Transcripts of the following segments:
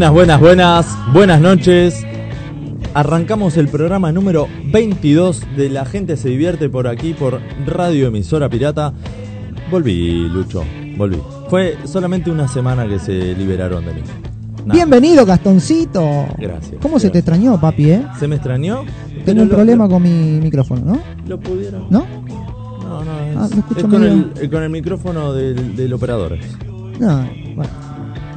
Buenas, buenas, buenas, buenas noches. Arrancamos el programa número 22 de La Gente se divierte por aquí por Radio Emisora Pirata. Volví, Lucho, volví. Fue solamente una semana que se liberaron de mí. Nada. Bienvenido, Gastoncito. Gracias. ¿Cómo se te extrañó, papi, eh? ¿Se me extrañó? Tengo un lo- problema con mi micrófono, ¿no? Lo pudieron. ¿No? No, no, Ah, es, escucho es con, el, eh, con el micrófono del, del operador. No, bueno,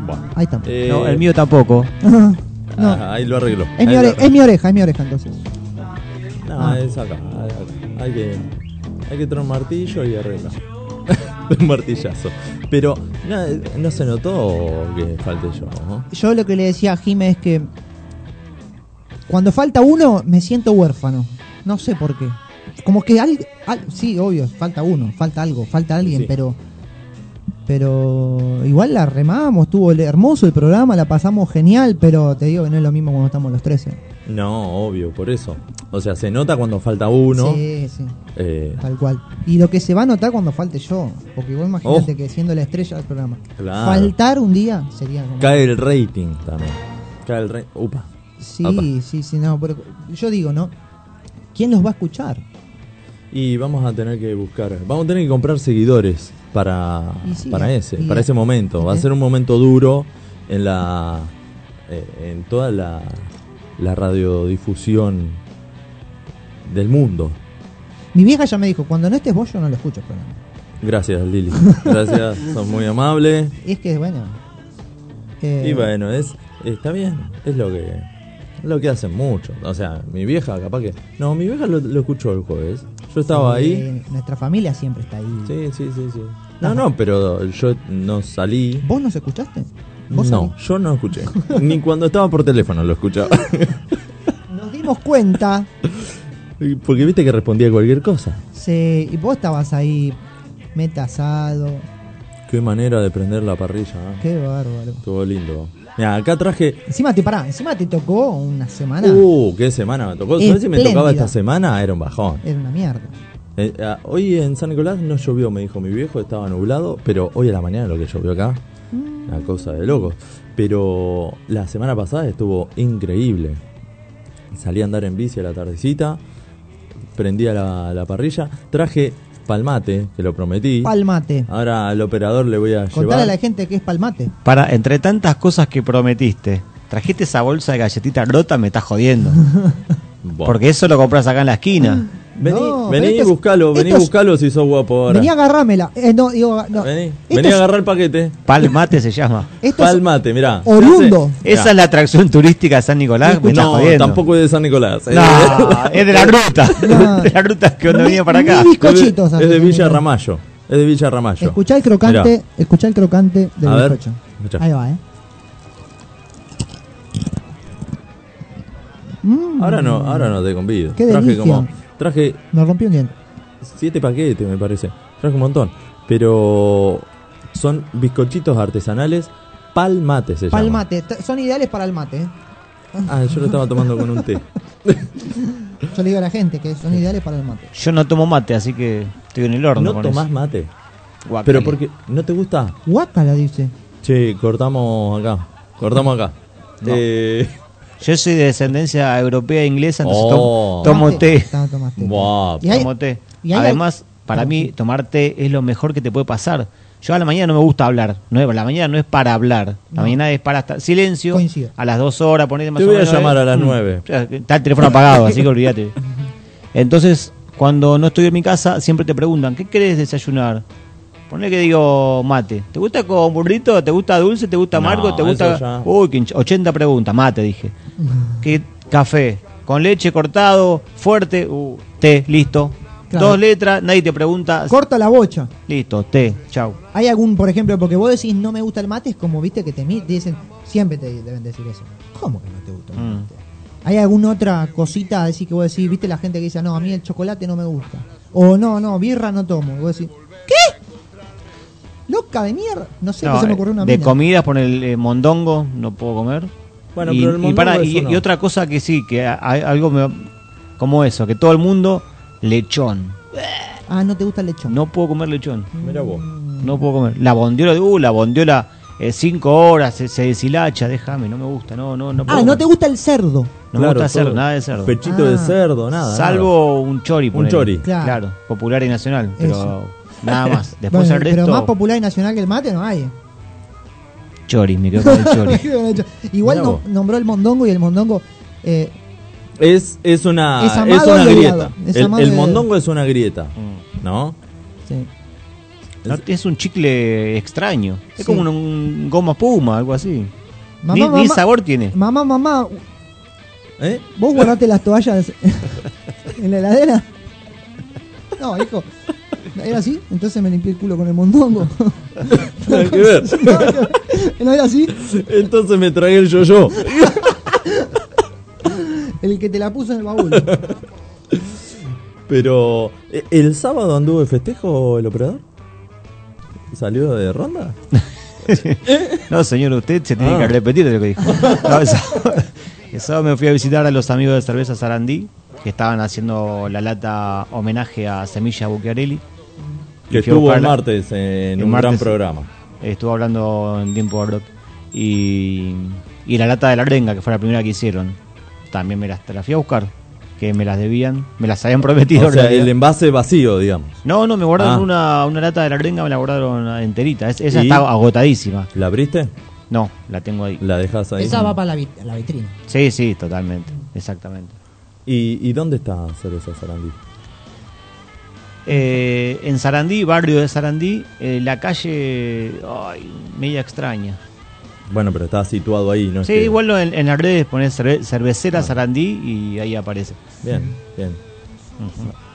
Bueno. ahí está. Eh, No, el mío tampoco. no, ah, ahí lo arregló. es, mi Ahí lo ore- arregló. es mi oreja, es mi oreja entonces. No, Ah. es acá. Hay, hay que, hay que traer un martillo y arreglar. un martillazo. Pero no, no se notó que falte yo. ¿no? Yo lo que le decía a Jime es que cuando falta uno me siento huérfano. No sé por qué. Como que al, al- sí, obvio, falta uno, falta algo, falta alguien, Sí. pero pero igual la remamos, estuvo hermoso el programa, la pasamos genial, pero te digo que no es lo mismo cuando estamos los 13. No, obvio, por eso. O sea, se nota cuando falta uno. Sí, sí. Eh, Tal cual. Y lo que se va a notar cuando falte yo. Porque vos imagínate Oh. que siendo la estrella del programa. Claro. Faltar un día sería como. cae el rating también. Cae el rating. Upa. Sí, Apa. sí, sí, no. Pero yo digo, ¿no? ¿Quién los va a escuchar? Y vamos a tener que buscar. Vamos a tener que comprar seguidores para, sí, para y- ese, para ese momento. Va a ¿Eh? ser un momento duro en la. eh, en toda la, la radiodifusión del mundo. Mi vieja ya me dijo, cuando no estés vos yo no lo escucho el programa. Gracias, Lili. Gracias, son muy amables. Y es que, bueno. eh, Y bueno, es está bien, es lo que lo que hacen muchos. O sea, mi vieja capaz que no, mi vieja lo, lo escuchó el jueves. Yo estaba sí, ahí. Nuestra familia siempre está ahí. Sí, sí, sí, sí. No, no, pero yo no salí. ¿Vos nos escuchaste? ¿Vos No, salí? yo no escuché. Ni cuando estaba por teléfono lo escuchaba. Nos dimos cuenta. Porque viste que respondía cualquier cosa. sí, y vos estabas ahí, meta asado. Qué manera de prender la parrilla. ¿eh? Qué bárbaro. Estuvo lindo. Mira, acá traje. Encima te pará, encima te tocó una semana. Uh, qué semana me tocó. ¿Sabes si me tocaba esta semana? Era un bajón. Era una mierda. Eh, ah, hoy en San Nicolás no llovió, me dijo mi viejo, estaba nublado, pero hoy a la mañana lo que llovió acá, una cosa de locos. Pero la semana pasada estuvo increíble. Salí a andar en bici a la tardecita, prendía la, la parrilla, traje palmate, que lo prometí. Palmate. Ahora al operador le voy a Contale llevar. a la gente que es palmate. Para, entre tantas cosas que prometiste, trajiste esa bolsa de galletita rota, me estás jodiendo. Porque eso lo compras acá en la esquina. Vení, No, vení, pero esto es- buscalo, vení, es- buscalo si sos guapo ahora. Vení a agarrámela. Eh, no, digo, no. Vení, vení a agarrar el paquete. Palmate se llama. Esto es Palmate, mirá. oriundo. Esa es la atracción turística de San Nicolás, me No, jodiendo. tampoco es de San Nicolás. eh. No, es de la ruta. No. De la ruta que uno venía para acá. Bizcochitos. Es de, Villa. Ramallo. Es de Villa Ramallo. Escuchá el crocante, Mirá. escuchá el crocante del bizcocho. Ahí va, eh. Mm, Ahora no, ahora no te convido. Qué traje delicia. como traje Me rompió un diente. siete paquetes, me parece. Traje un montón, pero son bizcochitos artesanales palmate se llama. Palmate. Son ideales para el mate, eh. Ah, yo lo estaba tomando con un té. Yo le digo a la gente que son ideales para el mate. Yo no tomo mate, así que estoy en el horno. No con tomás eso. mate. Guácale. Pero porque no te gusta. Guácala, dice. Che, cortamos acá. Cortamos acá. No. Eh, Yo soy de descendencia europea e inglesa, entonces Oh. tomo, té. Y Tomo té. y Además, para mí, tomar té es lo mejor que te puede pasar. Yo a la mañana no me gusta hablar. No es, la mañana no es para hablar. La No. mañana es para estar silencio. Coincido. A las dos horas, ponete más Te o voy a llamar a las nueve. Está el teléfono apagado, así que olvídate. Entonces, cuando no estoy en mi casa, siempre te preguntan, ¿qué querés desayunar? Ponle que digo mate. ¿Te gusta con burrito? ¿Te gusta dulce? ¿Te gusta No, amargo? ¿Te gusta...? Uy, qué hincha- 80 preguntas. Mate, dije. ¿Qué café? ¿Con leche cortado? ¿Fuerte? Uh, té, listo. Claro. Dos letras, nadie te pregunta. Corta la bocha. Listo, té, chau. ¿Hay algún, por ejemplo, porque vos decís no me gusta el mate, es como viste que te, dicen, siempre te deben decir eso. ¿Cómo que no te gusta el Mm. mate? ¿Hay alguna otra cosita así que vos decís, viste la gente que dice, no, a mí el chocolate no me gusta? O no, no, birra no tomo. Y vos decís, ¿qué? Loca de mierda. No sé, No, qué se me eh, ocurrió una de mina. comidas, por el eh, mondongo, no puedo comer. Bueno, y, pero el y mondongo para- y- no. y otra cosa que sí, que a- hay algo me- como eso, que todo el mundo, lechón. Ah, no te gusta el lechón. No puedo comer lechón. Mira vos. No puedo comer. La bondiola, uh, la bondiola eh, cinco horas, se, se deshilacha, déjame, no me gusta, no, no, no. Ah, puedo. no te gusta el cerdo. No me gusta cerdo, nada de cerdo. Pechito de Ah. cerdo, nada. Salvo un chori, Un ponele. chori. Claro. Claro. popular y nacional, pero Eso. Nada más. Después Bueno, el resto, Pero más popular y nacional que el mate no hay. chori, me quedo con el chori. Igual no- nombró el mondongo y el mondongo. eh. Es, es una, Es una grieta. Es el mondongo es una grieta, Mm. ¿no? sí. No, es un chicle extraño. Es Sí. como un, un goma puma, algo así. Mamá, ni, ni mamá, sabor tiene. mamá, mamá, ¿Eh? ¿vos guardaste las toallas en la heladera? No, hijo. ¿Era así? Entonces me limpié el culo con el mondongo. Nada que ver. ¿No era así? Entonces me tragué el yo-yo. El que te la puso en el baúl. Pero, ¿e- ¿el sábado anduvo de festejo el operador? ¿Salió de ronda? No, señor, usted se tiene Ah. que repetir de lo que dijo. No, el sábado- el sábado me fui a visitar a los amigos de cerveza Sarandí, que estaban haciendo la lata homenaje a Semilla Bucchiarelli. Que estuvo buscar el la- martes en el un gran programa. Estuvo hablando en tiempo de rock. Y, y la lata de la arenga, que fue la primera que hicieron. También me las, la fui a buscar, que me las debían, me las habían prometido. O sea, el envase vacío, digamos. No, no, me guardaron Ah. una, una lata de la arenga, me la guardaron enterita. Es- esa ¿Y? está agotadísima. ¿La abriste? No, la tengo ahí. ¿La dejas ahí? Esa va para la, vit- la vitrina. Sí, sí, totalmente, exactamente. ¿Y, y dónde está Cerveza Sarandí? Eh, en Sarandí, barrio de Sarandí, eh, la calle, ay, media extraña. Bueno, pero está situado ahí, ¿no? es Sí, que- igual lo- en, en las redes pones cerve- cervecera Sarandí y ahí aparece. Bien, bien.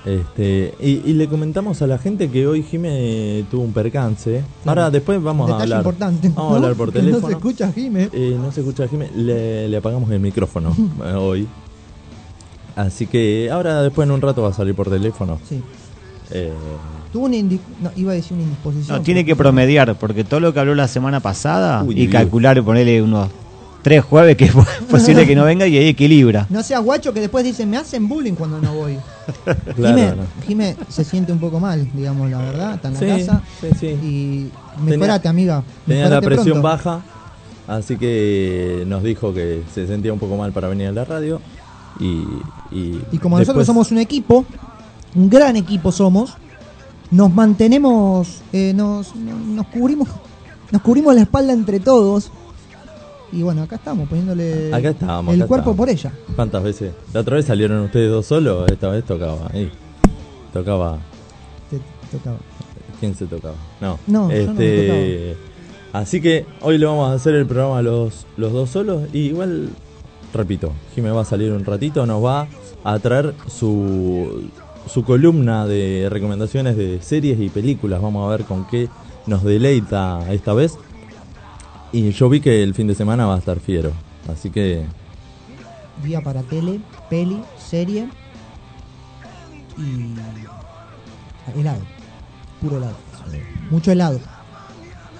Este, y, y le comentamos a la gente que hoy Jime tuvo un percance. Ahora después vamos a Detalle hablar. importante. Vamos a ¿no? hablar por Que teléfono. No se escucha, Jime. Eh, no se escucha Jime, le, le apagamos el micrófono eh, hoy. Así que ahora después en un rato va a salir por teléfono. Sí. Eh, Tuvo una no, iba a decir una indisposición. No, tiene que promediar, porque todo lo que habló la semana pasada Uy, y Dios. calcular, ponerle unos tres jueves que es posible que no venga y ahí equilibra. No seas guacho que después dicen, me hacen bullying cuando no voy. claro, Jime, no. Jime se siente un poco mal, digamos la verdad, está en la Sí, casa. sí, sí. Y Tenía- mejorate, amiga. Tenía la presión pronto. baja, así que nos dijo que se sentía un poco mal para venir a la radio. Y, y, Y como nosotros somos un equipo, un gran equipo somos, nos mantenemos, eh, nos, nos cubrimos, nos cubrimos la espalda entre todos. Y bueno, acá estamos poniéndole Acá estábamos, el acá cuerpo por ella. ¿Cuántas veces? La otra vez salieron ustedes dos solos, esta vez tocaba ahí. Tocaba. Te- tocaba. ¿Quién se tocaba? No. No, yo no me este, Así que hoy le vamos a hacer el programa los, los dos solos. Y igual, repito, Jimé va a salir un ratito, nos va a traer su, su columna de recomendaciones de series y películas. Vamos a ver con qué nos deleita esta vez. Y yo vi que el fin de semana va a estar fiero. Así que Día para tele, peli, serie y helado. Puro helado. Mucho helado.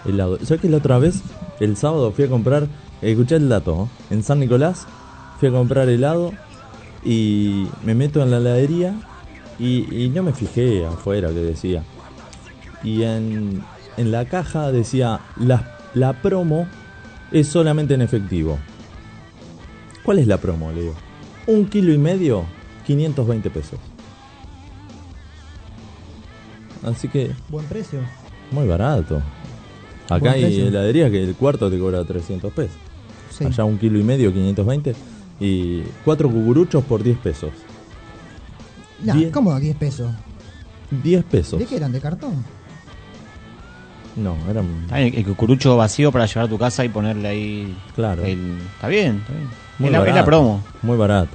helado. ¿Sabes que la otra vez, el sábado, fui a comprar, escuché el dato, en San Nicolás, fui a comprar helado y me meto en la heladería y, y no me fijé afuera que decía. Y en, en la caja decía, la, la promo es solamente en efectivo. ¿Cuál es la promo? Le digo. Un kilo y medio, 520 pesos. Así que Buen precio. muy barato. Acá hay precio. heladerías que el cuarto te cobra 300 pesos. Sí. Allá un kilo y medio, 520. Y cuatro cucuruchos por 10 pesos. Nah, Diez. ¿Cómo a 10 pesos? 10 pesos. ¿De qué eran? ¿De cartón? No, eran... Ah, El, el cucurucho vacío para llevar a tu casa y ponerle ahí. Claro. el- está bien, está bien. Muy es, la, es la barato. promo. Muy barato.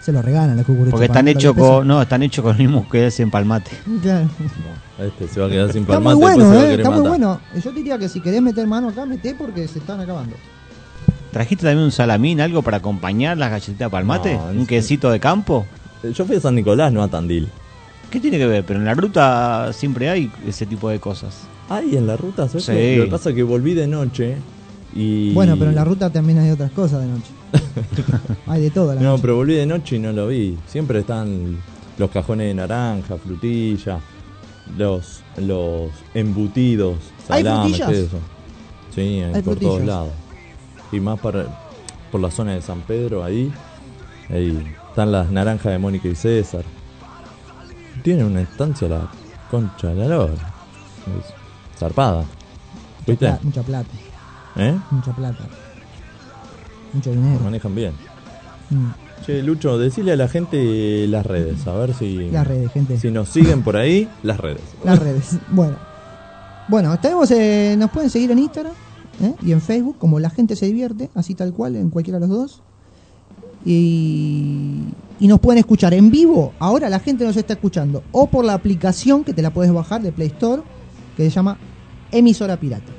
Se lo regalan los cucuruchos. Porque están no hechos con. No, están hechos con el mismo que peso. Claro. Este se va a quedar sin Está palmate. muy después bueno, se va a eh, está muy bueno. Yo diría que si querés meter mano acá, meté porque se están acabando. ¿Trajiste también un salamín, algo para acompañar las galletitas de palmate? No, ¿Un sí. quesito de campo? Eh, Yo fui a San Nicolás, no a Tandil. ¿Qué tiene que ver? Pero en la ruta siempre hay ese tipo de cosas. Ahí en la ruta, ¿sabes Sí. Lo que pasa es que volví de noche y... Bueno, pero en la ruta también hay otras cosas de noche. hay de todo la No, noche. pero volví de noche y no lo vi. Siempre están los cajones de naranja, frutilla, los, los embutidos, ¿Hay salames, frutillas? todo eso. Sí, hay Hay por frutillas. todos lados. Y más para, por la zona de San Pedro, ahí, ahí están las naranjas de Mónica y César. Tiene una estancia la concha de la lora. Es zarpada. ¿Viste? Mucha plata, ¿Eh? mucha plata. Mucho dinero. Manejan bien. Mm. Che, Lucho, decile a la gente las redes, a ver si, Las redes, gente. si nos siguen por ahí, las redes. Las redes. Bueno. Bueno, tenemos, eh, nos pueden seguir en Instagram ¿eh? y en Facebook como La Gente Se Divierte, así tal cual, en cualquiera de los dos. Y, y nos pueden escuchar en vivo. Ahora la gente nos está escuchando o por la aplicación que te la puedes bajar de Play Store, que se llama Emisora Pirata.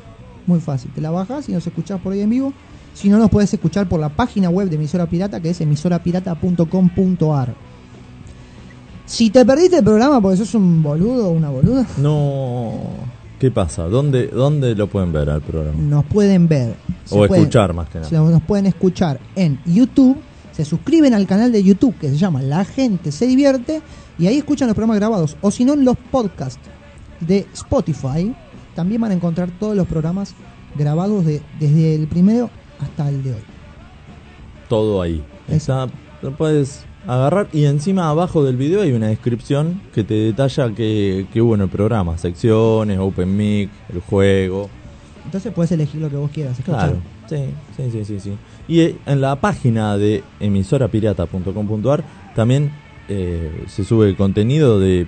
Muy fácil, te la bajas y nos escuchás por ahí en vivo. Si no, nos puedes escuchar por la página web de Emisora Pirata, que es emisorapirata.com.ar. Si te perdiste el programa porque sos un boludo o una boluda, No. ¿Qué pasa? ¿Dónde, ¿Dónde lo pueden ver al programa? nos pueden ver. O pueden- escuchar más que nada. Nos pueden escuchar en YouTube. Se suscriben al canal de YouTube que se llama La Gente Se Divierte. Y ahí escuchan los programas grabados. O si no, en los podcasts de Spotify. También van a encontrar todos los programas grabados de, desde el primero hasta el de hoy. Todo ahí. Está, lo puedes agarrar y encima abajo del video hay una descripción que te detalla que, que hubo en el programa. Secciones, Open Mic, el juego. Entonces puedes elegir lo que vos quieras. escuchar. Claro. Sí, sí, sí, sí, sí. Y eh, en la página de emisorapirata.com.ar también eh, se sube contenido de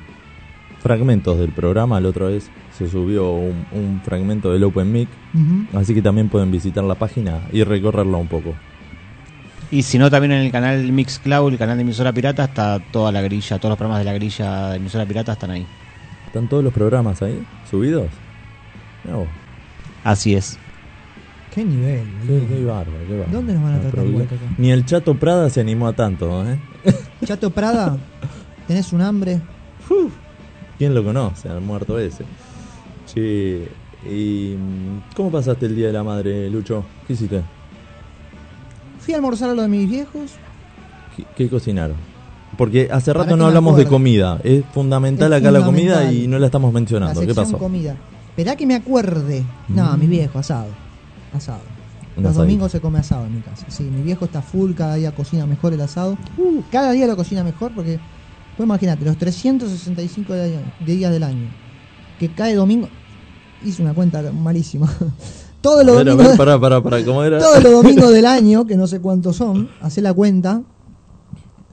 fragmentos del programa. La otra vez se subió un, un fragmento del Open Mic. Ujú. Así que también pueden visitar la página y recorrerla un poco. Y si no, también en el canal Mixcloud, el canal de emisora pirata, está toda la grilla, todos los programas de la grilla de emisora pirata están ahí. ¿Están todos los programas ahí subidos? No. Así es. Qué nivel. boludo. qué bárbaro, qué bárbaro. ¿Dónde nos van a tratar igual que acá? Ni el Chato Prada se animó a tanto, ¿eh? Chato Prada, tenés un hambre. ¿Quién lo conoce al muerto ese? Che, ¿y mm, cómo pasaste el Día de la Madre, Lucho? ¿Qué hiciste? Fui a almorzar a lo de mis viejos. ¿Qué, qué cocinaron? Porque hace rato no hablamos de comida. Es fundamental Es acá la comida y no la estamos La mencionando. ¿Qué pasó? comida. Esperá que me acuerde. No, Mm. mi viejo, asado. Asado. Un Los asadito. domingos se come asado en mi casa. Sí, mi viejo está full, cada día cocina mejor el asado. Uh, cada día lo cocina mejor porque, pues imagínate, los 365 de, días del año, que cae domingo, hice una cuenta malísima. Todos los domingos, ver, pará, pará, pará, ¿cómo era? todos los domingos del año, que no sé cuántos son, hace la cuenta,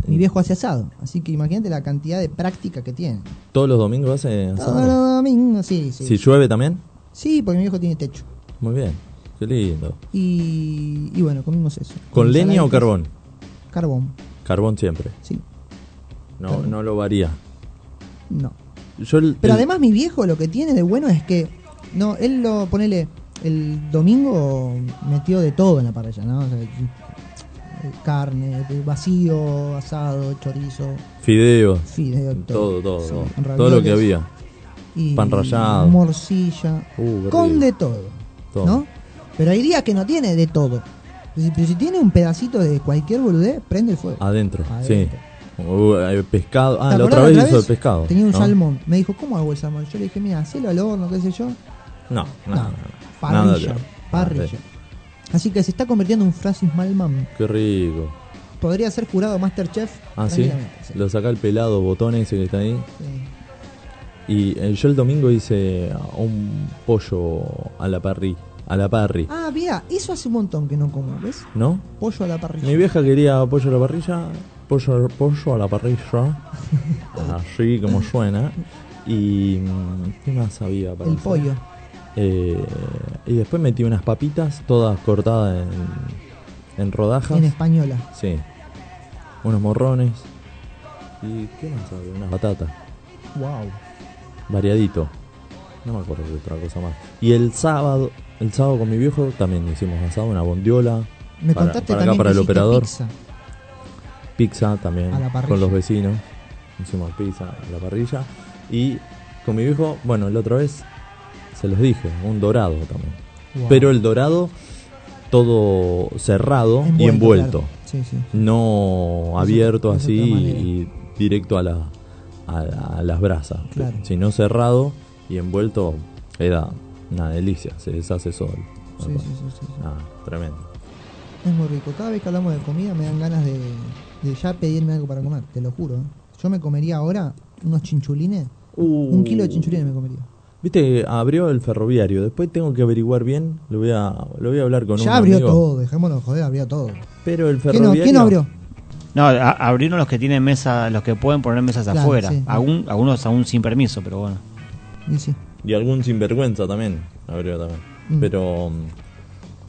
mi viejo hace asado. Así que imagínate la cantidad de práctica que tiene. ¿Todos los domingos hace asado? Todos los domingos, sí, sí. Si llueve también, Sí, porque mi viejo tiene techo. muy bien. Qué lindo. Y, y bueno, comimos eso. ¿Con leña o carbón? Carbón, Carbón siempre. sí. No, Carbón. no lo varía. No. Yo el- Pero el- además mi viejo lo que tiene de bueno es que no, él lo ponele el domingo metió de todo en la parrilla, ¿no? O sea, eh, carne, vacío, asado, chorizo, Fideos, fideo, todo, todo, Sí, todo. Todo lo que había. y pan rallado. morcilla, Uh, con de todo, Todo. ¿no? Pero hay días que no tiene de todo. Pero si tiene un pedacito de cualquier boludez, prende el fuego. Adentro, Adentro. sí. Uh, pescado. Ah, ¿Te la otra vez hizo el pescado. Tenía un ¿no? salmón. Me dijo, ¿cómo hago el salmón? Yo le dije, mira, hacelo al horno, qué sé yo. No, no, No, parrilla, parrilla. Ah, sí. Así que se está convirtiendo en un Francis Malman. Qué rico. Podría ser jurado Masterchef. Ah, sí. Lo saca el pelado botón ese que está ahí. Sí. Y eh, yo el domingo hice un pollo a la parri. A la parri. Ah, mira, eso hace un montón que no como, ¿ves? ¿No? Pollo a la parrilla. Mi vieja quería pollo a la parrilla. Pollo, pollo a la parrilla. Así como suena. Y. mm, ¿Qué más había para El hacer? pollo. Eh, y después metí unas papitas, todas cortadas en, en rodajas. En española. Sí. Unos morrones. ¿Y qué más había? Unas batatas. Wow. Variadito. No me acuerdo de otra cosa más. Y el sábado, el sábado con mi viejo también hicimos asado, una bondiola. Me Para- contaste para acá, también para el operador. pizza. Pizza también con los vecinos. Hicimos pizza a la parrilla. Y con mi viejo, bueno, la otra vez se los dije, un dorado también. Wow. Pero el dorado todo cerrado y envuelto. claro. Sí, sí. no abierto es así y directo a, la, a, a las brasas, Claro. sino cerrado y envuelto, era una delicia, se deshace solo. Sí, sí, sí, sí, sí. Ah, tremendo. Es muy rico. Cada vez que hablamos de comida me dan ganas de, de ya pedirme algo para comer, te lo juro. ¿eh? Yo me comería ahora unos chinchulines. Un kilo de chinchulines me comería. Viste que abrió el ferroviario. Después tengo que averiguar bien. Lo voy a, lo voy a hablar con un Ya abrió amigo. todo, dejémonos de joder, abrió todo. Pero el ¿Qué no, ferroviario. ¿Qué no abrió? No, a- abrieron los que tienen mesa, los que pueden poner mesas Claro, afuera. sí. Algunos aún sin permiso, pero bueno. Y sí. Y algún sinvergüenza también. Abrió también. Mm. Pero.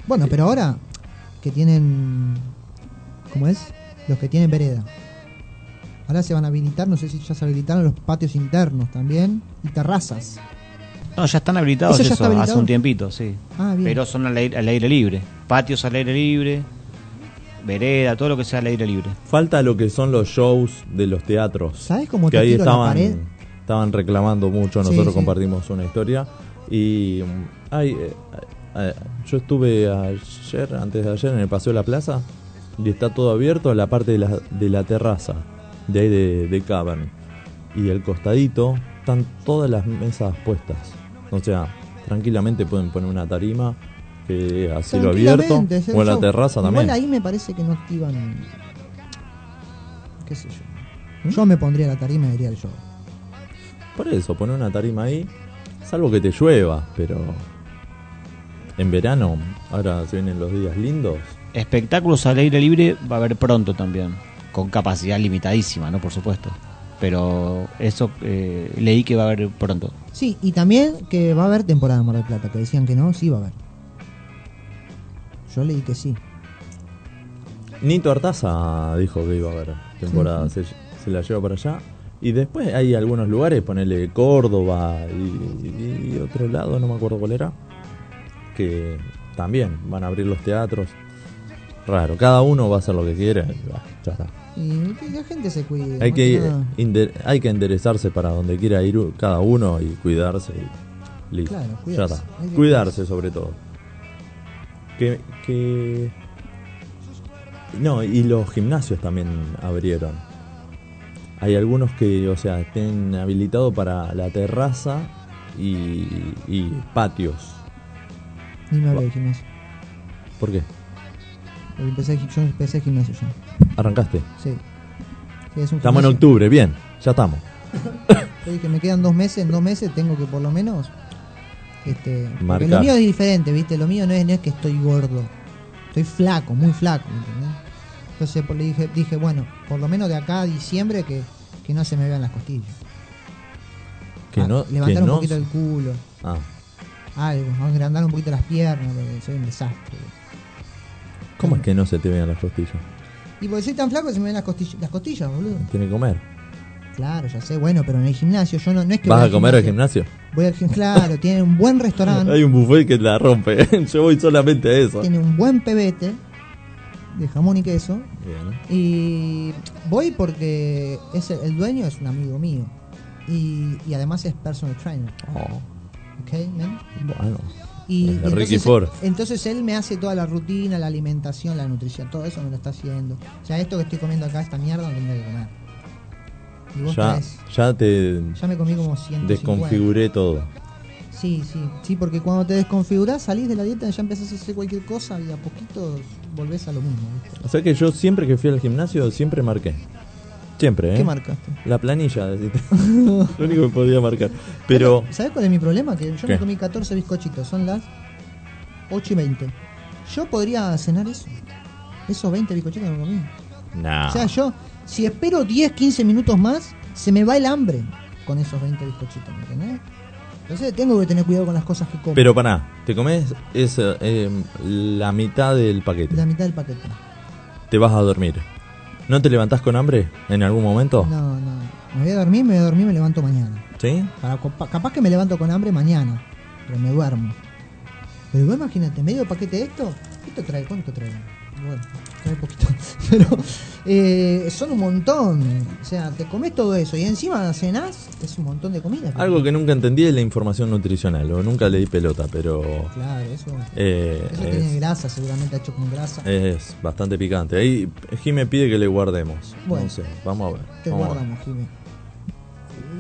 Bueno, pero ahora que tienen. ¿Cómo es? Los que tienen vereda. Ahora se van a habilitar, no sé si ya se habilitaron los patios internos también y terrazas. No, ya están habilitados ¿Eso eso, ya está habilitado? hace un tiempito, sí. Ah, bien. Pero son al aire, al aire libre. Patios al aire libre, vereda, todo lo que sea al aire libre. Falta lo que son los shows de los teatros. ¿Sabes cómo que te ahí tiro la estaban, pared? Estaban reclamando mucho, nosotros sí. compartimos una historia y mm, ay, eh, eh, yo estuve ayer, antes de ayer en el Paseo de la Plaza y está todo abierto la parte de la, de la terraza de ahí de, de Cavern y el costadito están todas las mesas puestas, o sea, tranquilamente pueden poner una tarima que a cielo abierto o en la terraza Igual también. ahí me parece que no activan. ¿Qué sé yo? Yo me pondría la tarima y iría al show. Por eso, poner una tarima ahí, salvo que te llueva, pero en verano, ahora se vienen los días lindos. Espectáculos al aire libre va a haber pronto también, con capacidad limitadísima, ¿no? Por supuesto. Pero eso eh, leí que va a haber pronto. Sí, y también que va a haber temporada en Mar del Plata, que decían que no, sí va a haber. Yo leí que sí. Nito Artaza dijo que iba a haber temporada, se, se la lleva para allá. Y después hay algunos lugares, ponele Córdoba y, otro lado, no me acuerdo cuál era, que también van a abrir los teatros. Raro, cada uno va a hacer lo que quiera y va, ya está. Y que la gente se cuide. Hay que, hay que enderezarse para donde quiera ir cada uno y cuidarse. Y listo. Claro, ya cuidarse. está. Hay que Cuidarse sobre todo. Que, que... No, y los gimnasios también abrieron. Hay algunos que, o sea, estén habilitados para la terraza y, y patios. Ni me hablé de gimnasio. ¿Por qué? Porque empecé, yo empecé el gimnasio ya. Arrancaste. Sí. Sí, es un Estamos en gimnasio. octubre, bien, ya estamos. Yo dije, me quedan dos meses, en dos meses tengo que por lo menos. Este, porque Marcar. lo mío es diferente, ¿viste? Lo mío no es, no es que estoy gordo. Estoy flaco, muy flaco, ¿entendés? Entonces le dije, dije, bueno, por lo menos de acá a diciembre que, que no se me vean las costillas. Que Ah, no, que levantar un no- poquito el culo, Ah, algo, agrandar un poquito las piernas, porque soy un desastre. ¿Cómo es que no se te vean las costillas? Y porque soy tan flaco que se me ven las costillas, las costillas, boludo. Tiene que comer. Claro, ya sé, bueno, pero en el gimnasio yo no, no es que ¿Vas a comer al gimnasio? Voy al gimnasio, claro, tiene un buen restaurante. Hay un buffet que la rompe. Yo voy solamente a eso. tiene un buen pebete de jamón y queso. Bien. Y voy porque es el, el dueño es un amigo mío. Y, y además es personal trainer. Oh, ¿Ok, man? bueno. Y, entonces, Ricky Ford. entonces él me hace toda la rutina, la alimentación, la nutrición, todo eso me lo está haciendo. O sea, esto que estoy comiendo acá, esta mierda, no tendría que comer. Y vos Ya, ya te ya me comí como 150. desconfiguré todo. Sí, sí, sí, porque cuando te desconfigurás, salís de la dieta y ya empezás a hacer cualquier cosa y a poquito volvés a lo mismo. ¿viste? O sea que yo siempre que fui al gimnasio, siempre marqué. Siempre, ¿eh? ¿Qué marcaste? La planilla, deciste. Lo único que podía marcar. Pero, ¿Sabes cuál es mi problema? Que yo ¿Qué? me comí 14 bizcochitos, son las 8 y 20. Yo podría cenar eso. Esos 20 bizcochitos que me comí. nah. O sea, yo, si espero 10, 15 minutos más, se me va el hambre con esos 20 bizcochitos, ¿me entendés? Entonces tengo que tener cuidado con las cosas que como. Pero pará, te comes esa, eh, la mitad del paquete. La mitad del paquete. Te vas a dormir. ¿No te levantás con hambre en algún momento? No, no. Me voy a dormir, me voy a dormir, me levanto mañana. ¿Sí? Para- capaz que me levanto con hambre mañana, pero me duermo. Pero vos imagínate, medio paquete de esto, ¿esto trae? ¿Cuánto trae? Bueno, poquito. Pero eh, son un montón. O sea, te comes todo eso y encima cenás, es un montón de comida. Algo que nunca entendí es la información nutricional, o nunca le di pelota, pero Claro, eso, eh, eso tiene es, grasa, seguramente hecho con grasa. es bastante picante. Ahí Jimé pide que le guardemos. Bueno. no sé, vamos a ver. te guardamos, Jimmy.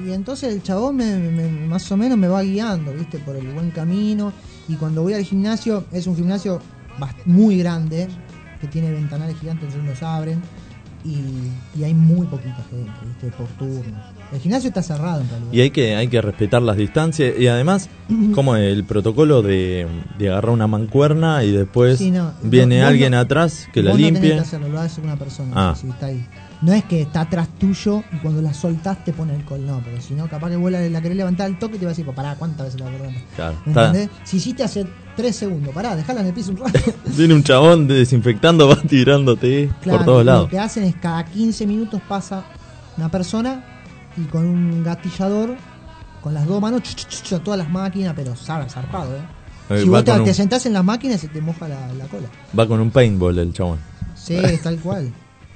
y entonces el chabón me, me- más o menos me va guiando, ¿viste? Por el buen camino. Y cuando voy al gimnasio, es un gimnasio muy grande, que tiene ventanales gigantes, entonces los abren. Y, y hay muy poquita gente, ¿viste? Por turno. El gimnasio está cerrado en realidad. Y hay que, hay que respetar las distancias y además, como el protocolo de, de agarrar una mancuerna y después Sí, no, viene no- alguien atrás que la no tenés limpie. que hacerlo, lo hace una persona Ah. si está ahí. No es que está atrás tuyo y cuando la soltás te pone alcohol, no, porque si no, capaz que vuela, la querés levantar al toque y te va a decir, "Pues pará, ¿cuántas veces la levantar? Claro, ¿Me está- entendés? Si hiciste hace 3 segundos, pará, dejala en el piso un rato. Viene un chabón desinfectando, va tirándote Claro, por todos lados. Lo que hacen es cada 15 minutos pasa una persona y con un gatillador, con las dos manos, ch, ch, ch, ch, a todas las máquinas, pero zar- zarpado, ¿eh? Eh, si vos te, un- te sentás en las máquinas, se te moja la, la cola. Va con un paintball el chabón. Sí, tal cual.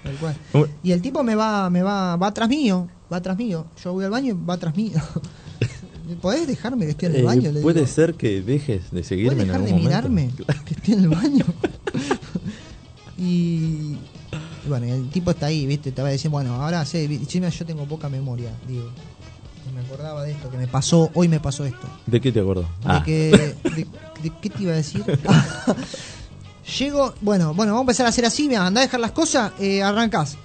Tal cual. Uy. Y el tipo me va, me va, va atrás mío, va atrás mío. Yo voy al baño y va atrás mío. ¿Podés dejarme que esté en el Eh, baño? Puede ser que dejes de seguirme ¿Puedes en dejar algún de momento. mirarme? Que estoy en el baño. y, y bueno, el tipo está ahí, ¿viste? Te va a decir, bueno, ahora sé, yo tengo poca memoria, digo. Me acordaba de esto, que me pasó, hoy me pasó esto. ¿De qué te acuerdas? De Ah, que. De, de- ¿Qué te iba a decir? Llego, bueno, bueno, vamos a empezar a hacer así, mira, andá a dejar las cosas, eh, arrancás.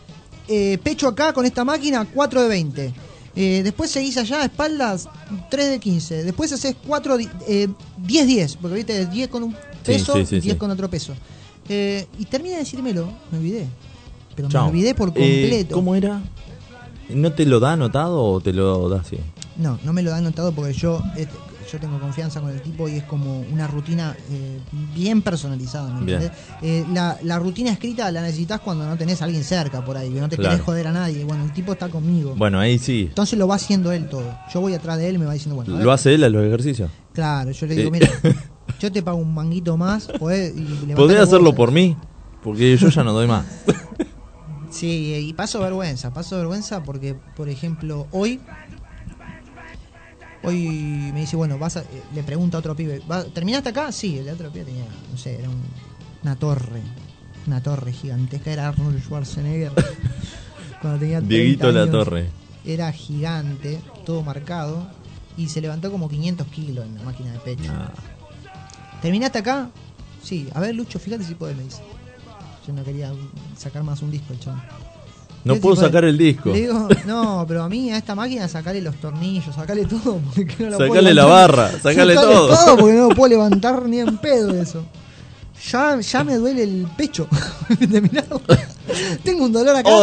Eh, pecho acá con esta máquina, 4 de 20. Eh, después seguís allá, espaldas, 3 de 15. Después haces 4, di- eh, 10, 10, porque viste, 10 con un peso, sí, sí, 10 sí. con otro peso. Eh, y termina de decírmelo, me olvidé. Pero chao. me olvidé por Eh, completo. ¿Cómo era? ¿No te lo da anotado o te lo da así? No, no me lo han notado porque yo eh, yo tengo confianza con el tipo y es como una rutina eh, bien personalizada, ¿me Bien. Eh, la, la rutina escrita la necesitas cuando no tenés a alguien cerca por ahí, que no te Claro. querés joder a nadie. Bueno, el tipo está conmigo. Bueno, ahí sí. Entonces lo va haciendo él todo. Yo voy atrás de él y me va diciendo, bueno, ver, ¿Lo hace él a los ejercicios? claro, yo le digo, mira, yo te pago un manguito más, podés, y levantá ¿Podés los hacerlo huevos". por mí? Porque yo ya no doy más. Sí, y paso vergüenza, paso vergüenza porque, por ejemplo, hoy hoy me dice, bueno, vas a, eh, le pregunta a otro pibe, "¿Va- ¿terminaste acá? Sí, el otro pibe tenía, no sé, era un- una torre, una torre gigantesca, era Arnold Schwarzenegger. cuando tenía 30 Dieguito la torre. Era gigante, todo marcado, y se levantó como 500 kilos en la máquina de pecho. Nah. ¿Terminaste acá? Sí, a ver, Lucho, fíjate si podés, me dice. Yo no quería sacar más un disco el chabón. No puedo sacar el disco. Le digo, no, pero a mí a esta máquina sacale los tornillos, sacale todo. Porque no lo puedo Sacale la barra, sacale todo. porque no lo puedo levantar ni en pedo eso. Ya, ya me duele el pecho. Tengo un dolor acá.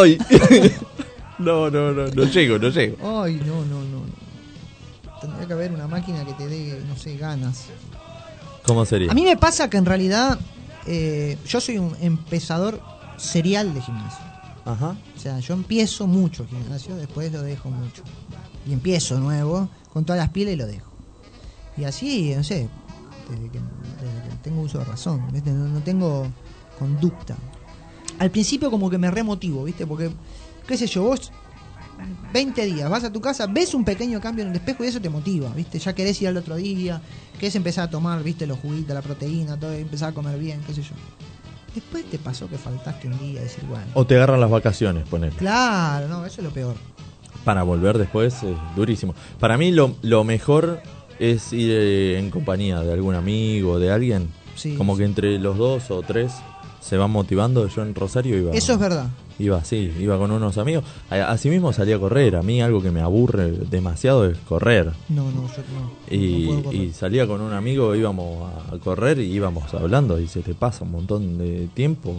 No, no, no, no llego, no llego. Ay, no, no, no. no. Tendría que haber una máquina que te dé, no sé, ganas. ¿Cómo sería? A mí me pasa que en realidad eh, yo soy un empezador serial de gimnasio. Ajá. O sea, yo empiezo mucho gimnasio, después lo dejo mucho. Y empiezo nuevo, con todas las pilas y lo dejo. Y así, no sé, desde que, desde que tengo uso de razón. No, tengo conducta. Al principio como que me remotivo, ¿viste? Porque, qué sé yo, vos 20 días, vas a tu casa, ves un pequeño cambio en el espejo y eso te motiva, ¿viste? Ya querés ir al otro día, querés empezar a tomar, ¿viste? Los juguitos, la proteína, todo, empezar a comer bien, qué sé yo. Después te pasó que faltaste un día decir, bueno, O te agarran las vacaciones, poner. Claro, no, eso es lo peor. Para volver después es durísimo. Para mí lo, lo mejor es ir eh, en compañía de algún amigo, de alguien. Sí, Como sí. que entre los dos o tres se van motivando. Yo en Rosario iba. Eso es verdad. Iba así, iba con unos amigos. Asimismo salí a correr. A mí algo que me aburre demasiado es correr. No, no, yo no. Y, no puedo correr. y salía con un amigo, íbamos a, correr y íbamos hablando y se te pasa un montón de tiempo.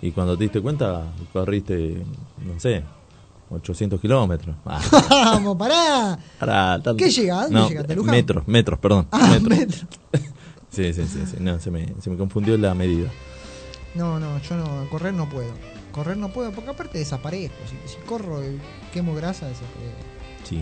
Y cuando te diste cuenta, corriste, no sé, 800 kilómetros. Ah, Vamos, pará. tanto. ¿Qué llega? ¿A dónde No, llegaste, Luján? Metros, metros, perdón. Ah, metros. metro. Sí, sí, sí, sí, no, se me, se me confundió la medida. No, no, yo no, correr no puedo. Correr no puedo, porque aparte desaparezco. Si, si corro y quemo grasa, desaparezco. Sí.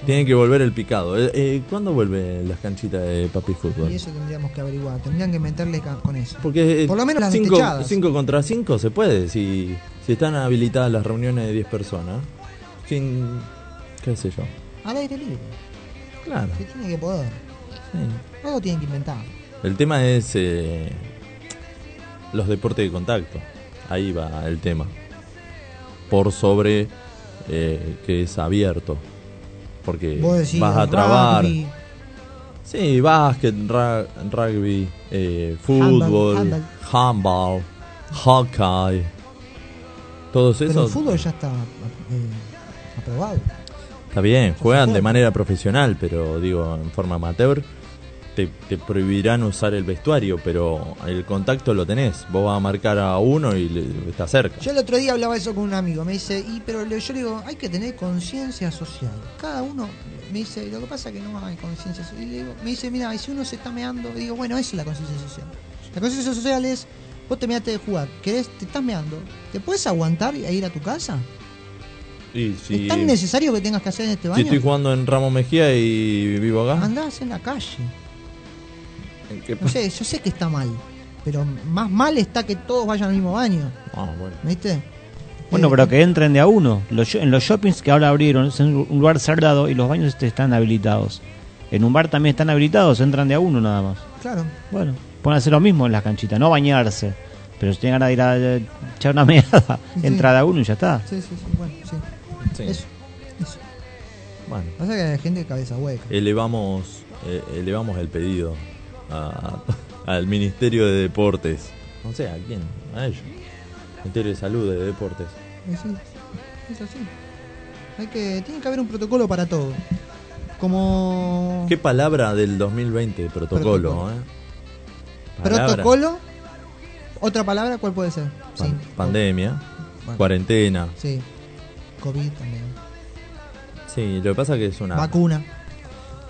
Yo- Tiene que volver el picado. Eh, eh, ¿Cuándo vuelven las canchitas de papi fútbol? Y eso tendríamos que averiguar. Tendrían que meterle con eso. Porque Por lo menos las 5 destechadas. contra 5 se puede, si, si están habilitadas las reuniones de 10 personas. Sin, qué sé yo. Al aire libre. Claro. Se tiene que poder. sí. Algo tienen que inventar. El tema es eh, los deportes de contacto. Ahí va el tema. Por sobre eh, que es abierto. porque decís, vas a trabar. rugby, Sí, básquet, ra- rugby, eh, fútbol, Handball, handball, hockey. Todos Pero el esos fútbol ya está eh, aprobado. está bien, juegan de manera profesional, pero digo, en forma amateur. Te, te prohibirán usar el vestuario, pero el contacto lo tenés. Vos vas a marcar a uno y le, está cerca. Yo el otro día hablaba eso con un amigo, me dice, y pero yo le digo, hay que tener conciencia social. Cada uno me dice, lo que pasa es que no hay conciencia social. Y le digo, me dice, mira, y si uno se está meando, digo, bueno, esa es la conciencia social. La conciencia social es, vos te measte de jugar, querés, te estás meando, ¿te puedes aguantar e ir a tu casa? Si, ¿Es tan necesario que tengas que hacer en este si baño? estoy jugando en Ramos Mejía y vivo acá, Andás en la calle. ¿En qué No sé, yo sé que está mal, pero más mal está que todos vayan al mismo baño, Ah, bueno. ¿viste? Bueno, Eh, pero que entren de a uno. Los en los shoppings que ahora abrieron es un lugar cerrado y los baños este, están habilitados. En un bar también están habilitados, entran de a uno nada más. Claro, Bueno, pueden hacer lo mismo en las canchitas, no bañarse. Pero si tienen ganas de ir a eh, echar una meada, Sí. entra de a uno y ya está. sí, sí, sí, bueno, sí. Sí. Eso, eso. Bueno, Pasa que hay gente de cabeza hueca. elevamos, eh, elevamos el pedido a- al Ministerio de Deportes. No sé, ¿a quién? A ellos. Ministerio de Salud de Deportes. Sí, es así. Hay que, tiene que haber un protocolo para todo. Como ¿Qué palabra del 2020? Protocolo, Protocolo. ¿eh? Palabra. protocolo. Otra palabra, ¿cuál puede ser? Pan- Sí. pandemia, Bueno, cuarentena. Sí. COVID también. Sí, lo que pasa que es una... Vacuna.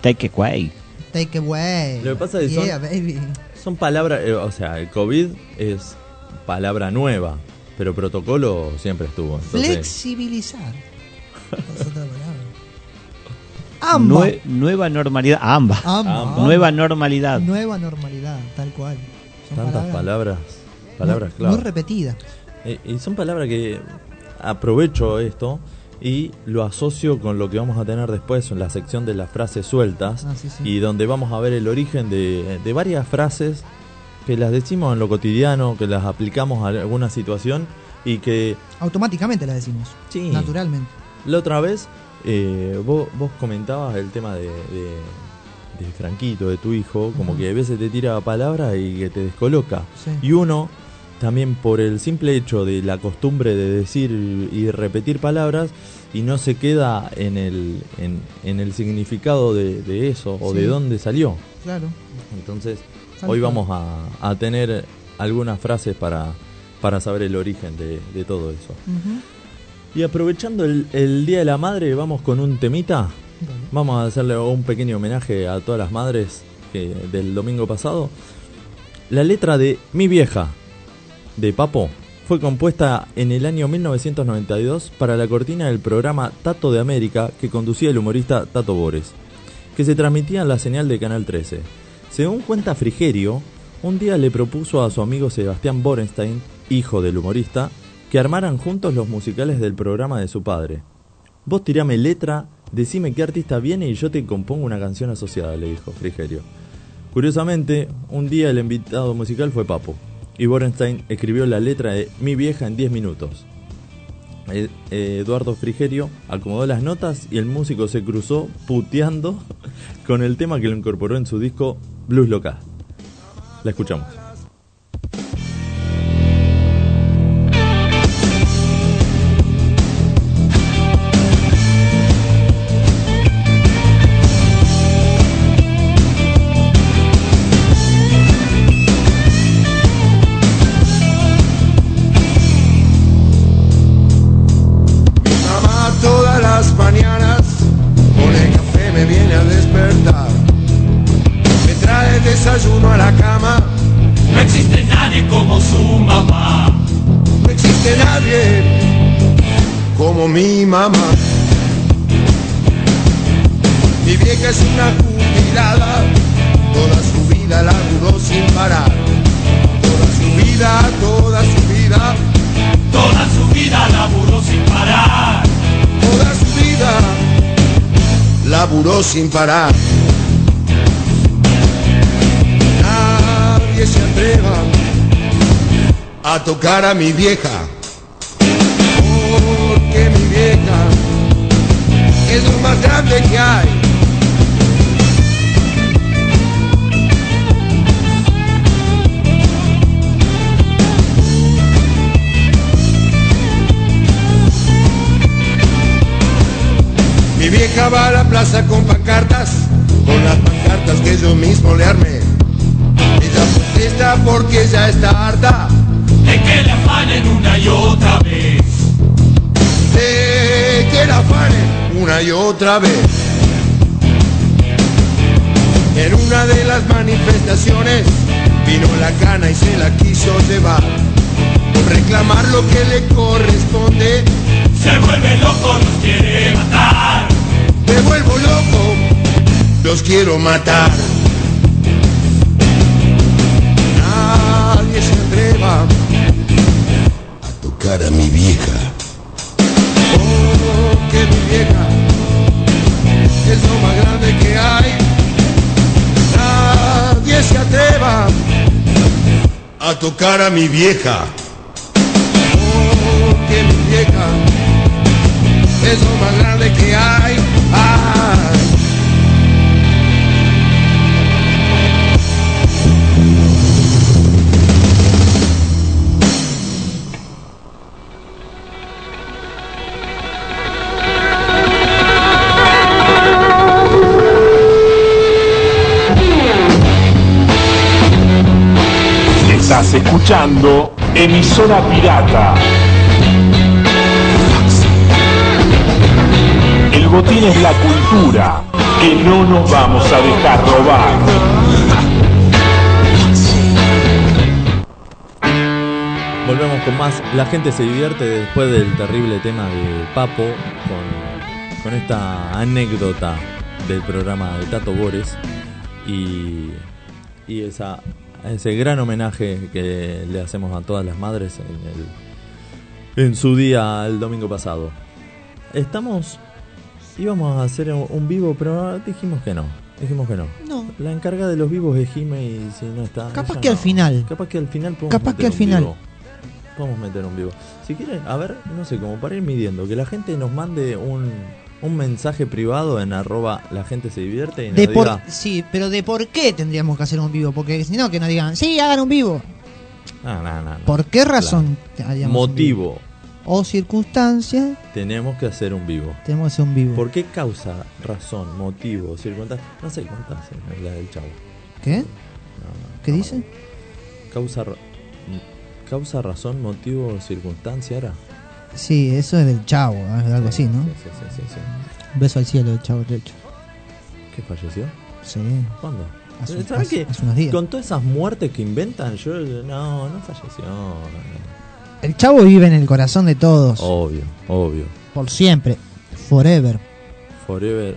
Take it away. Take away. Lo que pasa es que son- yeah, baby. Son palabras, eh, o sea, el COVID es palabra nueva, pero protocolo siempre estuvo. Entonces, Flexibilizar. Es otra palabra. Amba. Nue- nueva normalidad. Ah, Amba. Amba. Amba. Nueva normalidad. Nueva normalidad, tal cual. Son tantas palabras, palabras muy, clave. muy repetidas. Eh, y son palabras que aprovecho esto y lo asocio con lo que vamos a tener después en la sección de las frases sueltas Ah, sí, sí. y donde vamos a ver el origen de, de varias frases que las decimos en lo cotidiano, que las aplicamos a alguna situación y que Automáticamente la decimos. Sí. Naturalmente. la otra vez eh, vos, vos comentabas el tema de, de, de Franquito, de tu hijo, como que a veces te tira palabras y que te descoloca. Sí. Y uno, también por el simple hecho de la costumbre de decir y repetir palabras, y no se queda en el, en, en el significado de, de eso o Sí. de dónde salió. Claro. Entonces, hoy vamos a, a tener algunas frases para, para saber el origen de, de todo eso. Y aprovechando el, el Día de la Madre, vamos con un temita. Dale. Vamos a hacerle un pequeño homenaje a todas las madres que, del domingo pasado. La letra de Mi vieja, de Papo, fue compuesta en el año 1992 para la cortina del programa Tato de América que conducía el humorista Tato Bores, que se transmitía en la señal de Canal 13. Según cuenta Frigerio, un día le propuso a su amigo Sebastián Borenstein, hijo del humorista, que armaran juntos los musicales del programa de su padre. Vos tirame letra, decime qué artista viene y yo te compongo una canción asociada, le dijo Frigerio. Curiosamente, un día el invitado musical fue Papo, y Borenstein escribió la letra de Mi vieja en 10 minutos. Eh, Eduardo Frigerio acomodó las notas y el músico se cruzó puteando con el tema que lo incorporó en su disco Blues Local. La escuchamos. Mamá. Mi vieja es una jubilada, toda su vida laburó sin parar. Toda su vida, toda su vida, Toda su vida laburó sin parar. toda su vida laburó sin parar. Nadie se atreva a tocar a mi vieja, es lo más grande que hay. Mi vieja va a la plaza con pancartas, con las pancartas que yo mismo le armé. Ella protesta porque ya está harta de que le afanen una y otra vez. de que la afanen una y otra vez. En una de las manifestaciones vino la cana y se la quiso llevar. Por reclamar lo que le corresponde, Se vuelve loco, nos quiere matar. me vuelvo loco, los quiero matar. Nadie se atreva a tocar a mi vieja. Mi vieja es lo más grande que hay. Nadie se atreva a tocar a mi vieja. Oh, que mi vieja es lo más grande que hay. Ay. Estás escuchando Emisora Pirata. El botín es la cultura que no nos vamos a dejar robar. Volvemos con más. La gente se divierte después del terrible tema de Papo con, esta anécdota del programa de Tato Bores y esa, ese gran homenaje que le hacemos a todas las madres en, el, en su día el domingo pasado. Estamos. íbamos a hacer un vivo, pero dijimos que no. Dijimos que no. No. La encarga de los vivos es Jime y si no está. Capaz que al final. Capaz que al final podemos Capaz meter que al un final. vivo. Podemos meter un vivo. Si quieren, a ver, no sé, como para ir midiendo, que la gente nos mande un, un mensaje privado en arroba la gente se divierte y nos De por, diga, sí, pero de por qué tendríamos que hacer un vivo, porque si no que nos digan, sí, hagan un vivo. "Ah, no, no, no". ¿Por qué razón vivo? motivo O circunstancia, tenemos que hacer un vivo. tenemos que hacer un vivo. ¿Por qué causa, razón, motivo, circunstancia? No sé cuántas es la del chavo. ¿Qué? ¿Qué dice? Causa, causa, razón, motivo, circunstancia era. Sí, eso es del chavo, es algo así, ¿no? Sí, sí, sí, sí, sí. Un beso al cielo del chavo derecho. ¿Qué falleció? Sí, ¿Cuándo? hace, ¿Sabes hace- qué? hace unos días. Con todas esas muertes que inventan, yo no, no falleció. El chavo vive en el corazón de todos, Obvio, obvio. por siempre, forever. Forever.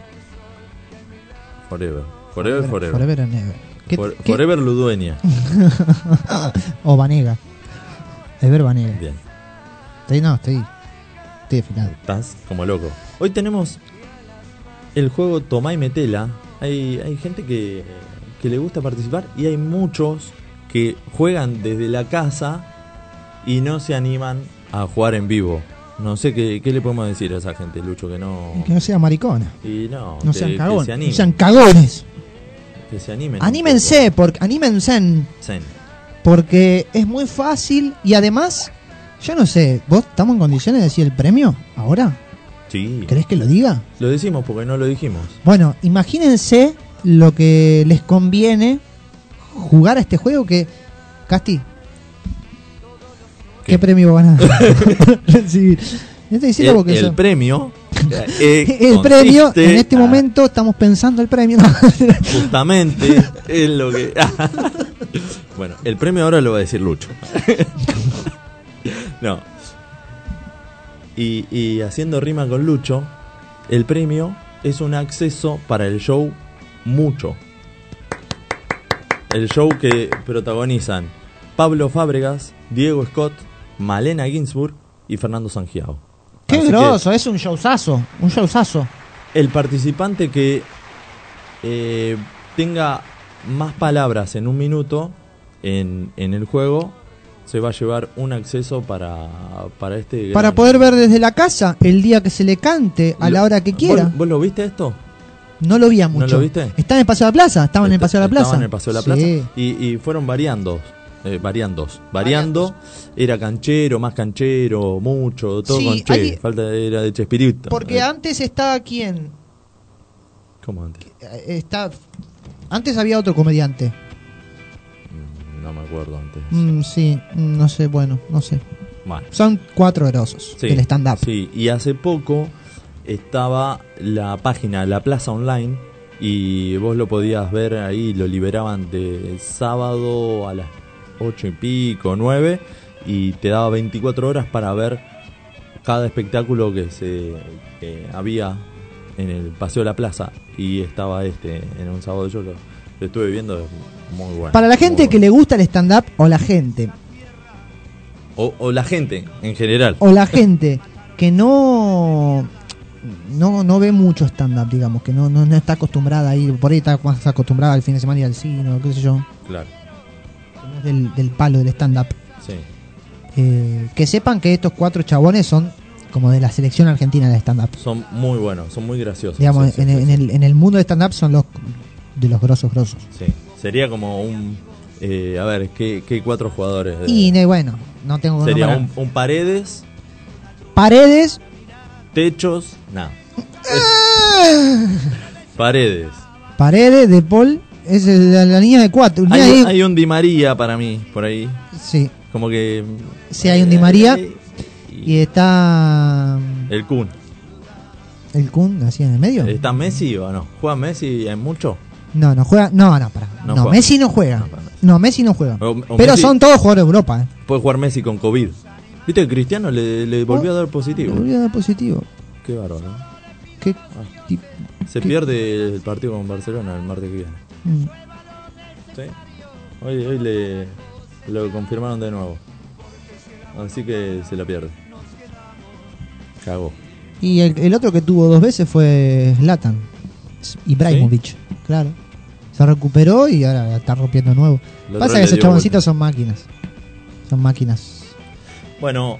Forever. Forever, forever. Forever and ever. ¿Qué- For- qué- forever Ludueña. o Vanega. Ever Vanega. Bien. Estoy, no, estoy, estoy afinado. Estás como loco. Hoy tenemos el juego Tomá y Metela. Hay, hay gente que, que le gusta participar y hay muchos que juegan desde la casa y no se animan a jugar en vivo. No sé qué, qué le podemos decir a esa gente, Lucho, que no. Que no sea maricona. Y no, No que, sean que cagones. se No animen. sean cagones. que se animen. Anímense, porque, anímense, porque es muy fácil y además, yo no sé, ¿vos estamos en condiciones de decir el premio ahora? Sí. ¿Querés que lo diga? Lo decimos porque no lo dijimos. Bueno, imagínense lo que les conviene jugar a este juego que... Casti, ¿qué, ¿Qué? premio van a recibir? No El, porque el yo- premio. eh, el premio, en este a- momento estamos pensando el premio. Justamente es lo que. bueno, el premio ahora lo va a decir Lucho. No. Y, y haciendo rima con Lucho, el premio es un acceso para el show Mucho. El show que protagonizan Pablo Fábregas, Diego Scott, Malena Ginsburg y Fernando Sangiao. Qué Así groso, es un showzazo, un showzazo. el participante que eh, tenga más palabras en un minuto en, en el juego se va a llevar un acceso para, para este... Para gran- poder ver desde la casa el día que se le cante, a la Lo- hora que quiera. ¿Vos, vos lo viste esto? No lo vi mucho. lo viste? ¿Está en el Paseo de la Plaza? ¿Estaba en el Paseo de la Plaza? Estaba en el Paseo de la Plaza. Sí. Y, y fueron variando. Eh, variando. Variando. Era canchero, más canchero, mucho, todo Sí, con Che. hay- Falta era de Chespirito. Porque Eh, antes está quién? ¿Cómo antes? Eh, Está... Antes había otro comediante. No me acuerdo antes. Mm, sí, no sé, bueno, no sé. Bueno. Son cuatro grosos Sí, del stand-up. Sí, y hace poco estaba la página La Plaza Online y vos lo podías ver ahí, lo liberaban de sábado a las 8 y pico, 9 y te daba 24 horas para ver cada espectáculo que se que había en el Paseo de la Plaza y estaba este en un sábado yo lo, lo estuve viendo muy bueno. Para la gente que le gusta el stand-up o la gente o, o la gente en general. o la gente que no no, no ve mucho stand-up, digamos, que no, no, no está acostumbrada a ir, por ahí está más acostumbrada al fin de semana ir al cine o qué sé yo, Claro. que no es del, del palo del stand-up. Sí. Eh, que sepan que estos cuatro chabones son como de la selección argentina de stand-up. Son muy buenos, son muy graciosos. Digamos, Sí, en, sí, en sí. el, en el mundo de stand-up son los de los grosos grosos. Sí, sería como un... eh, a ver, ¿qué, qué cuatro jugadores? Y bueno, no tengo sería un, un Paredes, Paredes. Techos, nada. Paredes. Paredes de Paul es la, la línea de cuatro. Hay, hay un Di María para mí, por ahí. Sí, Como que... Sí, hay un Di María. Y y está el Kun. el Kun así en el medio. ¿Está Messi o no? ¿Juega Messi en mucho? No, no juega. No, no, para. No. Messi no juega. No, Messi. No, Messi no juega. O- o Pero Messi- son todos jugadores de Europa. ¿eh? Puede jugar Messi con COVID. ¿Viste que Cristiano le, le volvió a dar positivo? Le volvió a dar positivo. Qué bárbaro. ¿Qué tip- Se ¿Qué? pierde el partido con Barcelona el martes que viene. mm. Sí. Hoy, hoy le lo confirmaron de nuevo. Así que se la pierde. Cagó. Y el, el otro que tuvo dos veces fue Zlatan. Ibrahimovic. Claro. Se recuperó y ahora la está rompiendo de nuevo. El otro Pasa le que esos chaboncitos son máquinas. Son máquinas. Bueno,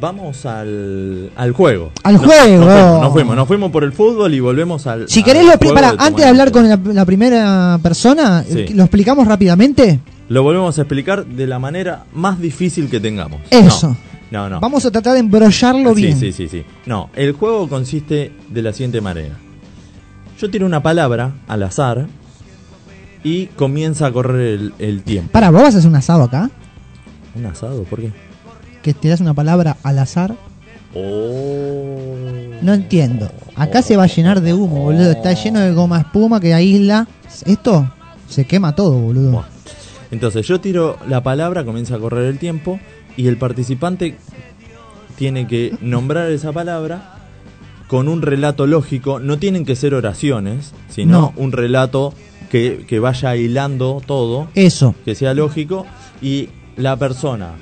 vamos al, al juego. ¡Al No- juego! Nos fuimos, nos fuimos, nos fuimos por el fútbol y volvemos al. Si al querés, lo, para, de antes de hablar con la, la primera persona, Sí. ¿lo explicamos rápidamente? Lo volvemos a explicar de la manera más difícil que tengamos. Eso. No, no. no. Vamos a tratar de embrollarlo sí, bien. Sí, sí, sí. No, el juego consiste de la siguiente manera. Yo tiro una palabra al azar y comienza a correr el, el tiempo. Para, ¿vos vas a hacer un asado acá? ¿Un asado? ¿Por qué? Que tirás una palabra al azar. Oh. No entiendo. Acá se va a llenar de humo, boludo. Está lleno de goma espuma que aísla. Esto se quema todo, boludo. Entonces yo tiro la palabra, comienza a correr el tiempo y el participante tiene que nombrar esa palabra con un relato lógico. No tienen que ser oraciones, sino No. un relato que, que vaya hilando todo, Eso. que sea lógico y la persona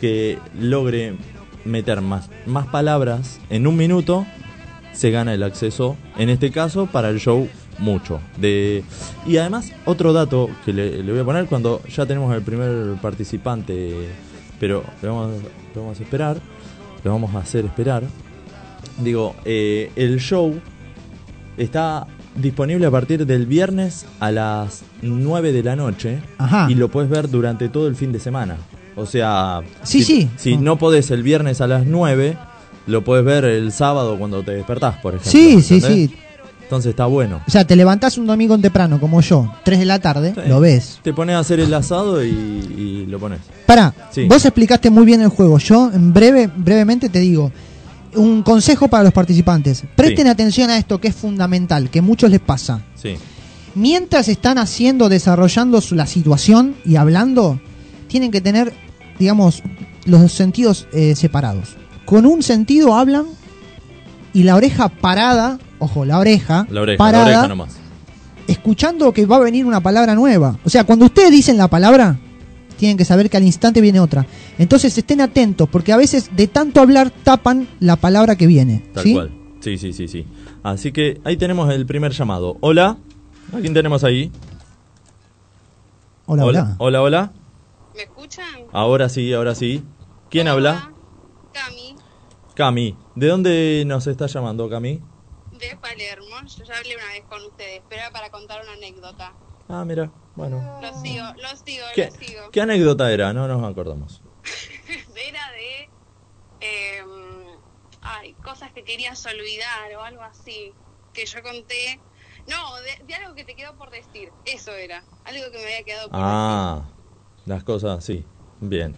que logre meter más, más palabras en un minuto se gana el acceso, en este caso para el show mucho. De, y además, otro dato que le, le voy a poner cuando ya tenemos el primer participante, pero le vamos, vamos a esperar, le vamos a hacer esperar. Digo, eh, el show está disponible a partir del viernes a las 9 de la noche Ajá. y lo puedes ver durante todo el fin de semana. O sea, Sí, si, sí. si no podés el viernes a las 9, lo puedes ver el sábado cuando te despertás, por ejemplo. Sí, sí, ¿entendés? sí. Entonces está bueno. O sea, te levantás un domingo temprano, como yo, 3 de la tarde, Sí. lo ves. Te pones a hacer el asado y, y lo pones. Pará, Sí. vos explicaste muy bien el juego. Yo, en breve, brevemente te digo, un consejo para los participantes. Presten Sí. atención a esto que es fundamental, que a muchos les pasa. Sí. Mientras están haciendo, desarrollando su- la situación y hablando, tienen que tener, digamos, los sentidos eh, separados. Con un sentido hablan y la oreja parada, ojo, la oreja, La oreja, parada, la oreja nomás. escuchando que va a venir una palabra nueva. O sea, cuando ustedes dicen la palabra, tienen que saber que al instante viene otra. Entonces estén atentos, porque a veces de tanto hablar tapan la palabra que viene. Tal ¿sí? cual. Sí, sí, sí, sí. Así que ahí tenemos el primer llamado. Hola. ¿A quién tenemos ahí? Hola, hola. Hola, hola. ¿Me escuchan? Ahora sí, ahora sí. ¿Quién habla? Cami, Cami. ¿De dónde nos está llamando, Cami? de Palermo. Yo ya hablé una vez con ustedes, pero era para contar una anécdota. Ah, mira, bueno. Lo sigo, lo sigo, ¿Qué, lo sigo. qué anécdota era? No nos acordamos. Era de... eh, ay, cosas que querías olvidar o algo así. Que yo conté... No, de, de algo que te quedó por decir. Eso era. Algo que me había quedado por Ah, las cosas, sí. Bien.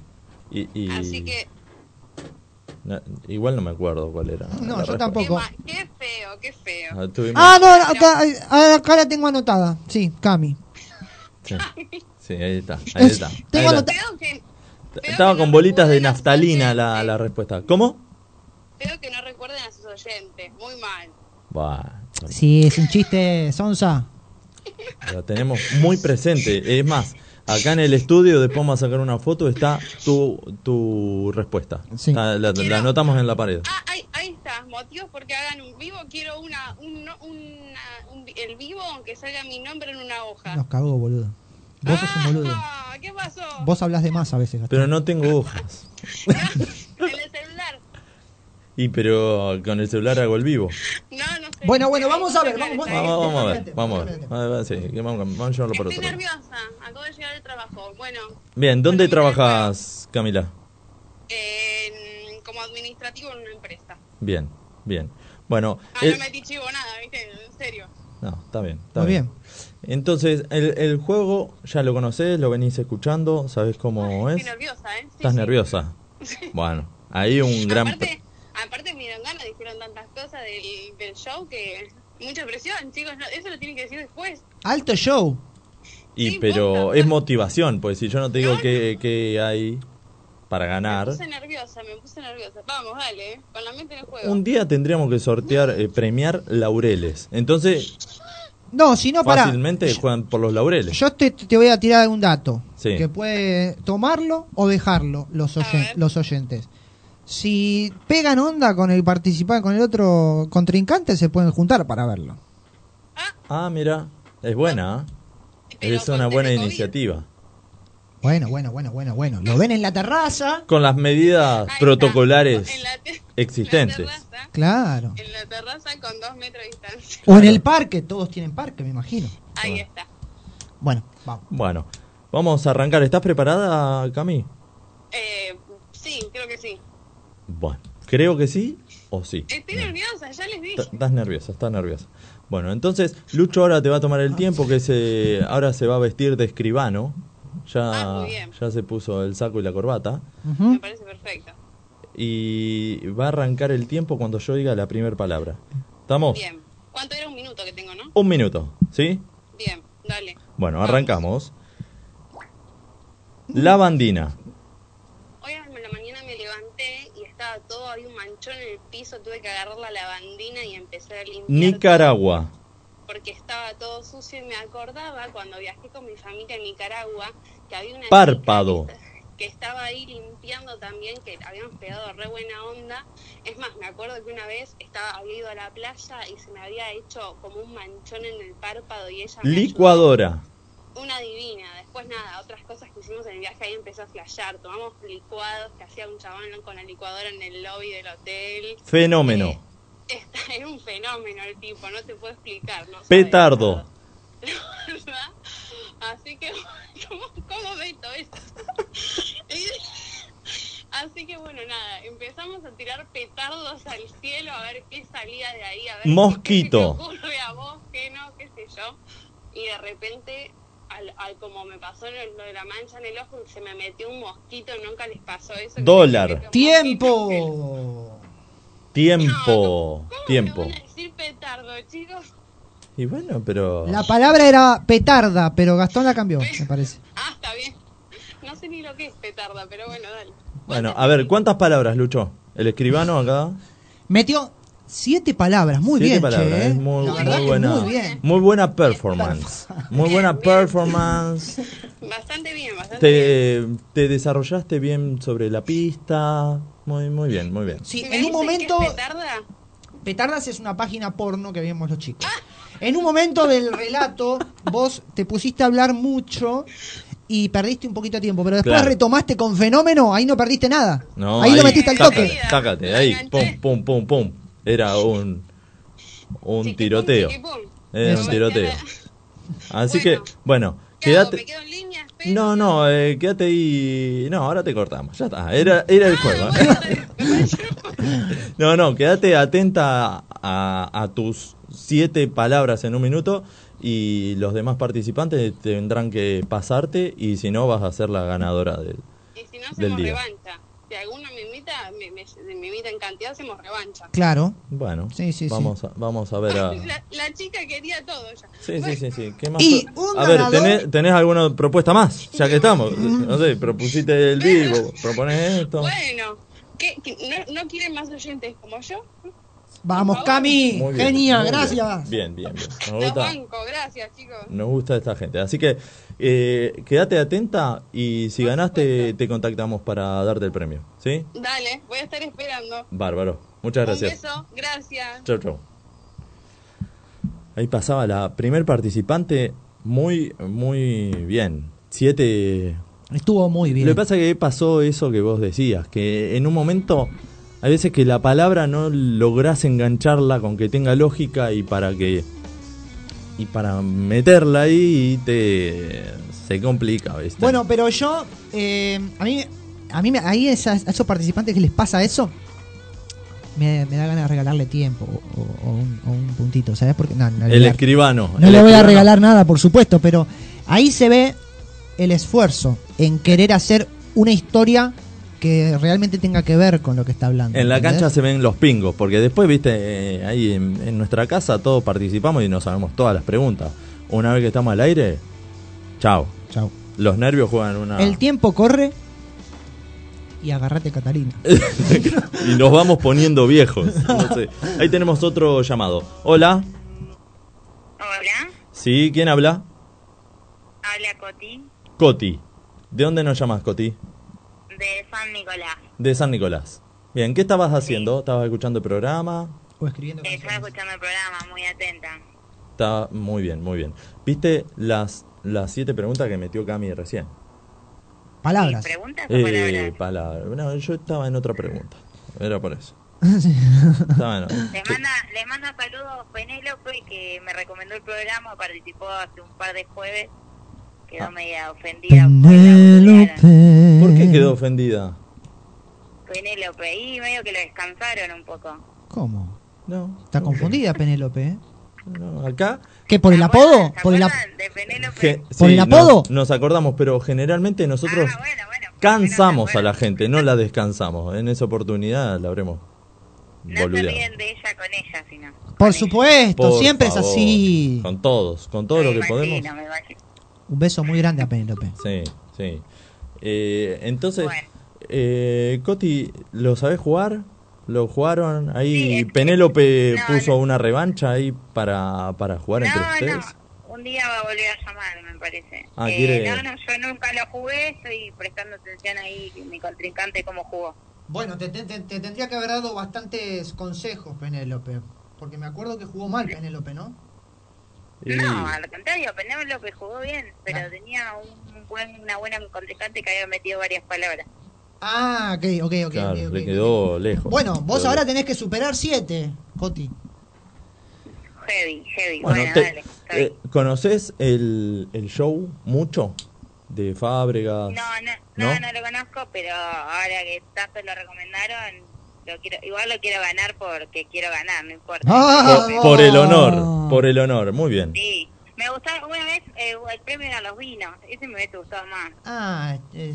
Y, y- decir. Así que... no, igual no me acuerdo cuál era. No, yo respuesta. Tampoco. qué feo, qué feo. Ah, Ah, no, acá, ah, acá la tengo anotada. Sí, Cami. Sí, sí, ahí está. Ahí está. ahí Tengo está. anota- Veo que, veo Estaba que con no bolitas de naftalina la, la respuesta. ¿Cómo? Veo que no recuerden a sus oyentes. Muy mal. Bah, Sí, es un chiste, Sonsa. la tenemos muy presente. Es más, acá en el estudio, después vamos a sacar una foto, está tu, tu respuesta. Sí. Está- la, la anotamos en la pared. Ah, está. Motivos porque hagan un vivo. Quiero una, un, no- una- un el vivo aunque salga mi nombre en una hoja. Nos cagó, boludo. Vos sos un boludo. Ah, ¿Qué pasó? Vos hablas de más a veces, Gastón. Pero no tengo hojas. En el celular. Y pero con el celular hago el vivo. No, no sé. Bueno, bueno, vamos a ver, vamos, Vamos, vamos a ver, vamos a ver. Ver, sí, vamos, vamos a llevarlo por Estoy otro lado. nerviosa. Acabo de llegar al trabajo. Bueno, Bien, ¿dónde trabajas, Camila? en- como administrativo en una empresa. Bien, bien. Bueno, Ah, el- no metí chivo nada, ¿viste? En serio. no, está bien, está Muy bien. Entonces, el, el juego ya lo conoces, lo venís escuchando, ¿sabés cómo es? Estoy nerviosa, ¿eh? Sí, ¿Estás sí. nerviosa? Bueno, ahí un gran... Aparte, aparte me dieron ganas, dijeron tantas cosas del, del show que mucha presión, chicos, no, eso lo tienen que decir después. Alto show. Y Sí, pero posta. es motivación, pues si yo no te digo No, qué, qué hay para Me ganar, puse nerviosa, me puse nerviosa. Vamos, dale, ¿eh? con la mente en el juego. un día tendríamos que sortear, eh, premiar laureles. Entonces, No, si no, para. fácilmente juegan por los laureles. Yo te, te voy a tirar un dato. Sí. Que puede tomarlo o dejarlo los, oyen- los oyentes. Si pegan onda con el participante, con el otro contrincante, se pueden juntar para verlo. Ah, mira, es buena, ¿eh? Pero es una buena iniciativa. Bueno, bueno, bueno, bueno, bueno. Lo ven en la terraza. Con las medidas Ahí está. protocolares En la te- existentes. En la, terraza, Claro. en la terraza con dos metros de distancia. O en el parque, todos tienen parque, me imagino. Ahí está. Bueno, vamos. Bueno, vamos a arrancar. ¿Estás preparada, Cami? Eh, sí, creo que sí. Bueno, creo que sí o sí. Estoy nerviosa, ya les dije. Estás nerviosa, estás nerviosa. Bueno, entonces Lucho ahora te va a tomar el tiempo que se ahora se va a vestir de escribano. Ya, Ah, ya se puso el saco y la corbata. Ujú. Me parece perfecto. Y va a arrancar el tiempo cuando yo diga la primera palabra. ¿Estamos? Bien. ¿Cuánto era un minuto que tengo, no? Un minuto, ¿sí? Bien, dale. Bueno, Vamos. arrancamos. Lavandina. Hoy a la mañana me levanté y estaba todo, había un manchón en el piso, tuve que agarrar la lavandina y empezar a limpiar. Nicaragua. todo Porque estaba todo sucio y me acordaba cuando viajé con mi familia en Nicaragua que había una Párpado. que, estaba ahí limpiando también, que habíamos pegado re buena onda. Es más, me acuerdo que una vez estaba, había ido a la playa y se me había hecho como un manchón en el párpado y ella me ayudó. Licuadora. Una divina. Después nada, otras cosas que hicimos en el viaje ahí empezó a flashear. Tomamos licuados que hacía un chabón con la licuadora en el lobby del hotel. Fenómeno. Eh, era un fenómeno el tipo, no te puedo explicar. No Petardo. Así que, ¿cómo, cómo meto eso? Así que bueno, nada, empezamos a tirar petardos al cielo a ver qué salía de ahí, a ver Mosquito. qué se te ocurre a vos, qué no, qué sé yo. Y de repente, al, al como me pasó lo, lo de la mancha en el ojo, se me metió un mosquito, nunca les pasó eso. Dólar. ¡Tiempo! Tiempo. ¿Cómo Tiempo. me van a decir petardo, chicos? Y bueno, pero... La palabra era petarda, pero Gastón la cambió, me parece. Ah, está bien. No sé ni lo que es petarda, pero bueno, dale. Bueno, a ver, ¿cuántas palabras, Lucho? El escribano acá. Metió siete palabras, muy Siete bien, palabras, che, ¿eh? es muy, buena. Muy bien. muy buena performance. Muy buena performance. Bastante bien, bastante bien. Te, te desarrollaste bien sobre la pista. Muy, muy bien, muy bien. Sí, ¿Me en un momento, que es petarda? Petardas es una página porno que vimos los chicos. En un momento del relato, vos te pusiste a hablar mucho y perdiste un poquito de tiempo, pero después Claro. retomaste con fenómeno, ahí no perdiste nada. No, ahí, lo metiste al toque. Sácate, ahí, pum, pum, pum, pum. Era un, un tiroteo. Era un tiroteo. Así Bueno. que, bueno, quédate. ¿Me quedo en línea? Espero. No, no, eh, quédate ahí. No, ahora te cortamos. Ya está. Era, era el juego. Ah, ¿eh? Bueno, No, no, quédate atenta a, a tus siete palabras en un minuto y los demás participantes tendrán que pasarte y si no vas a ser la ganadora del... Y si no, hacemos día. revancha. Si alguno me imita, me, me, me imita en cantidad, hacemos revancha. Claro. Bueno, Sí, sí, sí. vamos, A, vamos a ver a... La, la chica quería todo ya. Sí, sí, sí, sí. ¿Qué más? Y un a ver, ganador- ¿tenés, ¿tenés alguna propuesta más? Ya que estamos. No sé, propusiste el vivo, propones esto. Bueno, ¿qué, qué- no, ¿no quieren más oyentes como yo? Vamos, Cami. Bien, Genia, gracias. Bien, bien, bien. Nos Los gusta, banco, gracias chicos. nos gusta esta gente. Así que eh, quédate atenta y si ganaste te contactamos para darte el premio. ¿Sí? Dale, voy a estar esperando. Bárbaro. Muchas gracias. Un beso, gracias. Chau, chau. Ahí pasaba la primer participante muy, muy bien. Siete Estuvo muy bien. Lo que pasa es que pasó eso que vos decías, que en un momento hay veces que la palabra no lográs engancharla con que tenga lógica y para que y para meterla ahí te se complica, ¿viste? Bueno, pero yo, eh, a mí, a mí ahí esas- a esos participantes que les pasa eso, me, me da ganas de regalarle tiempo o, un, o un puntito, ¿sabes? Porque no, no le el escribano. no el le voy a regalar nada, por supuesto, pero ahí se ve el esfuerzo en querer hacer una historia que realmente tenga que ver con lo que está hablando. En la ¿entendés? cancha se ven los pingos, porque después, viste, eh, ahí en, en nuestra casa todos participamos y nos sabemos todas las preguntas. Una vez que estamos al aire, chao. Chau. Los nervios juegan una... El tiempo corre y agarrate Catalina. y nos vamos poniendo viejos. No sé. Ahí tenemos otro llamado. Hola. Hola, Sí, ¿quién habla? habla Coti Coti. ¿De dónde nos llamas, Coti? de San Nicolás. De San Nicolás. Bien, ¿qué estabas haciendo? ¿Estabas escuchando el programa? O escribiendo Estaba canciones. escuchando el programa, muy atenta. Está muy bien, muy bien. ¿Viste las, las siete preguntas que metió Cami recién? Palabras. ¿Preguntas o Eh, palabras? palabra. No, yo estaba en otra pregunta. Era por eso. Estaba en- Les manda, les manda saludos Penélope, que me recomendó el programa, participó hace un par de jueves. Quedó Ah. media ofendida. Penélope. ¿Por qué quedó ofendida? Penélope, y medio que lo descansaron un poco. ¿Cómo? No. Está confundida Penélope, ¿eh? no, acá ¿Qué, por el ¿Se apodo? se ¿Por el ap- acuerdan de Penélope? Ge- ¿Por el no- apodo? Nos, acordamos, pero generalmente nosotros Ah, bueno, bueno, cansamos se a la gente, no la descansamos. En esa oportunidad la habremos No se boludeado. ríen de ella con ella, sino. Por ella. supuesto, Por siempre es así. Con todos, con todo Me lo que imagino, podemos. Un beso muy grande a Penélope. Sí, sí. Eh, entonces, Bueno. eh, Coti, ¿lo sabés jugar? ¿Lo jugaron? Ahí Sí, es que- Penélope no, puso no. una revancha ahí para, para jugar entre No, ustedes. no, un día va a volver a llamar, me parece. Ah, Eh, quiere- No, no, yo nunca lo jugué, estoy prestando atención ahí, mi contrincante cómo jugó. Bueno, te, te- te- te tendría que haber dado bastantes consejos, Penélope. Porque me acuerdo que jugó mal Penélope, ¿no? Y- No, al contrario, Penélope jugó bien, pero Ah. tenía un buen, una buena contrincante que había metido varias palabras. Ah, ok, ok, ok. claro, ok, ok, le ok. quedó lejos. Bueno, vos Quedó ahora lejos. tenés que superar siete, Coti. Heavy, heavy, Bueno, bueno, te- dale. eh, ¿conoces el, el show mucho? De Fábregas. no, no, ¿no? no, no lo conozco, pero ahora que tanto lo recomendaron, lo quiero, igual lo quiero ganar porque quiero ganar, no importa. Ah, Por, por el honor, por el honor, muy bien. Sí, me gustaba, una vez eh, el premio eran los vinos, ese me hubiese gustado más. Ah, eh,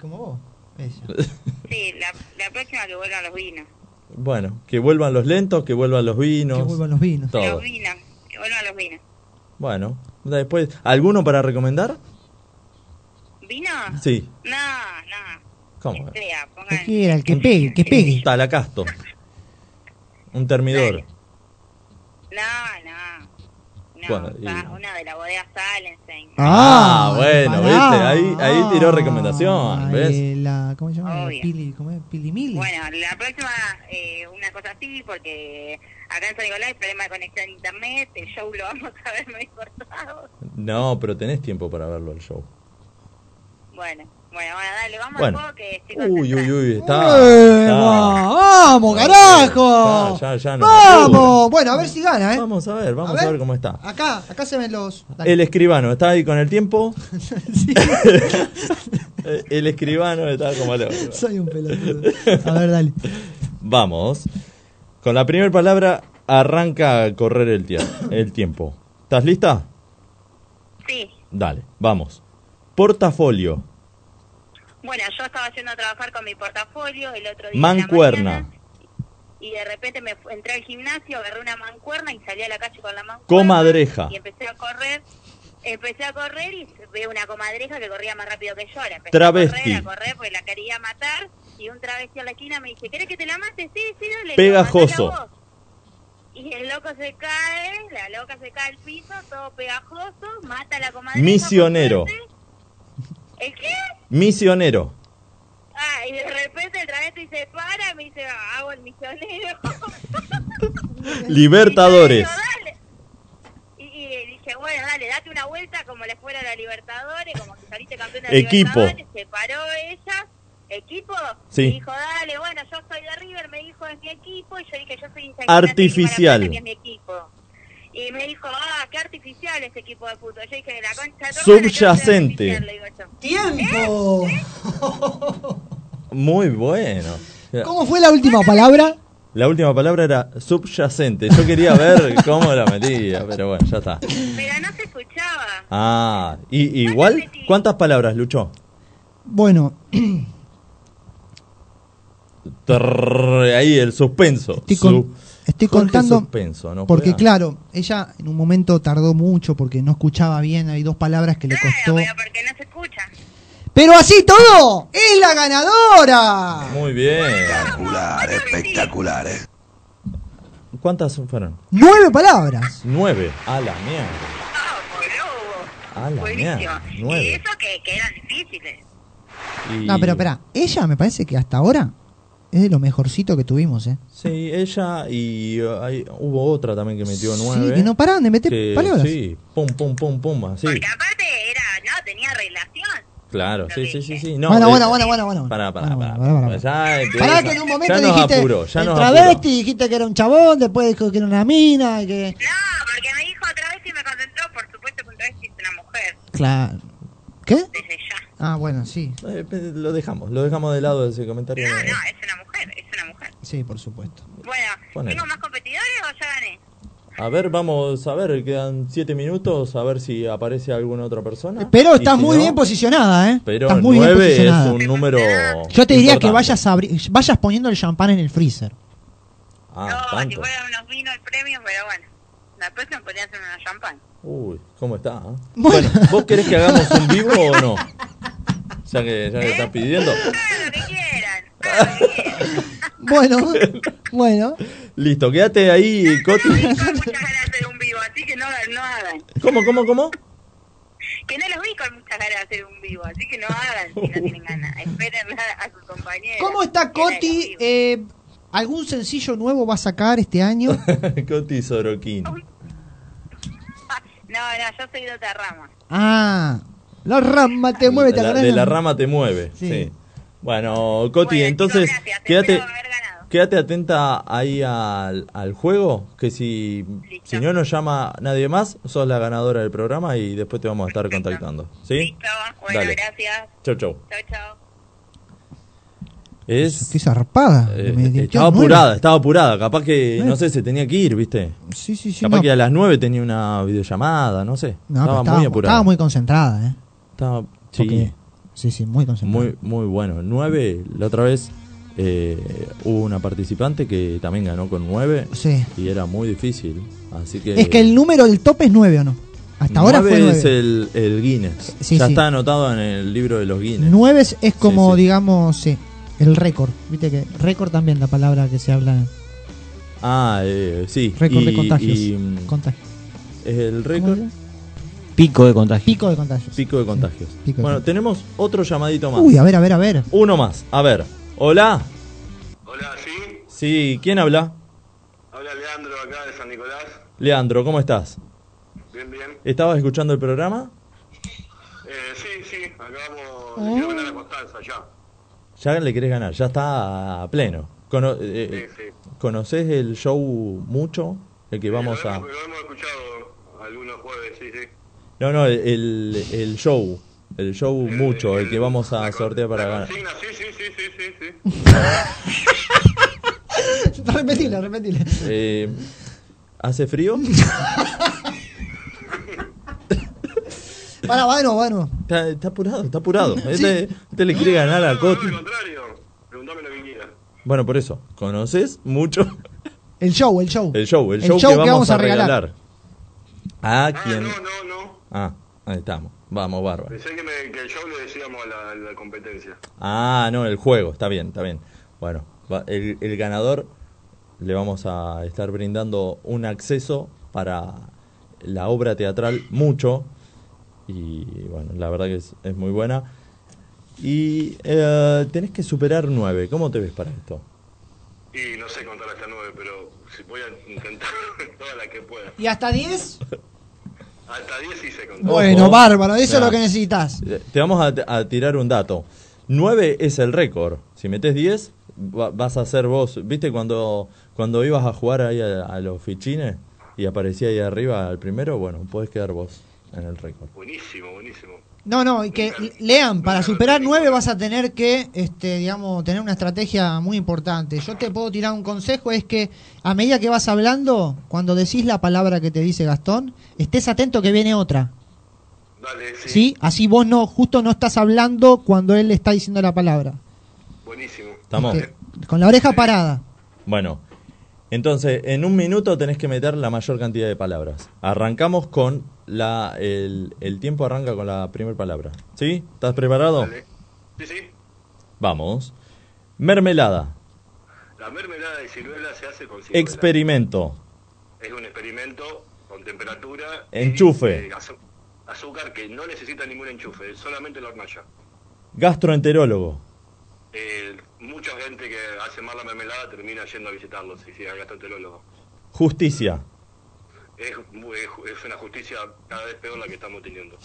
como vos. Ella. Sí, la, la próxima que vuelvan los vinos. Bueno, que vuelvan los lentos, que vuelvan los vinos. Que vuelvan los vinos. Todo. Los vinos, que vuelvan los vinos. Bueno, después, ¿alguno para recomendar? ¿Vino? Sí. No, no. ¿Cómo? Que sea, pongan. quiera, el que pegue, que pegue. Talacasto. Un termidor. No, no. No, Bueno, y- una de la bodega Salenstein. Ah, bueno, pará. ¿viste? Ahí- ahí tiró recomendación, Ay, ¿ves? La, ¿Cómo se llama? Obvio. Pili, ¿Cómo es? Pilimili. Bueno, la próxima, eh, una cosa así, porque acá en San Nicolás hay problema de conexión a internet, el show lo vamos a ver muy cortado. No, pero tenés tiempo para verlo el show. Bueno, bueno, bueno, dale, vamos Bueno. al juego que estoy Uy, uy, uy, está. ¡Eh, está- va- ¡Vamos, carajo! Ya, ya, ya no ¡Vamos! Bueno, a ver si gana, ¿eh? Vamos a ver, vamos a ver, cómo está. Acá, acá se ven los. dale. El escribano, ¿está ahí con el tiempo? Sí, el escribano está como loco. soy un pelotudo. A ver, dale. Vamos. Con la primera palabra arranca a correr el, tie- el tiempo. ¿Estás lista? Sí. Dale, vamos. Portafolio. Bueno, yo estaba yendo a trabajar con mi portafolio el otro día. Mancuerna. mañana, Y de repente me entré al gimnasio, agarré una mancuerna y salí a la calle con la mancuerna. Comadreja. Y empecé a correr. Empecé a correr y veo una comadreja que corría más rápido que yo. La empecé Travesti. a correr, a correr porque la quería matar. Y un travesti a la esquina me dice, ¿querés que te la mate? Sí, sí, dale. Pegajoso. Y el loco se cae, la loca se cae al piso, todo pegajoso, mata a la comadreja. Misionero. ¿El qué? Misionero. Ah, y de repente el travesti se para y me dice, hago el misionero. Libertadores. Y, dije, bueno, dale, date una vuelta como le fuera a la Libertadores, como que saliste campeón de Equipo. Libertadores. Se paró ella, equipo, Sí. y dijo, dale, bueno, yo soy de River, me dijo, es mi equipo, y yo dije, yo soy Artificial. Que es mi equipo. Y me dijo, ah, qué artificial ese equipo de fútbol. Yo dije, la concha de tu hermana, ¿qué va a ser Subyacente. artificial?", le digo yo. ¡Tiempo! Muy bueno. ¿Cómo fue la última palabra? La última palabra era subyacente. Yo quería ver cómo la metía, pero bueno, ya está. Pero no se escuchaba. Ah, y, igual, ¿cuántas palabras, Lucho? Bueno, Trrr, ahí el suspenso. estoy, con- Su- estoy Jorge contando. suspenso, ¿no? porque, claro, ella en un momento tardó mucho porque no escuchaba bien. Hay dos palabras que le costó. Pero porque no se escucha. Pero así todo, es la ganadora. Muy bien. Espectacular, espectacular, eh. ¿Cuántas fueron? Nueve palabras. Nueve. A la mierda. Ah, A la Buenísimo. mierda. Y Nueve. eso que, que eran difíciles. Y- No, pero espera, ella me parece que hasta ahora es de lo mejorcito que tuvimos, ¿eh? Sí, ella y uh, hay- hubo otra también que metió nueve. Sí, que no paraban de meter que- palabras. Sí, pum, pum, pum, pum, así. Porque aparte era, no, tenía relación. Claro, sí, sí, sí, sí. No, bueno, bueno, bueno, bueno, bueno. Pará, pará, pará. Pará que en un momento ya nos dijiste apuró, ya el nos travesti, apuró. dijiste que era un chabón, después dijo que era una mina, que... No, porque me dijo travesti y me concentró, por supuesto que un travesti es una mujer, Claro. ¿Qué? desde ya. Ah, bueno, sí. Eh, lo dejamos, lo dejamos de lado ese comentario. No, no, es una mujer, es una mujer. Sí, por supuesto. Bueno, Ponele. ¿tengo más competidores o ya gané? A ver, vamos a ver, quedan siete minutos, a ver si aparece alguna otra persona. Pero Y estás si muy no, bien posicionada, ¿eh? Pero estás muy bien nueve es posicionada. un número. Yo te diría que vayas, abri- vayas poniendo el champán en el freezer. Ah, no, si tanto. fueran unos vinos el premio, pero bueno. La próxima podría ser una champán. Uy, ¿cómo está? ah? Bueno, ¿vos querés que hagamos un vivo o no? Ya que, ya que estás pidiendo. Lo que quieran, lo que quieran. Bueno, bueno. Listo, quédate ahí, Coti. No tengo muchas ganas de hacer un vivo, así que no, no hagan. ¿Cómo, cómo, cómo? Que no los vi con muchas ganas de hacer un vivo, así que no hagan si no tienen ganas. Esperen a, a sus compañeros. ¿Cómo está Coti? Eh, ¿Algún sencillo nuevo va a sacar este año? Coti Sorokin. No, no, yo soy de otra rama. Ah, la rama te mueve, ¿te La- acordás? de la rama te mueve. Sí. Sí. Bueno, Coti, Bueno, entonces chicos, gracias, quédate, espero haber ganado. quédate atenta ahí al, al juego, que si, si no nos llama nadie más, sos la ganadora del programa y después te vamos a estar contactando. ¿Sí? Listo, bueno, Dale. gracias. Chau, chau. Chao, chao. Es, Qué zarpada. eh, estaba nueve. apurada, estaba apurada. Capaz que, Eh. no sé, se tenía que ir, ¿viste? Sí, sí, sí. Capaz no. que a las 9 tenía una videollamada, no sé. No, estaba, estaba, muy apurada. estaba muy concentrada, ¿eh? Estaba- sí. Porque- sí, sí, muy concentrada. Muy, muy bueno. 9, la otra vez eh, hubo una participante que también ganó con 9 Sí. y era muy difícil. Así que. Es que el número del tope es 9 o no. Hasta ahora fue 9. es el, el Guinness. Sí, ya sí. está anotado en el libro de los Guinness. 9 es, como, Sí, digamos, sí, el récord. Viste que récord también, la palabra que se habla. Ah, eh, sí. Récord de contagios. y, mm, Contagio. el ¿Cómo récord? Pico de contagio. Pico de contagios. pico de contagios. pico de bueno, contagios. tenemos otro llamadito más. Uy, a ver, a ver, a ver. Uno más. A ver. Hola. Hola, ¿sí? Sí, ¿quién habla? Habla Leandro acá de San Nicolás. Leandro, ¿cómo estás? Bien, bien. ¿Estabas escuchando el programa? Eh, sí, sí, acabamos de quiero ganar a Constanza ya. Ya le querés ganar, ya está a pleno. Cono- eh, Sí, sí. ¿Conoces el show mucho? El que vamos lo a... Hemos, lo hemos escuchado algunos jueves, sí, sí. No, no, el, el show. El show mucho, el que vamos a sortear para La ganar. consigna, sí, sí, sí, sí, sí, sí. repetile, repetile. Eh, ¿Hace frío? Para, bueno, bueno. Está, está apurado, está apurado. Este, este le quiere ganar a Coti. Al contrario, preguntame lo que quieras. Bueno, por eso, ¿conoces mucho El show, el show. el show? El show, que, vamos, a regalar. ¿A Ah, quién? no, no, no. Ah, ahí estamos. Vamos, bárbaro. Pensé que, me, que el show le decíamos a la, la competencia. Ah, no, el juego, está bien, está bien. Bueno, va- el, el ganador le vamos a estar brindando un acceso para la obra teatral Mucho. Y bueno, la verdad que es, es muy buena. Y eh, tenés que superar nueve. ¿Cómo te ves para esto? Y no sé contar hasta nueve, pero si voy a intentar todas las que pueda. ¿Y hasta 10? Hasta diez sí sé contar. Bueno, Ojo. bárbaro, eso es lo que necesitas. Eh, Te vamos a, a tirar un dato. 9 es el récord. Si metes 10, va- vas a ser vos. ¿Viste cuando, cuando ibas a jugar ahí a, a los fichines y aparecía ahí arriba el primero? Bueno, puedes quedar vos en el récord. Buenísimo, buenísimo. No, no, y que lean, para superar 9 vas a tener que, este, digamos, tener una estrategia muy importante. Yo te puedo tirar un consejo, es que a medida que vas hablando, cuando decís la palabra que te dice Gastón, estés atento que viene otra. Dale, sí. ¿Sí? Así vos no, justo no estás hablando cuando él está diciendo la palabra. Buenísimo. ¿Estamos? Este, con la oreja parada. Bueno, entonces en un minuto tenés que meter la mayor cantidad de palabras. Arrancamos con la... El, el tiempo arranca con la primera palabra. ¿Sí? ¿Estás preparado? Dale. Sí, sí. Vamos. Mermelada. La mermelada de ciruela se hace con ciruela. Experimento. Es un experimento con temperatura. y, Enchufe. eh, azúcar que no necesita ningún enchufe, solamente la hornalla. Gastroenterólogo. Eh, mucha gente que hace mal la mermelada termina yendo a visitarlos, y sí, al gastroenterólogo. Justicia. Es, una justicia cada vez peor la que estamos teniendo.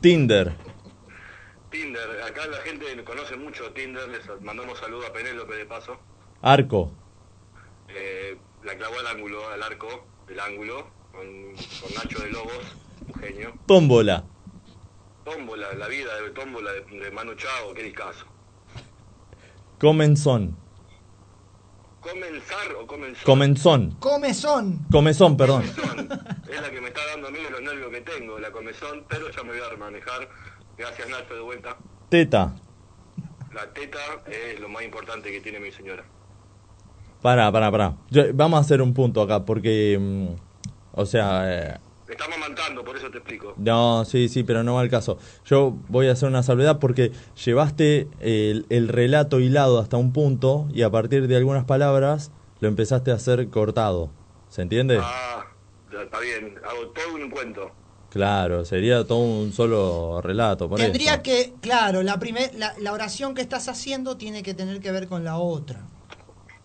Tinder. Tinder, acá la gente conoce mucho Tinder, les mandamos saludos a Penélope de paso. Arco. Eh, la clavó al ángulo, al arco, el ángulo, con, con Nacho de Lobos, un genio. Tómbola. Tómbola, la vida de Tómbola de, de Manu Chao, qué discazo. Comenzón. ¿Comenzar o comenzó? Comenzón. Comezón. Comezón, perdón. Es la que me está dando a mí de los nervios que tengo, la comezón, pero ya me voy a manejar. Gracias Nacho de vuelta. Teta. La teta es lo más importante que tiene mi señora. Pará, pará, pará. Yo- vamos a hacer un punto acá porque... mm, o sea... eh, Estamos amantando, por eso te explico. no, sí, sí, pero no va al caso. Yo voy a hacer una salvedad porque llevaste el, el relato hilado hasta un punto y a partir de algunas palabras lo empezaste a hacer cortado. ¿Se entiende? Ah, está bien, hago todo un cuento. Claro, sería todo un solo relato. Por Tendría que, claro, la, primer, la, la oración que estás haciendo tiene que tener que ver con la otra,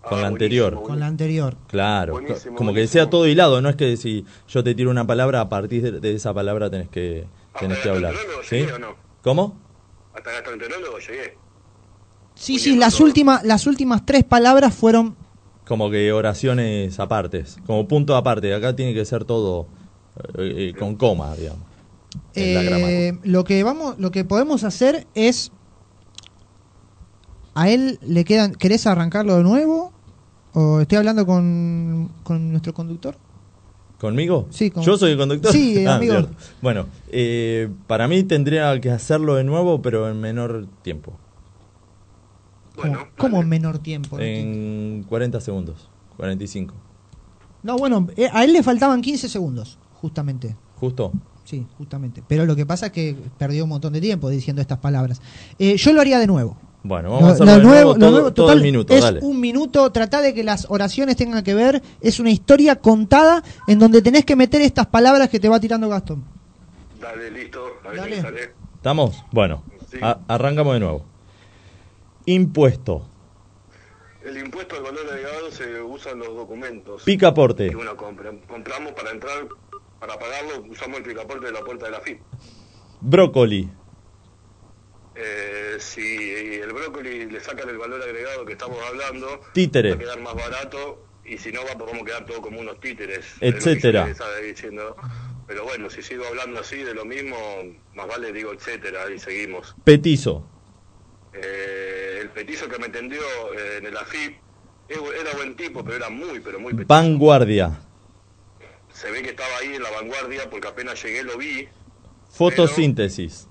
Con Ah, la anterior. buenísimo, con la anterior. Claro, Buenísimo, como que sea todo hilado, no es que si yo te tiro una palabra, a partir de- de esa palabra tenés que, tenés ¿Hasta que hablar. ¿sí? llegué o no? ¿Cómo? Hasta gastroenterólogo llegué. Sí, Muy sí, bien, las todo. últimas, las últimas tres palabras fueron Como que oraciones apartes, como punto aparte. Acá tiene que ser todo eh, eh, con coma, digamos. en la Eh, gramática. lo que vamos, lo que podemos hacer es a él le quedan, ¿querés arrancarlo de nuevo? ¿O estoy hablando con, con nuestro conductor? ¿Conmigo? Sí, con- ¿Yo soy el conductor? Sí, Ah, amigo. cierto. Bueno, eh, para mí tendría que hacerlo de nuevo, pero en menor tiempo. ¿Cómo, Bueno, cómo dale. en menor tiempo? En 40 segundos, 45. No, bueno, eh, a él le faltaban 15 segundos, justamente. ¿Justo? Sí, justamente. Pero lo que pasa es que perdió un montón de tiempo diciendo estas palabras. Eh, yo lo haría de nuevo. Bueno, vamos a Lo- hacerlo lo nuevo, lo todo, nuevo, todo total, el minuto, es dale. un minuto, trata de que las oraciones tengan que ver, es una historia contada en donde tenés que meter estas palabras que te va tirando Gastón. Dale, listo, a ver Dale. qué sale. ¿Estamos? Bueno, Sí. a- arrancamos de nuevo. Impuesto, El impuesto al valor agregado se usa en los documentos picaporte, que uno compra. Compramos para entrar, para pagarlo, usamos el picaporte de la puerta de la FIP. brócoli, Eh, si el brócoli le sacan el valor agregado que estamos hablando, Títere. va a quedar más barato y si no, va, podemos quedar todo como unos títeres. Etcétera. Diciendo. Pero bueno, si sigo hablando así de lo mismo, más vale digo etcétera y seguimos. Petizo. Eh, el petizo que me atendió eh, en el AFIP era buen tipo, pero era muy, pero muy petizo. Vanguardia. Se ve que estaba ahí en la vanguardia porque apenas llegué lo vi, Fotosíntesis. pero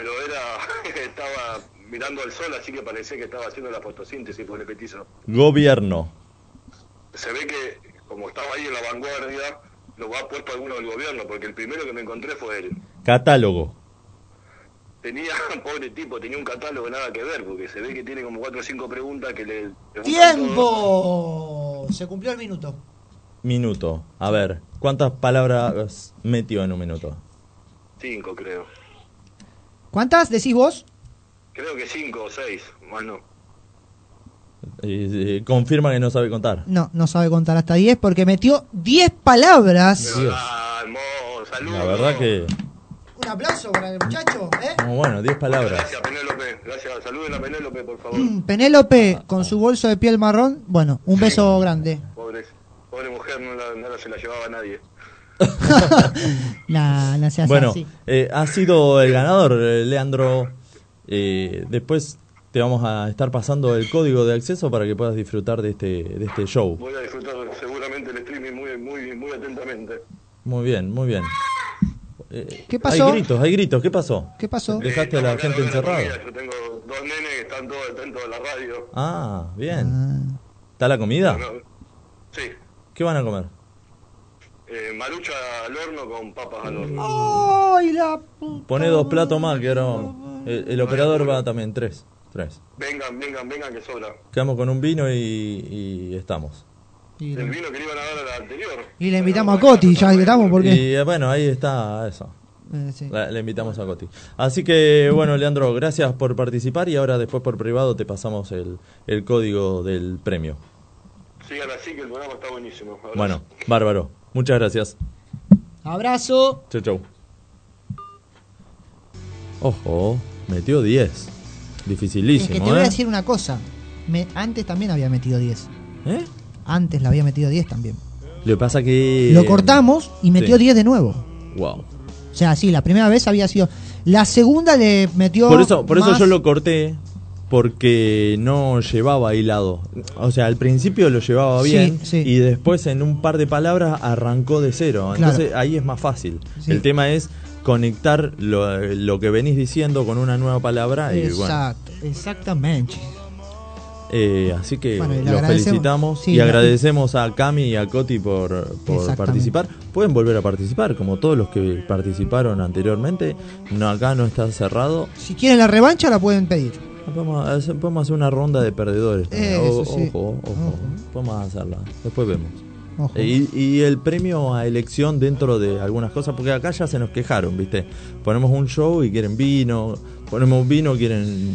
era estaba mirando al sol, así que parecía que estaba haciendo la fotosíntesis por el petizo. Gobierno. Se ve que como estaba ahí en la vanguardia, lo ha puesto alguno del gobierno, porque el primero que me encontré fue él. Catálogo. Tenía, pobre tipo, tenía un catálogo nada que ver, porque se ve que tiene como cuatro o cinco preguntas que le... todo. ¡Tiempo! Se cumplió el minuto. Minuto. A ver, ¿cuántas palabras metió en un minuto? Cinco, creo. ¿Cuántas decís vos? Creo que cinco o seis, más no. Y, y confirma que no sabe contar. No, no sabe contar hasta 10 porque metió 10 palabras. Dios. La verdad que... Un aplauso para el muchacho, ¿eh? Bueno, 10 palabras. Gracias, Penélope. Gracias. Saluden a Penélope, por favor. Mm, Penélope con su bolso de piel marrón. Bueno, un beso grande. Pobre, pobre mujer, no, la, no la se la llevaba nadie. No seas Bueno, así. eh, ha sido el ganador, eh, Leandro. Eh, después te vamos a estar pasando el código de acceso para que puedas disfrutar de este, de este show. Voy a disfrutar seguramente el streaming muy, muy, muy atentamente. Muy bien, muy bien. Eh, ¿Qué pasó? Hay gritos, hay gritos. ¿Qué pasó? ¿Qué pasó? ¿Dejaste a la gente encerrada? Yo tengo dos nenes que están todos atentos a la radio. Ah, bien. ¿Está la comida? Sí, ¿Qué van a comer? Eh, marucha al horno con papas al horno. ¡Ay, la puta! Pone dos platos más, que ahora el, el operador va también, tres. Tres. Vengan, vengan, vengan, que sobra. Quedamos con un vino y, y estamos. Y, El vino que le iban a dar a la anterior. y le invitamos a Coti, ya que estamos, porque. Y eh, bueno, ahí está eso. Eh, sí. La- le invitamos a Coti. Así que, bueno, Leandro, gracias por participar y ahora después por privado te pasamos el, el código del premio. Sigan así que el programa está buenísimo. Bueno, bárbaro. Muchas gracias. Abrazo. Chau, chau. Ojo, metió 10. Es Dificilísimo, que te voy a ¿eh? decir una cosa. Me, antes también había metido 10. ¿Eh? Antes la había metido 10 también. Lo que pasa que... Lo cortamos y metió sí. 10 de nuevo. Wow. O sea, sí, la primera vez había sido. La segunda le metió. Por eso, por eso yo lo corté, porque no llevaba hilado. O sea, al principio lo llevaba Sí, bien sí. y después en un par de palabras arrancó de cero. Claro. Entonces ahí es más fácil. Sí. El tema es conectar lo, lo que venís diciendo con una nueva palabra y bueno. Exacto, exactamente. Eh, así que Bueno, los felicitamos Sí, y agradecemos a Cami y a Coti por, por participar. Pueden volver a participar, como todos los que participaron anteriormente. No, acá no está cerrado. Si quieren la revancha, la pueden pedir. Podemos hacer, podemos hacer una ronda de perdedores. Eso O- sí. Ojo, ojo. Podemos hacerla. Después vemos. Ojo. Y, y el premio a elección dentro de algunas cosas, porque acá ya se nos quejaron, ¿viste? Ponemos un show y quieren vino, ponemos vino, quieren.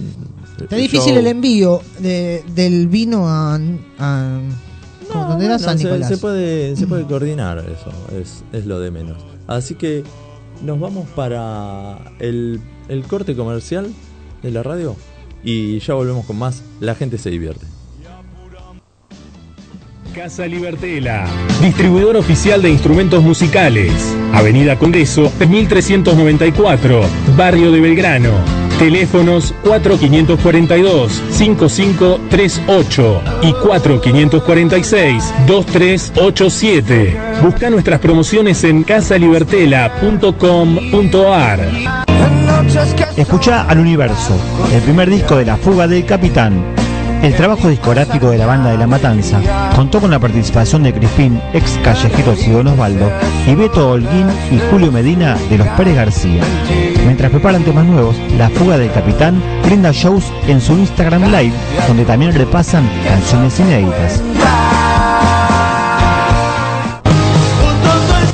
Está difícil show. el envío de, del vino a. a ¿cómo- ¿Dónde era? Bueno, San se, se puede, se puede coordinar eso, es, es lo de menos. Así que nos vamos para el, el corte comercial de la radio y ya volvemos con más. La gente se divierte. Casa Libertela, distribuidor oficial de instrumentos musicales. Avenida Congreso 1394, Barrio de Belgrano. Teléfonos 4542-5538 y 4546-2387. Busca nuestras promociones en casalibertela.com.ar. Escucha al universo, el primer disco de La Fuga del Capitán. El trabajo discográfico de la banda de La Matanza contó con la participación de Crispín, ex callejeros y Don Osvaldo, y Beto Holguín y Julio Medina de los Pérez García. Mientras preparan temas nuevos, La Fuga del Capitán brinda shows en su Instagram Live, donde también repasan canciones inéditas.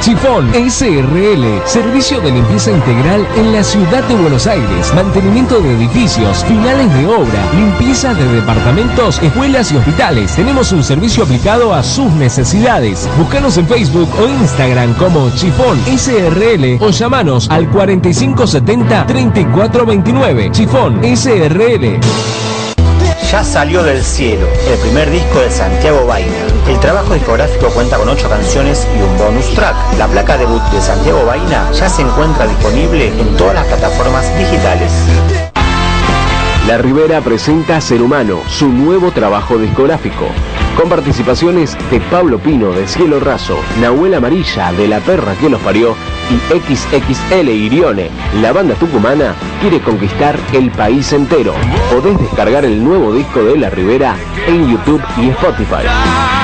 Chifón SRL, servicio de limpieza integral en la ciudad de Buenos Aires, mantenimiento de edificios, finales de obra, limpieza de departamentos, escuelas y hospitales. Tenemos un servicio aplicado a sus necesidades. Búscanos en Facebook o Instagram como Chifón SRL o llamanos al 4570 3429. Chifón SRL. Ya salió del cielo, el primer disco de Santiago Vaina. El trabajo discográfico cuenta con 8 canciones y un bonus track. La placa debut de Santiago Vaina ya se encuentra disponible en todas las plataformas digitales. La Ribera presenta Ser Humano, su nuevo trabajo discográfico, con participaciones de Pablo Pino de Cielo Raso, Nahuel Amarilla de La Perra que los parió y XXL Irione. La banda tucumana quiere conquistar el país entero. Podés descargar el nuevo disco de La Ribera en YouTube y Spotify.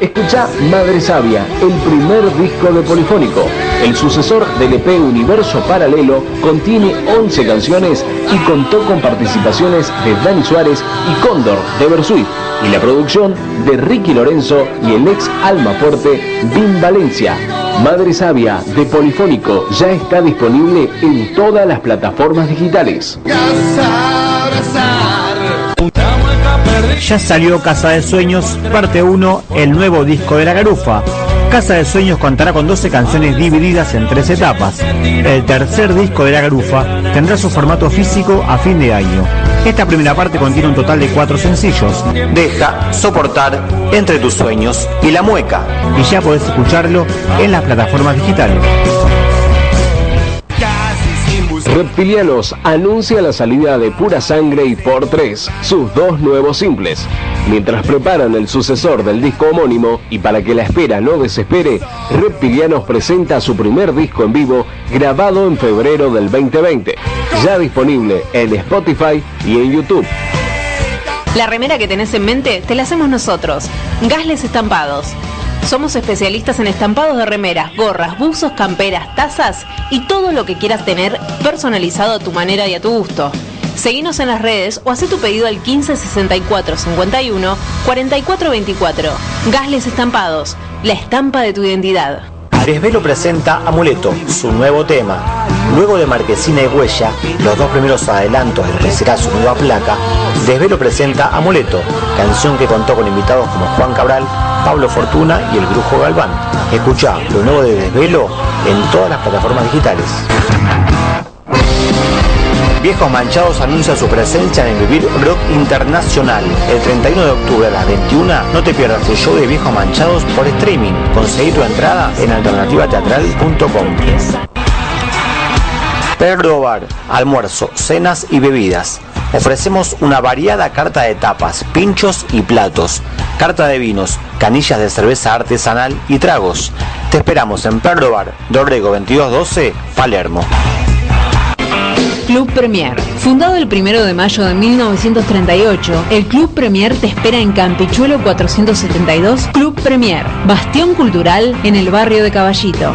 Escucha Madre Sabia, el primer disco de Polifónico. El sucesor del EP Universo Paralelo contiene 11 canciones y contó con participaciones de Dani Suárez y Cóndor de Versuit y la producción de Ricky Lorenzo y el ex Alma Fuerte Vin Valencia. Madre Sabia de Polifónico ya está disponible en todas las plataformas digitales. Ya salió Casa de Sueños, parte 1, el nuevo disco de la garufa. Casa de Sueños contará con 12 canciones divididas en tres etapas. El tercer disco de la garufa tendrá su formato físico a fin de año. Esta primera parte contiene un total de cuatro sencillos. Deja, soportar, entre tus sueños y la mueca. Y ya podés escucharlo en las plataformas digitales. Reptilianos anuncia la salida de Pura Sangre y Por 3, sus dos nuevos simples. Mientras preparan el sucesor del disco homónimo y para que la espera no desespere, Reptilianos presenta su primer disco en vivo grabado en febrero del 2020, ya disponible en Spotify y en YouTube. La remera que tenés en mente te la hacemos nosotros. Gasles Estampados. Somos especialistas en estampados de remeras, gorras, buzos, camperas, tazas y todo lo que quieras tener personalizado a tu manera y a tu gusto. Seguinos en las redes o haz tu pedido al 15 64 51 44 24. Gasles Estampados, la estampa de tu identidad. Desvelo presenta Amuleto, su nuevo tema. Luego de Marquesina y Huella, los dos primeros adelantos de lo que será su nueva placa, Desvelo presenta Amuleto, canción que contó con invitados como Juan Cabral, Pablo Fortuna y el Brujo Galván. Escucha lo nuevo de Desvelo en todas las plataformas digitales. Viejos Manchados anuncia su presencia en el Vivir Rock Internacional. El 31 de octubre a las 21 no te pierdas el show de Viejos Manchados por streaming. Conseguí tu entrada en alternativateatral.com. Perro Bar, almuerzo, cenas y bebidas. Ofrecemos una variada carta de tapas, pinchos y platos, carta de vinos, canillas de cerveza artesanal y tragos. Te esperamos en Perro Bar, Dorrego 2212, Palermo. Club Premier. Fundado el 1 de mayo de 1938, el Club Premier te espera en Campichuelo 472, Club Premier, bastión cultural en el barrio de Caballito.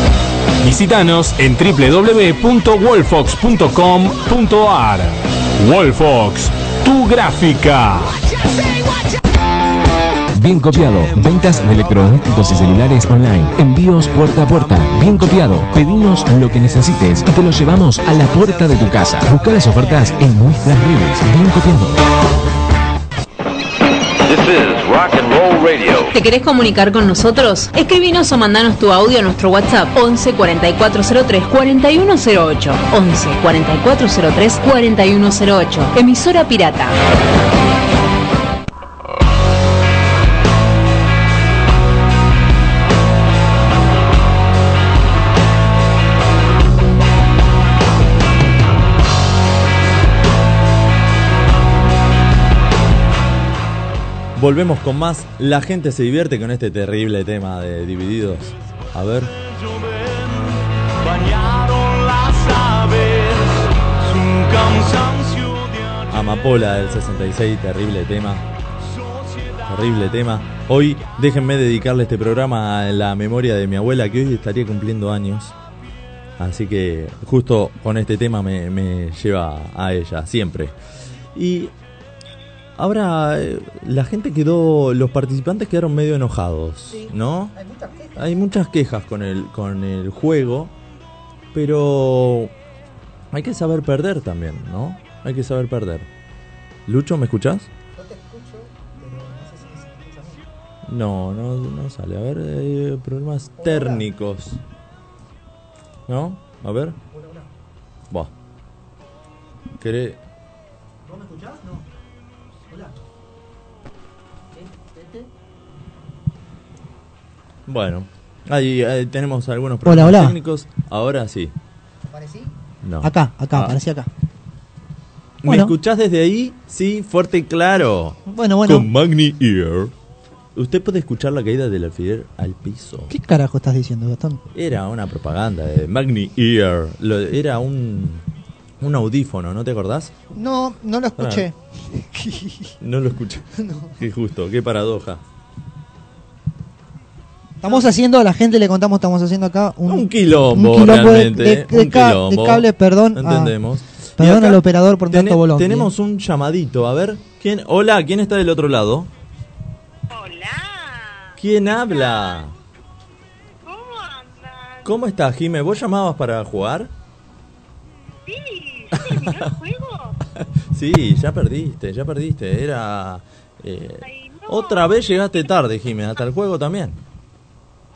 Visítanos en www.wolfox.com.ar. Wolfox, tu gráfica. Bien copiado. Ventas de electrodomésticos y celulares online. Envíos puerta a puerta. Bien copiado. Pedimos lo que necesites y te lo llevamos a la puerta de tu casa. Busca las ofertas en nuestras redes. Bien copiado. ¿Te querés comunicar con nosotros? Escribinos o mandanos tu audio a nuestro WhatsApp 11 4403 4108. 11 4403 4108. Emisora Pirata. Volvemos con más. La gente se divierte con este terrible tema de Divididos. A ver. Amapola del 66, terrible tema. Terrible tema. Hoy déjenme dedicarle este programa a la memoria de mi abuela que hoy estaría cumpliendo años. Así que justo con este tema me, me lleva a ella, siempre. Y ahora la gente quedó, los participantes quedaron medio enojados, ¿no? Hay muchas quejas con el, con el juego, pero hay que saber perder también, ¿no? Hay que saber perder. Lucho, ¿me escuchás? No, no, no sale. A ver, eh, problemas técnicos. ¿No? A ver. Va. ¿Querés? ¿Vos me escuchás? No. Hola. Bueno, ahí, ahí tenemos algunos Hola, problemas hola. técnicos. Ahora sí. ¿Aparecí? No. Acá, acá, Ah. aparecí acá. ¿Me Bueno. escuchás desde ahí? Sí, fuerte y claro. Bueno, bueno. Con Magni Ear. Usted puede escuchar la caída del alfiler al piso. ¿Qué carajo estás diciendo, Gastón? Era una propaganda de Magni Ear. Lo- era un, un audífono, ¿no te acordás? No, no lo escuché. No lo escuché. Qué justo, qué paradoja. Estamos haciendo, a la gente le contamos, estamos haciendo acá un, Un quilombo, un quilombo de- realmente. de, de un ca- de quilombo. cable, perdón. a- Entendemos. perdón al operador por tanto bolón. Tenemos un llamadito. A ver, ¿quién? Hola, ¿quién está del otro lado? Hola. ¿Quién habla? ¿Cómo andan? ¿Cómo estás, Jime? ¿Vos llamabas para jugar? Sí, ¿ya terminó el juego? Sí, ya perdiste, ya perdiste. Era. eh, Otra vez llegaste tarde, Jime, hasta el juego también.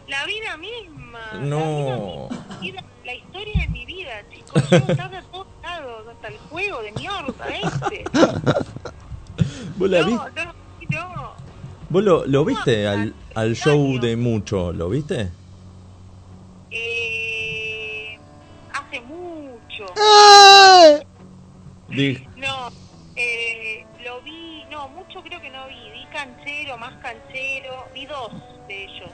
La vida misma. No. La, vida- la historia de mi vida, chicos. Yo tarde a todos lados, hasta el juego de mierda este. ¿Vos, la no, vi- no, no. ¿Vos lo, lo viste al, al show de mucho? ¿Lo viste? Eh, hace mucho. Di- No, eh, lo vi, no, mucho creo que no vi. Vi canchero, más canchero, vi dos de ellos.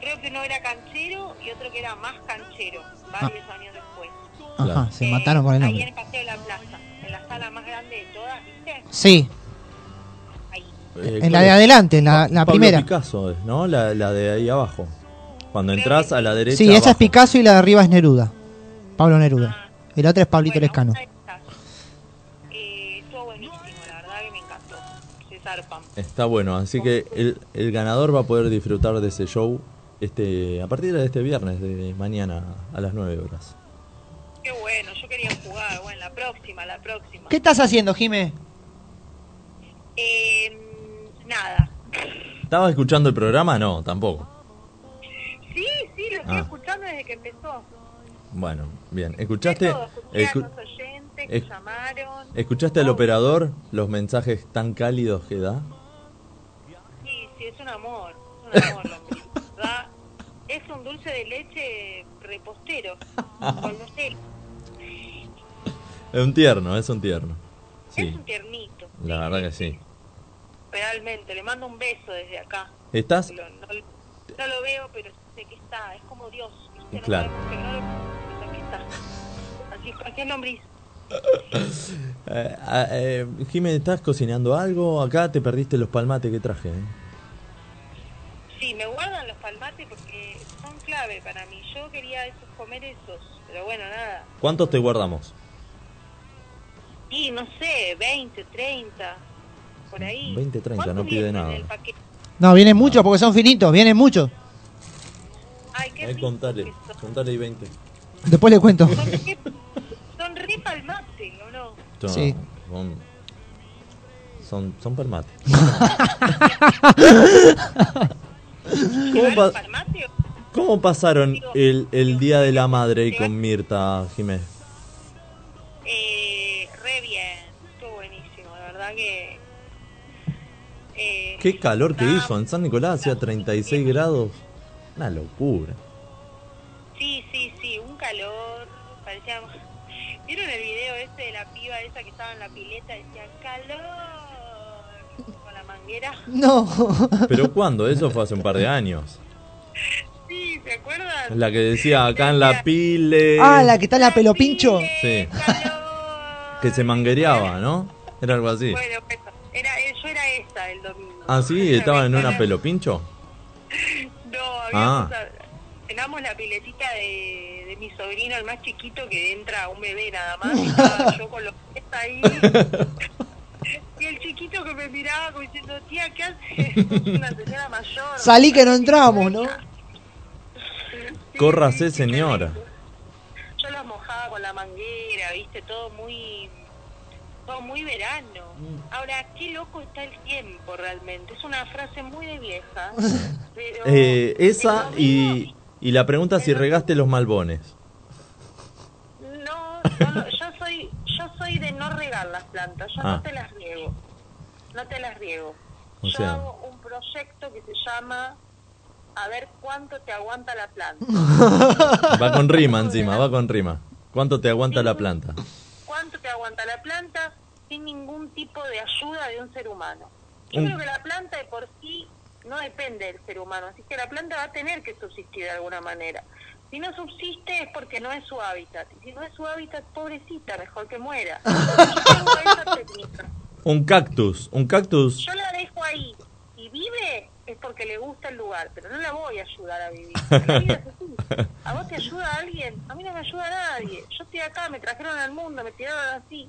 Creo que uno era canchero y otro que era más canchero, varios años después. Ajá, se mataron con el Ahí en nombre. el Paseo de la Plaza, en la sala más grande de todas, ¿viste? Sí, eh, en la ¿cuál de adelante, en la, la Pablo primera. Picasso, ¿no? La, la de ahí abajo. Cuando entras a la derecha. Sí, esa es. Picasso y la de arriba es Neruda. Pablo Neruda. Y la otra es Pablito Lescano. Eh, estuvo buenísimo, la verdad que me encantó. Se zarpan. Está bueno, así que el, el ganador va a poder disfrutar de ese show este a partir de este viernes, de mañana a las 9 horas. Qué bueno, yo quería jugar. Bueno, la próxima, la próxima. ¿Qué estás haciendo, Jime? Eh, nada. ¿Estabas escuchando el programa? No, tampoco. Sí, sí, lo estoy Ah. escuchando desde que empezó. Bueno, bien. ¿Escuchaste? Todo, escuché a escu- los que esc- llamaron. ¿Escuchaste al operador los mensajes tan cálidos que da? Sí, sí, es un amor. Es un amor, ¿verdad? Es un dulce de leche repostero. con Nutella. Es un tierno, es un tierno. Es Sí, un tiernito. la verdad que sí. Realmente, le mando un beso desde acá. ¿Estás? Lo- no, no lo veo, pero sé que está. Es como Dios. ¿viste? No Claro. sabemos no lo pero aquí está. Así, aquí es lombriz. Eh, ah, eh, Jimé, ¿estás cocinando algo? Acá te perdiste los palmates que traje. ¿eh? Sí, me guardan los palmates porque son clave para mí. Yo quería esos, comer esos, pero bueno, nada. ¿Cuántos te guardamos? Y no sé, 20, 30, por ahí. 20, 30, ¿Cuánto no pide nada. No, vienen muchos porque son finitos, vienen muchos. Ay, qué Ahí rico contale, contale y 20. Después le cuento. Son re palmate, ¿o no? Sí. son- son, son permate. ¿Cómo, pa- cómo pasaron el, el Día de la Madre ahí con Mirta, Jiménez? Eh, re bien, estuvo buenísimo, de verdad que... eh, Qué calor que hizo en San Nicolás, hacía 36 grados. Una locura. sí, sí, sí, un calor, parecía... ¿Vieron el video ese de la piba esa que estaba en la pileta? Decía, calor, con la manguera. No. ¿Pero cuándo? Eso fue hace un par de años. Sí, ¿se acuerdan? La que decía acá en la pile. Ah, la que está en la pelo pincho. Sí. Que se manguereaba, ¿no? Era algo así. Bueno, pues, era, yo era esa el domingo. Ah, sí, estaban en una pelo pincho. No, Ah. habíamos, llenamos la piletita de, de mi sobrino, el más chiquito, que entra un bebé nada más. y estaba yo con los pies ahí. Y el chiquito que me miraba como diciendo, tía, ¿qué haces? Una señora mayor. Salí que no entramos, ¿no? Córrase, señora. Yo los mojaba con la manguera, viste, todo muy todo muy verano. Ahora, qué loco está el tiempo realmente. Es una frase muy de vieja. Pero Eh, esa y, y la pregunta si regaste los malbones. no, no, no, yo soy yo soy de no regar las plantas, yo Ah. no te las riego. No te las riego. O yo sea- hago un proyecto que se llama a ver cuánto te aguanta la planta. Va con rima encima, va con rima. ¿Cuánto te aguanta la planta? cuánto te aguanta la planta sin ningún tipo de ayuda de un ser humano. Yo Un- creo que la planta de por sí no depende del ser humano, así que la planta va a tener que subsistir de alguna manera. Si no subsiste es porque no es su hábitat, y si no es su hábitat, pobrecita, mejor que muera. Yo tengo esa técnica. Un cactus, un cactus. Yo la dejo ahí y vive es porque le gusta el lugar, pero no la voy a ayudar a vivir. La vida es así. ¿A vos te ayuda alguien? A mí no me ayuda nadie. Yo estoy acá, me trajeron al mundo, me tiraron así.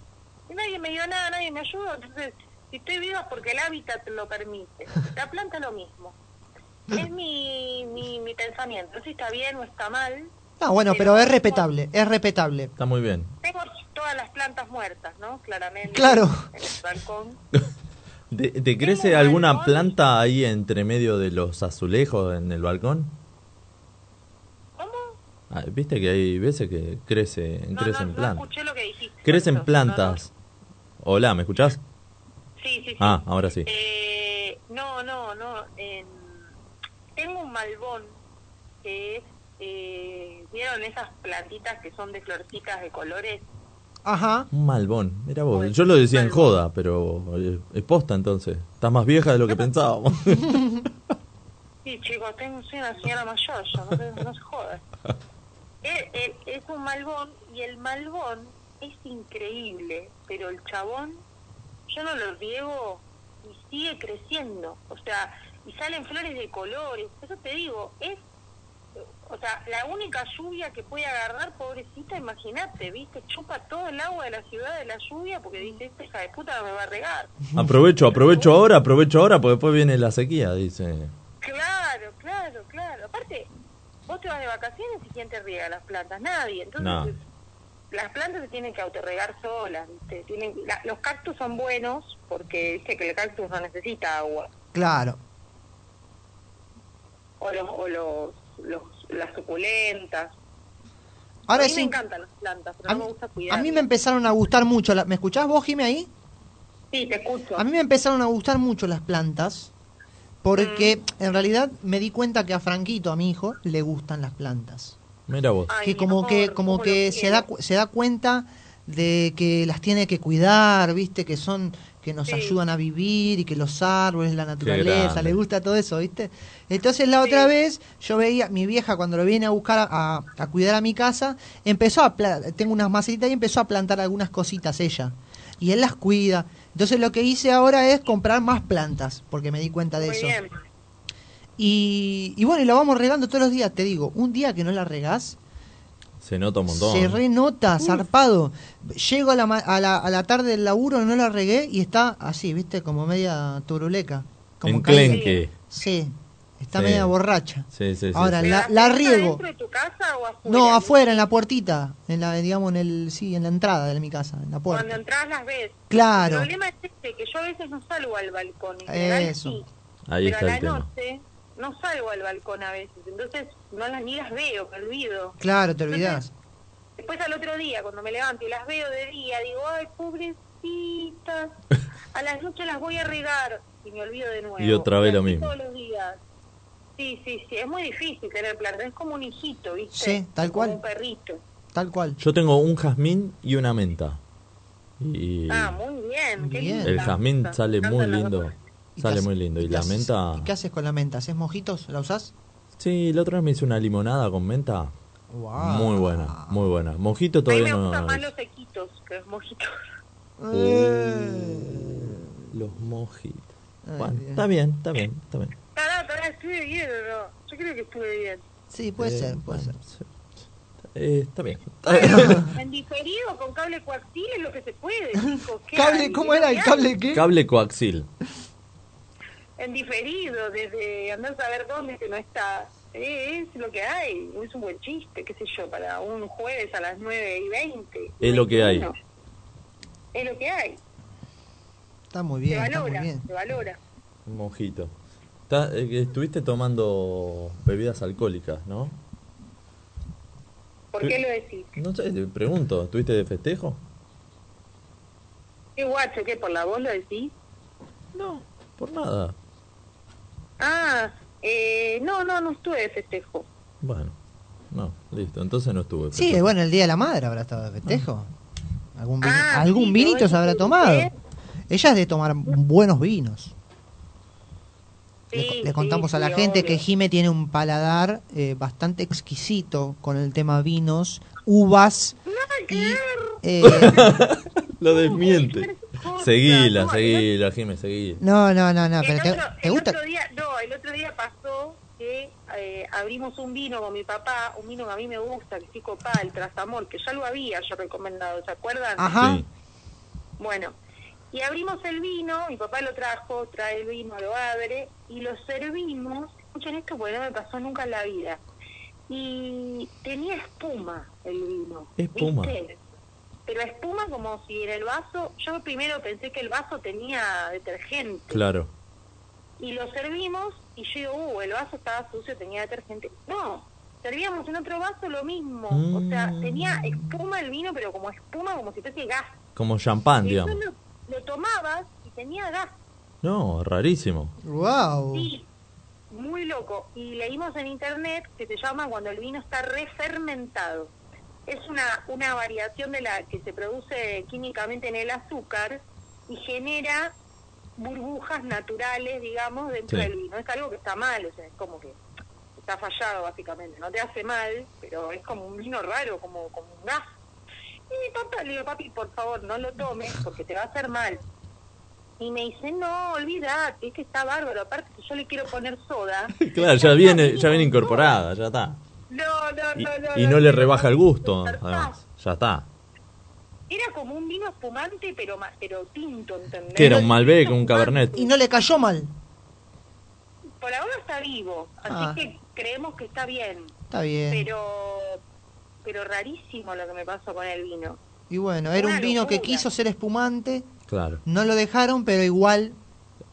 Y nadie me dio nada, nadie me ayudó. Entonces, si estoy viva es porque el hábitat lo permite. La planta es lo mismo. Es mi, mi, mi pensamiento. No sé si está bien o está mal. Ah, bueno, pero es respetable, es respetable. Está muy bien. Tengo todas las plantas muertas, ¿no? Claramente. Claro. En el balcón. ¿Te, te crece alguna planta ahí entre medio de los azulejos en el balcón? Ah, Viste que hay veces que crece, No, crecen no, no plantas. escuché lo que dijiste. Crecen plantas. Hola, ¿me escuchás? Sí, sí, sí. Ah, ahora sí. Eh, no, no, no. en- tengo un malbón que es, eh, ¿vieron esas plantitas que son de florcitas de colores? Ajá. Un malbón. Mira vos, yo lo decía en joda, pero eh, es posta entonces. Estás más vieja de lo que pensábamos. Sí, chicos, tengo, soy una señora mayor, ya, no, se- no se joda. Es, es- es un malbón y el malbón es increíble, pero el chabón, yo no lo riego y sigue creciendo. O sea, y salen flores de colores. Eso te digo, es. O sea, la única lluvia que puede agarrar, pobrecita, imagínate, ¿viste? Chupa todo el agua de la ciudad de la lluvia porque dice, esta hija de puta no me va a regar. aprovecho, aprovecho ahora, aprovecho ahora, porque después viene la sequía, dice. Claro, claro, claro. Aparte, vos te vas de vacaciones y quién te riega las plantas, nadie. Entonces, No. Las plantas se tienen que autorregar solas, ¿viste? Tienen, la- los cactus son buenos porque dice que el cactus no necesita agua. Claro. O los, o los, los las suculentas. Ahora a mí sí. me encantan las plantas, pero A no mí- me gusta cuidar. A mí me empezaron a gustar mucho. la- ¿Me escuchás vos, Jimé, ahí? Sí, te escucho. A mí me empezaron a gustar mucho las plantas. Porque Mm. en realidad me di cuenta que a Franquito, a mi hijo, le gustan las plantas. Mira vos. que como que como que se da cu- se da cuenta de que las tiene que cuidar, ¿viste? Que son que nos ayudan a vivir y que los árboles, la naturaleza, le gusta todo eso, ¿viste? Entonces la otra vez yo veía, mi vieja cuando lo viene a buscar a, a- a cuidar a mi casa, empezó a, pla- tengo unas macetitas y empezó a plantar algunas cositas ella. Y él las cuida. Entonces lo que hice ahora es comprar más plantas, porque me di cuenta de Muy eso. bien. Y, y bueno, y la vamos regando todos los días, te digo, un día que no la regás, Se nota un montón. se renota, zarpado. Llego a la, ma- a, la, a la tarde del laburo, no la regué y está así, viste, como media turuleca. Como Enclenque. Sí. Está Sí. media borracha. Sí, sí, sí. Ahora, sí. la, la riego. ¿Dentro de tu casa o afuera? No, afuera, en la puertita. En la, digamos, en el, sí, en la entrada de mi casa, en la Cuando puerta. entras las ves. Claro. El problema es este, que yo a veces no salgo al balcón. En general Eso. sí, Ahí pero está a el la tema. noche no salgo al balcón a veces. Entonces no las, ni las veo, me olvido. Claro, te olvidás. Después al otro día, cuando me levanto y las veo de día, digo, ay, pobrecitas. A las noches las voy a regar y me olvido de nuevo. Y otra vez Y lo mismo. Todos los días. Sí, sí, sí. Es muy difícil tener planta. Es como un hijito, ¿viste? Sí, tal Como cual. un perrito. Tal cual. Yo tengo un jazmín y una menta. Y Ah, muy bien. Qué Bien. el jazmín sale muy lindo. Dos. ¿Y Sale muy lindo. Y la haces? menta... ¿Y qué haces con la menta? ¿Haces mojitos? ¿La usás? Sí, la otra vez me hice una limonada con menta. Wow. Muy buena, muy buena. Mojito A mí todavía me no... gustan más los sequitos que los mojitos. Uh, los mojitos. Ay, Bueno, bien. está bien, está bien, está bien. Pará, pará, ¿estuve bien o no? Yo creo que estuve bien. Sí, puede Eh, ser, puede ser. bueno, sí. Eh, está bien. En diferido, con cable coaxil es lo que se puede, chicos. ¿Qué ¿Cable? ¿Cómo era? ¿El cable qué? Cable coaxil. En diferido, desde andar a saber dónde que no está. Eh, es lo que hay. Es un buen chiste, qué sé yo, para un jueves a las 9 y 20. Es lo que hay. 21. Es lo que hay. Está muy Se bien, está muy valora, bien. se valora. Mojito. Está- eh, estuviste tomando bebidas alcohólicas, ¿no? ¿Por qué lo decís? No sé, te pregunto. ¿Estuviste de festejo? ¿Qué guacho? ¿Qué? ¿Por la voz lo decís? No, por nada. Ah, eh, no, no, no estuve de festejo. Bueno, no, listo. Entonces no estuve. de Sí, festejo. bueno, el Día de la Madre habrá estado de festejo. ¿Algún, vini- Ah, algún sí, vinito se habrá tomado? sí, Ella es de tomar buenos vinos. Le, Sí, le contamos sí, a la sí, gente obvio. que Jime tiene un paladar eh, bastante exquisito con el tema vinos, uvas y... eh, Lo desmiente. Seguila, seguila, Jimé, seguila. no, no, no, no, El pero te, otro- ¿te el gusta? otro día, no, el otro día pasó que eh, abrimos un vino con mi papá, un vino que a mí me gusta, que estoy copada, el Trasamor, que ya lo había yo recomendado, ¿se acuerdan? Ajá. Sí. Bueno, y abrimos el vino, mi papá lo trajo, trae el vino, lo abre, y lo servimos, escuchen esto porque no me pasó nunca en la vida, y tenía espuma el vino. Espuma. ¿viste? Pero espuma como si en el vaso, yo primero pensé que el vaso tenía detergente Claro. y lo servimos y yo digo, uh, el vaso estaba sucio, tenía detergente. No, servíamos en otro vaso lo mismo. O sea, Mm. tenía espuma el vino, pero como espuma, como si fuese gas. Como champán, digamos. lo, lo tomabas y tenía gas. No, rarísimo. Wow. Sí, muy loco. Y leímos en internet que se llama cuando el vino está refermentado. Es una, una variación de la que se produce químicamente en el azúcar y genera burbujas naturales, digamos, dentro Sí. del vino. Es algo que está mal, o sea, es como que está fallado básicamente. No te hace mal, pero es como un vino raro, como, como un gas. Y mi papá le digo, papi, por favor, no lo tomes porque te va a hacer mal. Y me dice, no, olvídate, es que está bárbaro. Aparte, que yo le quiero poner soda. Claro, ya viene, ya viene incorporada, ya está. No, no, Y, no, no. y no le rebaja el gusto, además. Ya está. Era como un vino espumante, pero ma- pero tinto, ¿entendés? Que era un Malbec, un Cabernet. Y no le cayó mal. Por ahora está vivo, así Ah. que creemos que está bien. Está bien. Pero pero rarísimo lo que me pasó con el vino. Y bueno, era un vino que quiso ser espumante, Claro. no lo dejaron, pero igual...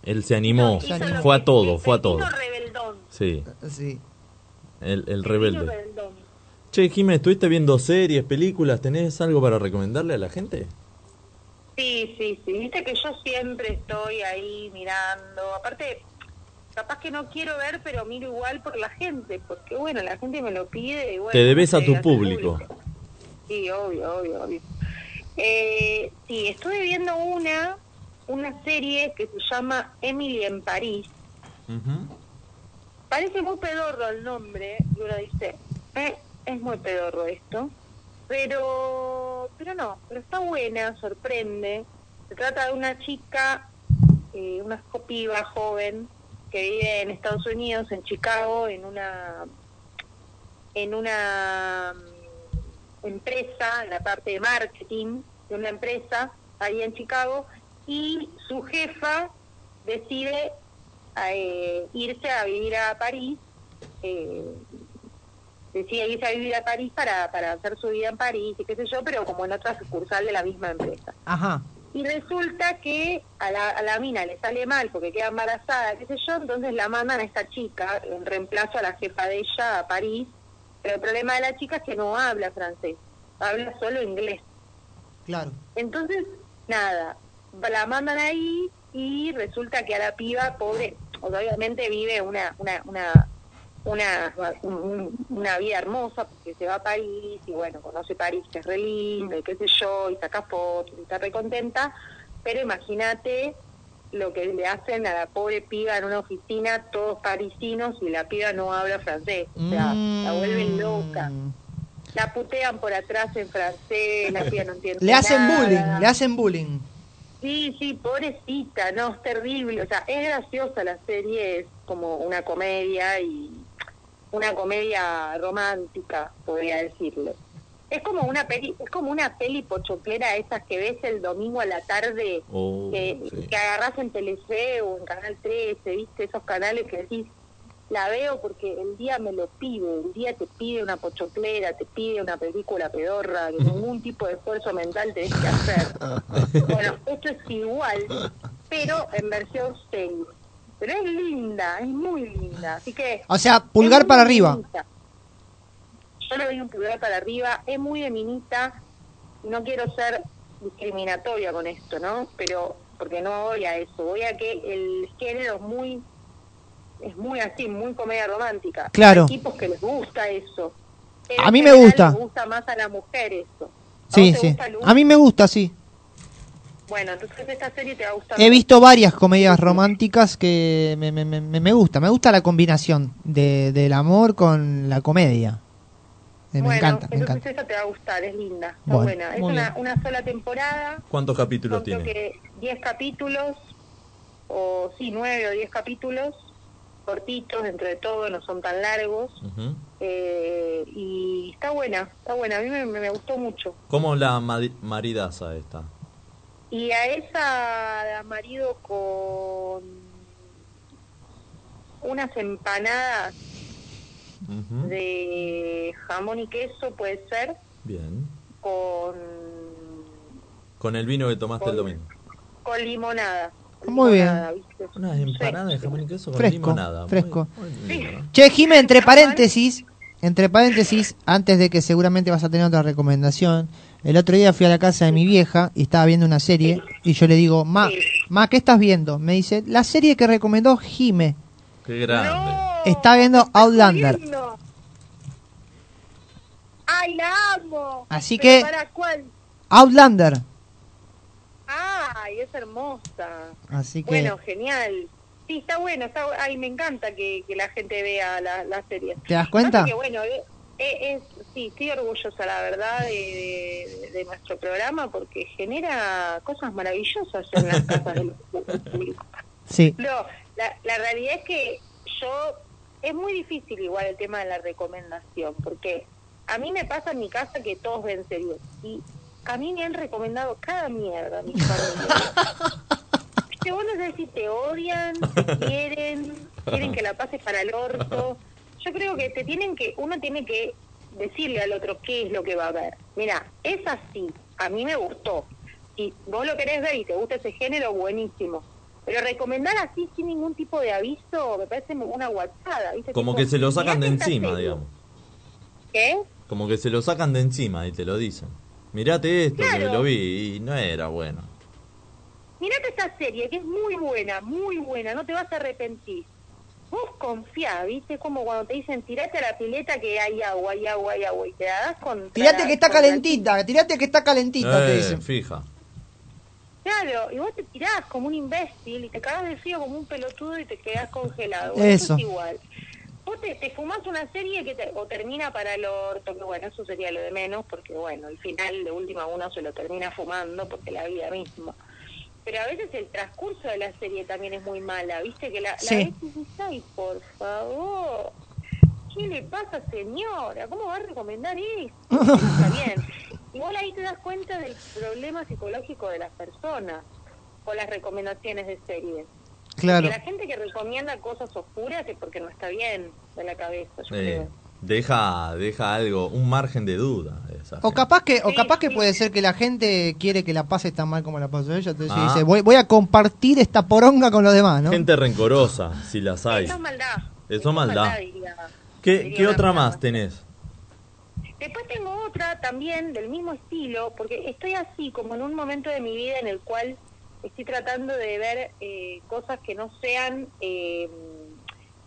Él se animó. Se animó. Fue a todo, fue a todo. Vino rebeldón. Sí, Sí. El, el rebelde. rebeldón. Che, Jiménez, ¿estuviste viendo series, películas? ¿Tenés algo para recomendarle a la gente? Sí, sí, sí. Viste que yo siempre estoy ahí mirando. Aparte, capaz que no quiero ver, pero miro igual por la gente, porque bueno, la gente me lo pide. Y bueno, Te debes a tu público. Sí, obvio, obvio, obvio. Eh, sí, estuve viendo una, una serie que se llama Emily en París. Parece muy pedorro el nombre, y dice, eh, es muy pedorro esto. Pero, pero no, pero está buena, sorprende. Se trata de una chica, eh, una piba joven, que vive en Estados Unidos, en Chicago, en una en una mm, empresa, en la parte de marketing de una empresa ahí en Chicago, y su jefa decide a, eh, irse a vivir a París, eh, decide irse a vivir a París para, para hacer su vida en París y qué sé yo, pero como en otra sucursal de la misma empresa. Ajá. Y resulta que a la, a la mina le sale mal porque queda embarazada, qué sé yo, entonces la mandan a esta chica en reemplazo a la jefa de ella a París. Pero el problema de la chica es que no habla francés, habla solo inglés. Claro. Entonces, nada, la mandan ahí y resulta que a la piba, pobre, obviamente vive una, una, una, una, un- una vida hermosa porque se va a París y bueno, conoce París que es re lindo y qué sé yo, y saca fotos y está re contenta, pero imagínate lo que le hacen a la pobre piba en una oficina, todos parisinos y la piba no habla francés, o sea, la vuelven loca. La putean por atrás en francés, la piba no entiende Le hacen nada. bullying, le hacen bullying. Sí, sí, pobrecita, no, es terrible. O sea, es graciosa la serie, es como una comedia y una comedia romántica, podría decirlo. Es como una peli, es como una peli pochoclera esas que ves el domingo a la tarde, Oh, que, que agarras en Telefe o en Canal 13, viste, esos canales que decís, la veo porque el día me lo pide, el día te pide una pochoclera, te pide una película pedorra, que ningún tipo de esfuerzo mental tenés que hacer. Bueno, esto es igual, pero en versión serie. Pero es linda, es muy linda. Así que. O sea, pulgar para arriba. feminista. Yo le doy un pulgar para arriba. Es muy feminista. No quiero ser discriminatoria con esto, ¿no? Pero. Porque no voy a eso. Voy a que el género es muy. Es muy así, muy comedia romántica. Claro. Hay tipos que les gusta eso. Pero A mí me gusta. Les gusta más a la mujer eso. Sí, sí. A mí me gusta, sí. Bueno, entonces esta serie te va a gustar. He visto varias comedias románticas que me, me, me, me gusta. Me gusta la combinación de, del amor con la comedia. Eh, me bueno, encanta, me entonces encanta. esa te va a gustar, es linda, está Bueno, buena. Es una, una sola temporada, ¿Cuántos capítulos son creo tiene? que 10 capítulos, o sí, 9 o 10 capítulos, cortitos dentro de todo, no son tan largos. Eh, y está buena, está buena, a mí me, me gustó mucho. ¿Cómo la maridaza esta? Y a esa la marido con unas empanadas de jamón y queso, puede ser, Bien. con, Con el vino que tomaste el domingo. con limonada. Muy bien. Unas empanadas de jamón y queso con Fresco, limonada. Fresco. muy. Che, Jime, entre paréntesis, entre paréntesis, antes de que seguramente vas a tener otra recomendación, el otro día fui a la casa de mi vieja y estaba viendo una serie y yo le digo, ma, ma, ¿qué estás viendo? Me dice, la serie que recomendó Jime. Qué grande. Está viendo Outlander. ¡Ay, la amo! Así Pero que- ¿Para cuál? Outlander. ¡Ay, es hermosa! Así que Bueno, genial. Sí, está bueno. Está, ay, me encanta que, que la gente vea la, la serie. ¿Te das cuenta? Pasa que, bueno, eh, eh, es, sí, estoy orgullosa, la verdad, de, de- de nuestro programa porque genera cosas maravillosas en las casas del del público. sí. No, la, la realidad es que yo, es muy difícil igual el tema de la recomendación, porque a mí me pasa en mi casa que todos ven series y a mí me han recomendado cada mierda, mis familias. que vos no sabés si te odian, te quieren, quieren que la pases para el orto. Yo creo que te tienen que, uno tiene que decirle al otro qué es lo que va a ver. Mira, es así, a mí me gustó. Si vos lo querés ver y te gusta ese género, buenísimo. Pero recomendar así sin ningún tipo de aviso me parece una guachada. ¿viste? Como Tipo, que se lo sacan de encima, digamos. ¿Qué? Como que se lo sacan de encima y te lo dicen. Mirate esto, que Claro. lo vi y no era bueno. Mirate esta serie que es muy buena, muy buena, no te vas a arrepentir. Vos confía, ¿viste? Como cuando te dicen tirate a la pileta que hay agua, hay agua, hay agua y te la das con... Tirate que está calentita, tirate que está calentita, te Eh, dicen. fija. Claro, y vos te tirás como un imbécil y te cagas de frío como un pelotudo y te quedás congelado. Eso. es igual. Vos te, te fumás una serie que te- o termina para el orto, que bueno, eso sería lo de menos, porque bueno, al final de última uno se lo termina fumando porque la vida misma. Pero a veces el transcurso de la serie también es muy mala, ¿viste? Que la, la Sí. ves y dices, ay, por favor, ¿qué le pasa, señora? ¿Cómo va a recomendar esto? Está bien. Igual ahí te das cuenta del problema psicológico de las personas con las recomendaciones de series. Claro. Porque la gente que recomienda cosas oscuras es porque no está bien de la cabeza, yo Eh, creo. deja, deja algo, un margen de duda. esa O capaz que, o capaz que puede ser que la gente quiere que la pase tan mal como la pasó ella, entonces Ah. dice, voy, voy a compartir esta poronga con los demás, ¿no? Gente rencorosa, si las hay. Eso es maldad. Eso es maldad. diría. ¿Qué, diría qué otra más tenés? Después tengo otra también del mismo estilo, porque estoy así como en un momento de mi vida en el cual estoy tratando de ver eh, cosas que no sean eh,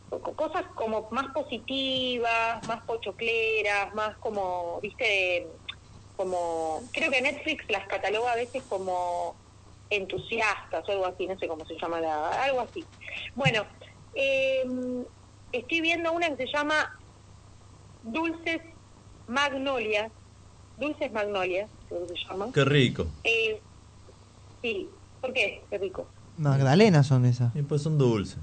co- cosas como más positivas, más pochocleras, más como, viste, como creo que Netflix las cataloga a veces como entusiastas o algo así, no sé cómo se llama, la- algo así. Bueno, eh, estoy viendo una que se llama Dulces Magnolias, Dulces Magnolias, creo que se llama. Qué rico. Eh, sí, ¿por qué? Qué rico. Magdalenas son esas. Y pues son dulces.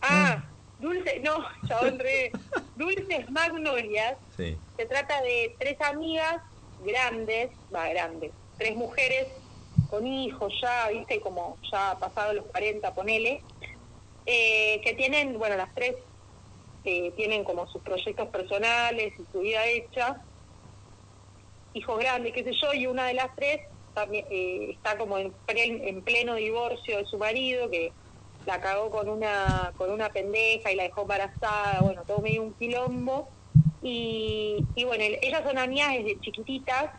Ah, dulce, no, ya honré. Dulces Magnolias Sí. se trata de tres amigas grandes, va, grandes, tres mujeres con hijos ya, viste, como ya pasados los 40, ponele, eh, que tienen, bueno, las tres eh, tienen como sus proyectos personales y su vida hecha, hijos grandes, qué sé yo, y una de las tres también eh, está como en, plen- en pleno divorcio de su marido, que la cagó con una con una pendeja y la dejó embarazada, bueno, todo medio un quilombo. Y, y bueno, el- ellas son amigas desde chiquititas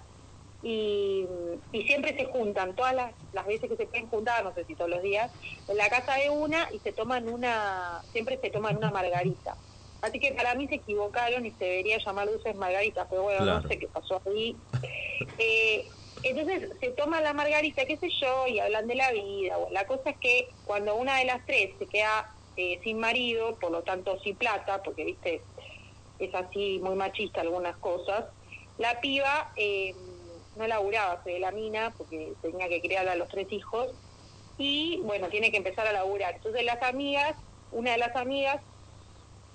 y, y siempre se juntan, todas las, las veces que se pueden juntar, no sé si todos los días, en la casa de una y se toman una, siempre se toman una margarita. Así que para mí se equivocaron y se debería llamar dulces margaritas, pero bueno, Claro. no sé qué pasó ahí. Eh, entonces se toma la margarita, qué sé yo, y hablan de la vida. La cosa es que cuando una de las tres se queda eh, sin marido, por lo tanto sin plata, porque viste, es así muy machista algunas cosas, la piba eh, no laburaba, se de la mina, porque tenía que criar a los tres hijos, y bueno, tiene que empezar a laburar. Entonces las amigas, una de las amigas,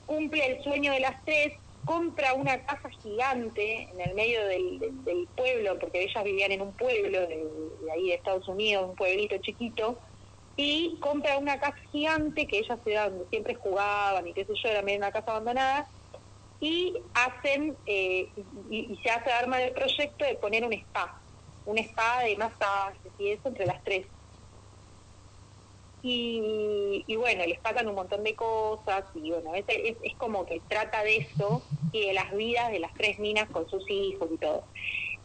cumple el sueño de las tres, compra una casa gigante en el medio del, pueblo, porque ellas vivían en un pueblo de, ahí de Estados Unidos, un pueblito chiquito, y compra una casa gigante que ellas se dan, siempre jugaban y qué sé yo, era medio una casa abandonada, y hacen, eh, y, se hace arma del proyecto de poner un spa, un spa de masajes y eso entre las tres. Y, y bueno, les pagan un montón de cosas y bueno, es, es, es como que trata de eso y de las vidas de las tres minas con sus hijos y todo.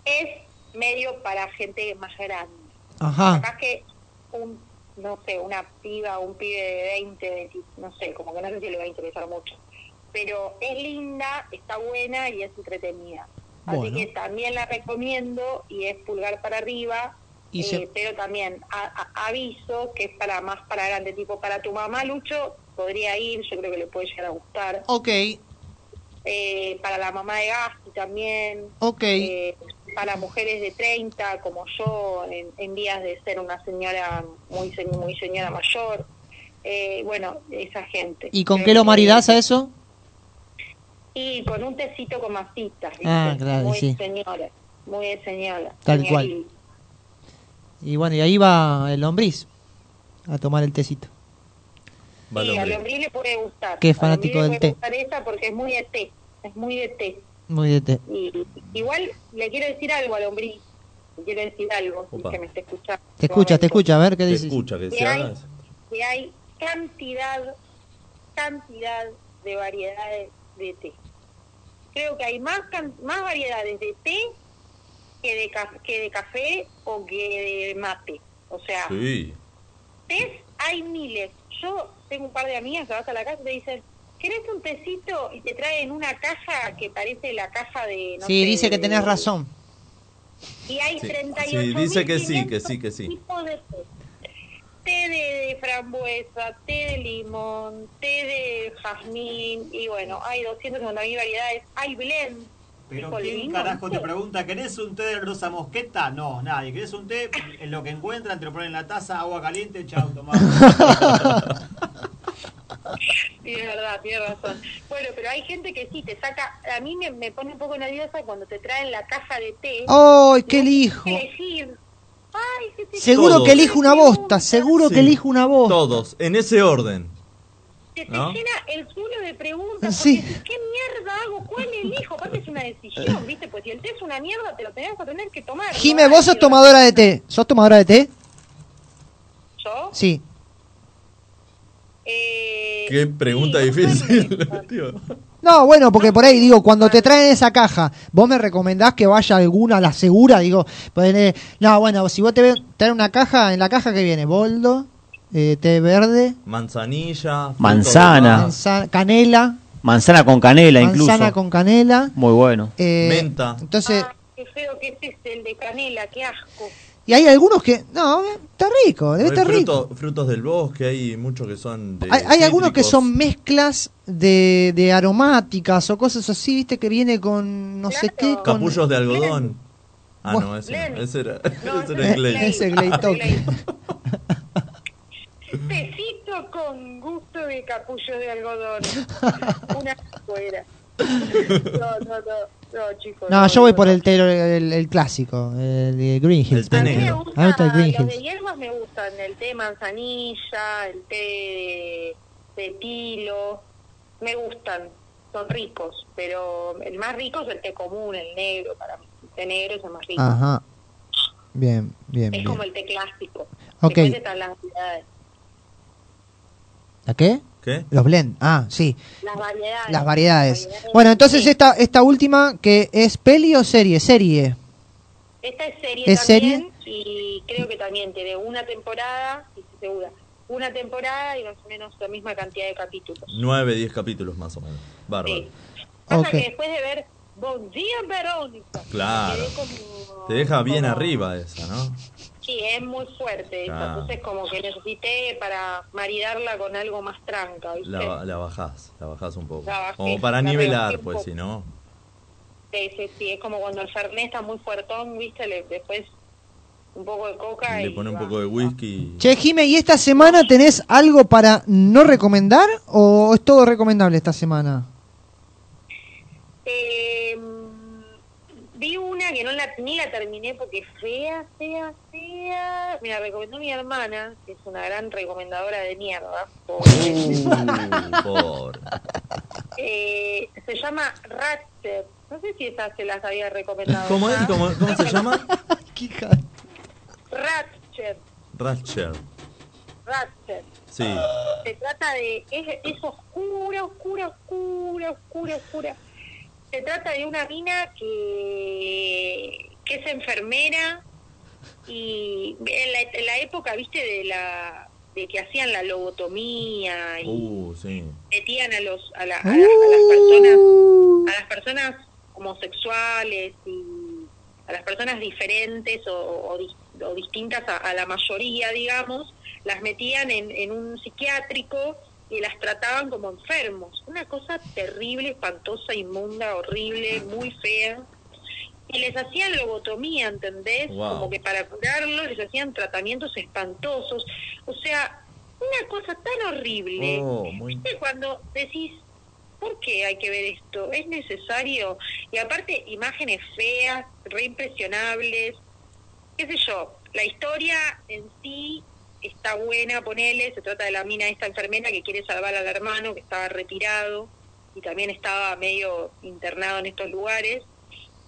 Es medio para gente más grande. Ajá. Capaz que un, no sé, una piba o un pibe de 20, 20, no sé, como que no sé si le va a interesar mucho. Pero es linda, está buena y es entretenida. Así Bueno. que también la recomiendo y es pulgar para arriba. Y eh, se- pero también a- a- aviso que es para más para grande, tipo para tu mamá, Lucho, podría ir, yo creo que le puede llegar a gustar. Ok, Eh, para la mamá de Gasti también. ok. Eh, para mujeres de 30 como yo en, en vías de ser una señora muy muy señora mayor Eh, bueno esa gente ¿Y con qué lo maridás a eso? y con un tecito con masitas. Ah, claro, muy sí. señora muy de señora Tal señoril. cual. Y bueno, y ahí va el lombriz a tomar el tecito. sí, a Lombriz le puede gustar Qué A fanático del le puede gustar esa porque es muy de té es muy de té Muy de té. y igual le quiero decir algo a Lombriz le quiero decir algo Opa. que me esté escuchando Te escucha, te escucha, a ver qué Te dices. escucha, que que se hay, haga eso. que hay cantidad, cantidad de variedades de té. Creo que hay más can- más variedades de té que de, ca- que de café o que de mate. O sea, Sí. tés hay miles. Yo tengo un par de amigas que vas a la casa y te dicen, ¿querés un tecito? Y te traen una caja que parece la caja de... no Sí, sé, dice que de- tenés razón. y hay Sí, 38 sí, dice que sí, que sí, que sí. tipos de té. Té de, de frambuesa, té de limón, té de jazmín, y bueno, hay 250 mil variedades. Hay blend. Pero ¿quién carajo te pregunta, ¿querés un té de rosa mosqueta? No, nadie. ¿Querés un té? En lo que encuentran, te lo ponen en la taza, agua caliente, chao, tomá. Sí, es verdad, tienes razón. Bueno, pero hay gente que sí, te saca... A mí me, me pone un poco nerviosa cuando te traen la caja de té. ¡Ay, qué lijo! elegir. Ay, Seguro Todos. que elijo una bosta, seguro Sí. que elijo una bosta. Todos, en ese orden. Te ¿No? llena el culo de preguntas. Sí. Porque decís, ¿qué mierda hago? ¿Cuál elijo? Aparte es una decisión, ¿viste? Pues si el té es una mierda, te lo tenés que tener que tomar. Jime, ¿no? vos sos tomadora de té. ¿Sos tomadora de té? ¿Yo? Sí. Eh, Qué pregunta difícil. tío. No, bueno, porque por ahí digo, cuando te traen esa caja, vos me recomendás que vaya alguna a la segura, digo, ponele- no, bueno, si vos te ven- traen una caja, en la caja que viene, boldo, eh, té verde, Manzanilla. Manzana. manzana, canela, Manzana con canela incluso. manzana con canela. Muy bueno. eh, Menta. Entonces, Ah, qué feo que es este, el de canela, qué asco. y hay algunos que, no, está rico, debe estar rico. fruto- frutos del bosque, hay muchos que son de Hay, hay algunos que son mezclas de, de aromáticas o cosas así, viste, que viene con no sé qué. Con, Capullos de algodón. Ah, no, ese no. Ese era, No, ese era. Glade. Ese Glade Tecito con gusto de capullo de algodón. Una fuera. No, no, no, no, chicos. No, yo voy por el, té- el, el clásico, el de Green Hills. té por negro. ejemplo. A mí me gusta el Green Los de Hills. hierbas me gustan, el té de manzanilla, el té de, de tilo, me gustan, son ricos, pero el más rico es el té común, el negro, para mí. El té negro es el más rico. Ajá. Bien, bien, es bien. como el té clásico. Ok. Después están las variedades. ¿A qué? ¿Qué? Los blend. Ah, sí. Las variedades. Las variedades. Bueno, entonces esta, esta última, que es peli o serie? Serie. Esta es serie ¿Es también y creo que también tiene una temporada, y estoy segura, una temporada y más o menos la misma cantidad de capítulos. 9, 10 capítulos más o menos. Bárbaro. Pasa Ok. que después de ver Bon Día Verónica, Claro. como- Te deja bien como- arriba esa, ¿no? Sí, es muy fuerte, Claro. entonces como que necesité para maridarla con algo más tranca, ¿viste? La, la bajás, la bajás un poco. Bajé, Como para la nivelar, pues, si no. Sí, sí, sí, es como cuando el Fernet está muy fuertón, ¿viste? Le, después un poco de coca Le y pone un va. poco de whisky. Che, Jime, ¿y esta semana tenés algo para no recomendar o es todo recomendable esta semana? Eh, vi una que no la, ni la terminé porque fea, fea, fea. Me la recomendó mi hermana, que es una gran recomendadora de mierda. Uh, pobre. Eh, se llama Ratchet. No sé si esa se las había recomendado. ¿Cómo es? ¿Cómo, cómo se llama? Ratchet. Ratcher. Ratchet. Sí. Se trata de. Es, es oscura, oscura, oscura, oscura, oscura. Se trata de una mina que, que es enfermera y en la, en la época, viste, de la de que hacían la lobotomía y Uh, sí. metían a los a, la- a la- a las personas a las personas homosexuales y a las personas diferentes o, o dis- o distintas a, a la mayoría digamos las metían en, en un psiquiátrico y las trataban como enfermos una cosa terrible espantosa inmunda horrible muy fea y les hacían lobotomía, ¿entendés? Wow. Como que para curarlo les hacían tratamientos espantosos. O sea, una cosa tan horrible. Oh, muy- ¿Viste cuando decís, ¿por qué hay que ver esto? ¿Es necesario? Y aparte, imágenes feas, re impresionables. ¿Qué sé yo? La historia en sí está buena, ponele. Se trata de la mina esta enfermera que quiere salvar al hermano que estaba retirado y también estaba medio internado en estos lugares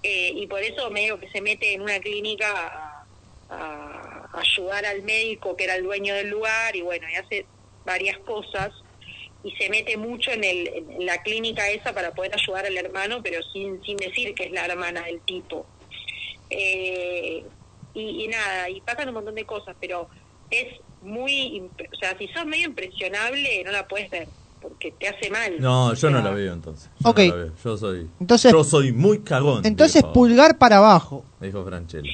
eh, y por eso medio que se mete en una clínica a, a ayudar al médico que era el dueño del lugar y bueno, y hace varias cosas y se mete mucho en, el, en la clínica esa para poder ayudar al hermano, pero sin, sin decir que es la hermana del tipo. Eh, y, y nada, y pasan un montón de cosas, pero es muy, o sea, si sos medio impresionable, no la puedes ver, porque te hace mal. No, yo no O sea, la veo entonces. Yo Ok. no la veo. Yo soy. Entonces- yo soy muy cagón. Entonces, dijo- pulgar para abajo. Dijo Franchella.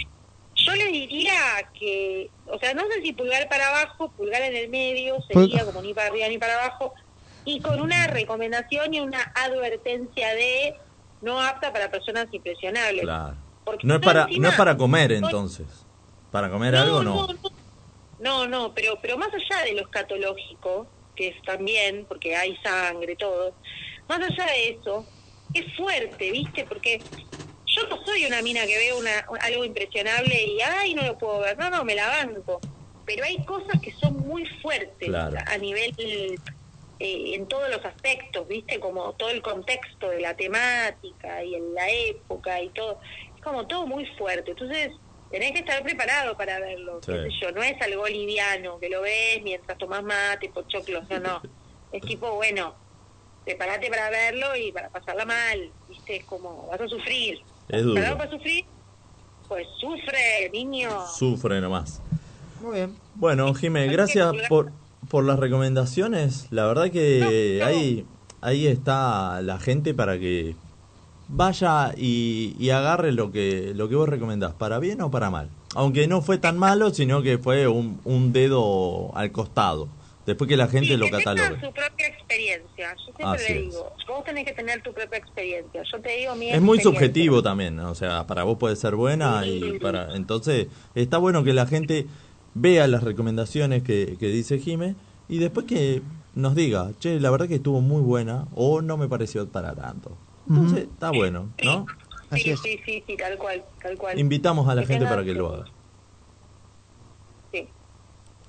Yo le diría que, o sea, no sé si pulgar para abajo, pulgar en el medio, sería Pul- como ni para arriba ni para abajo, y con una recomendación y una advertencia de no apta para personas impresionables. Claro. Porque No es para, encima- no es para comer entonces. Para comer algo no. no, no, no, pero, pero más allá de lo escatológico, que es también, porque hay sangre, todo, más allá de eso, es fuerte, ¿viste? Porque yo no soy una mina que veo una, algo impresionable y ay, no lo puedo ver. No, no, me la banco. Pero hay cosas que son muy fuertes Claro. a nivel eh, en todos los aspectos, ¿viste? Como todo el contexto de la temática y en la época y todo. Es como todo muy fuerte. Entonces, tenés que estar preparado para verlo. Sí. qué sé yo, no es algo liviano, que lo ves mientras tomás mate, pochoclos, no, no. Es tipo, bueno, prepárate para verlo y para pasarla mal, ¿viste? Es como, vas a sufrir. Es duro. ¿Para para sufrir? Pues sufre, niño. Sufre nomás. Muy bien. Bueno, Jimé, gracias por, por las recomendaciones. La verdad que ahí, ahí está la gente para que vaya y, y agarre lo que, lo que vos recomendás, para bien o para mal. Aunque no fue tan malo, sino que fue un, un dedo al costado. Después que la gente Sí, lo que catalogue. su propia experiencia. Yo siempre Así le es. digo, vos tenés que tener tu propia experiencia. Yo te digo mi Es muy subjetivo también, o sea, para vos puede ser buena y para entonces está bueno que la gente vea las recomendaciones que, que dice Jime y después que nos diga, che, la verdad que estuvo muy buena o no me pareció para tanto. Entonces está bueno, ¿no? Sí, sí, sí, sí, tal cual, tal cual. Invitamos a la Que gente tengan para que lo haga. Sí.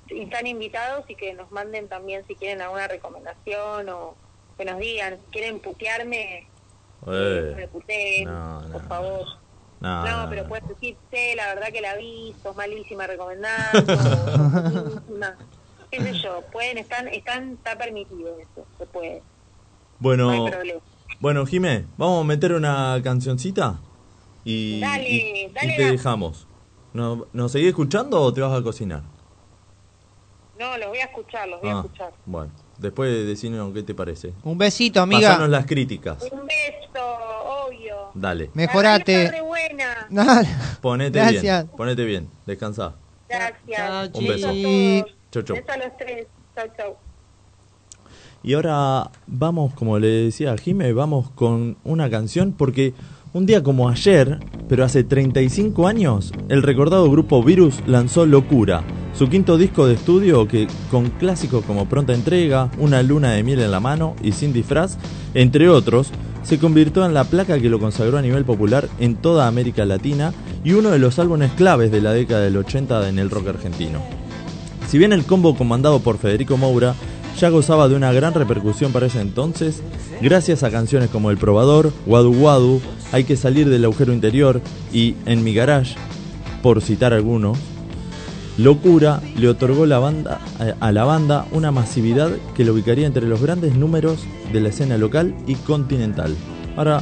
Y están invitados y que nos manden también si quieren alguna recomendación o que nos digan, si quieren putearme, Eh, me puteen, no, por favor. no, No, no, pero no. puedes decir, "Che, la verdad que la vi, sos malísima recomendando, sos malísima". qué sé yo, pueden, están, están, está permitido eso, se puede, no Bueno, hay problema. Bueno, Jime, vamos a meter una cancioncita y, Dale, y- y dale, te dale. dejamos. ¿No, ¿Nos seguís escuchando o te vas a cocinar? No, los voy a escuchar, los voy a Ah, escuchar. bueno, después decirnos qué te parece. Un besito, amiga. Pasanos las críticas. Un beso, obvio. Dale. Mejorate. Re buena. Dale. Ponete Gracias. bien. Ponete bien. Descansa. Gracias. Un beso. Chau, chau. Beso a los tres. Chau, chau. Y ahora vamos, como le decía a Jime, vamos con una canción porque un día como ayer, pero hace 35 años, el recordado grupo Virus lanzó Locura, su quinto disco de estudio que con clásicos como Pronta Entrega, Una luna de miel en la mano y Sin disfraz, entre otros, se convirtió en la placa que lo consagró a nivel popular en toda América Latina y uno de los álbumes claves de la década del 80 en el rock argentino. Si bien el combo comandado por Federico Moura ya gozaba de una gran repercusión para ese entonces, gracias a canciones como El Probador, Wadu Wadu, Hay que salir del agujero interior y En mi garage, por citar algunos, Locura le otorgó la banda, a- a la banda una masividad que lo ubicaría entre los grandes números de la escena local y continental. Ahora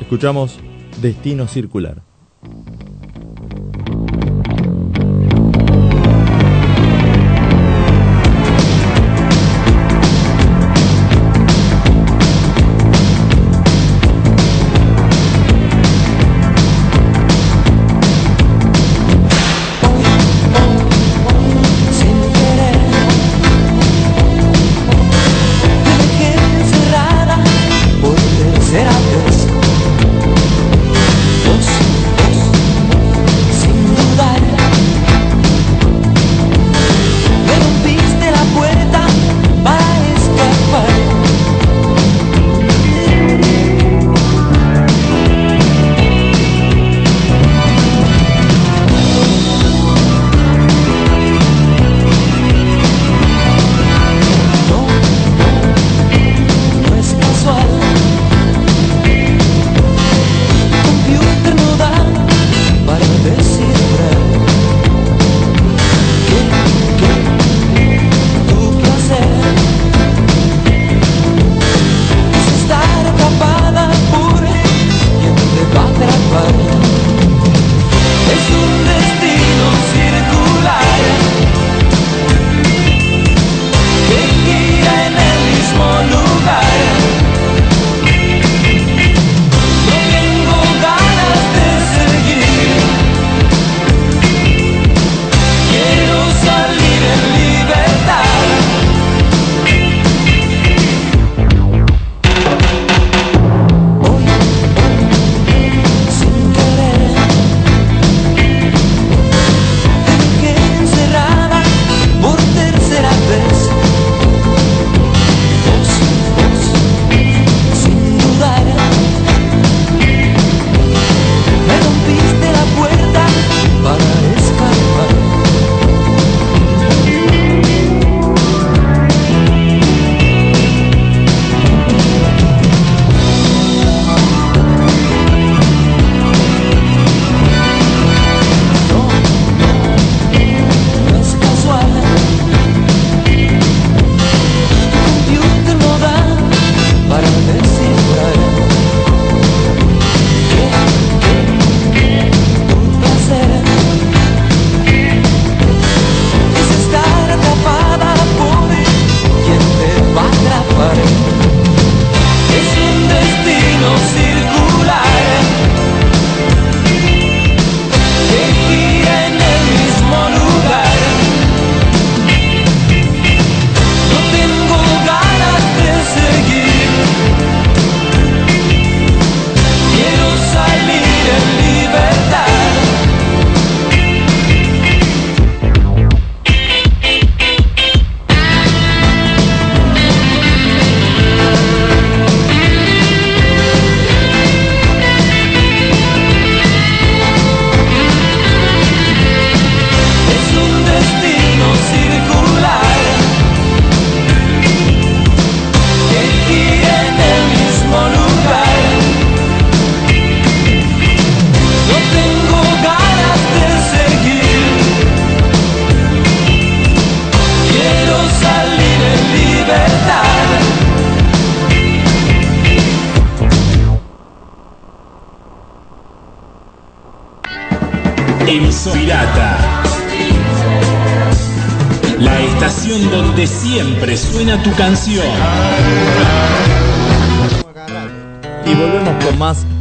escuchamos Destino Circular.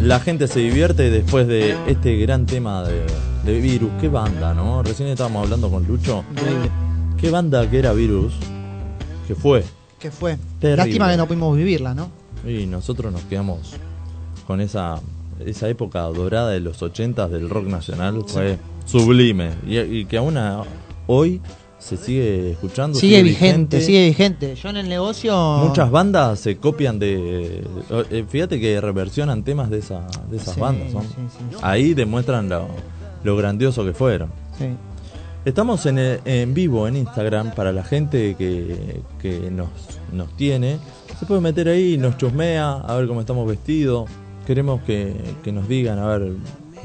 La gente se divierte después de este gran tema de, de Virus. Qué banda, ¿no? Recién estábamos hablando con Lucho. Qué banda que era Virus. Que fue. ¿Qué fue? Terrible. Lástima que no pudimos vivirla, ¿no? Y nosotros nos quedamos con esa esa época dorada de los 80 del rock nacional. Fue sublime. Y, y que aún a- hoy se sigue escuchando. Sigue vigente, sigue vigente. Yo en el negocio. Muchas bandas se copian de. eh, Fíjate que reversionan temas de, esa, de esas Sí, bandas. ¿no? sí, sí. Ahí demuestran lo, lo grandioso que fueron. Estamos en, el- en vivo en Instagram para la gente que, que nos, nos tiene. Se puede meter ahí, nos chusmea, a ver cómo estamos vestidos. Queremos que, que nos digan, a ver,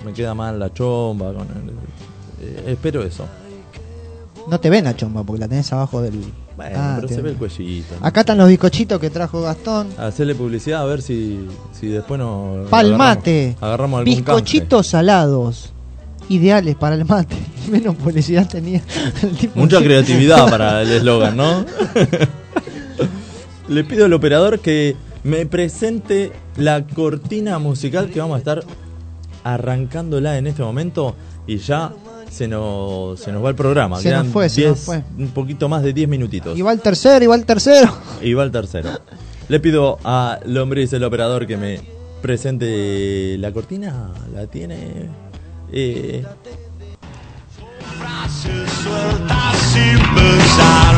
me queda mal la chomba. con el- eh, espero eso. No te ven la chomba porque la tenés abajo del. Bueno, Ah, pero se ve el cuellito. Acá están los bizcochitos que trajo Gastón. Hacerle publicidad a ver si, si después nos. Palmate. Agarramos, agarramos algún Bizcochitos salados. Ideales para el mate. Menos publicidad tenía. el tipo. Mucha creatividad para el eslogan, ¿no? Le pido al operador que me presente la cortina musical que vamos a estar arrancándola en este momento y ya se nos, se nos va el programa. Se nos fue, se nos 10, fue. un poquito más de 10 minutitos. Y va el tercero, y va el tercero. Y va el tercero. Le pido a Lombriz, el operador, que me presente la cortina. ¿La tiene? Eh, sin pensar.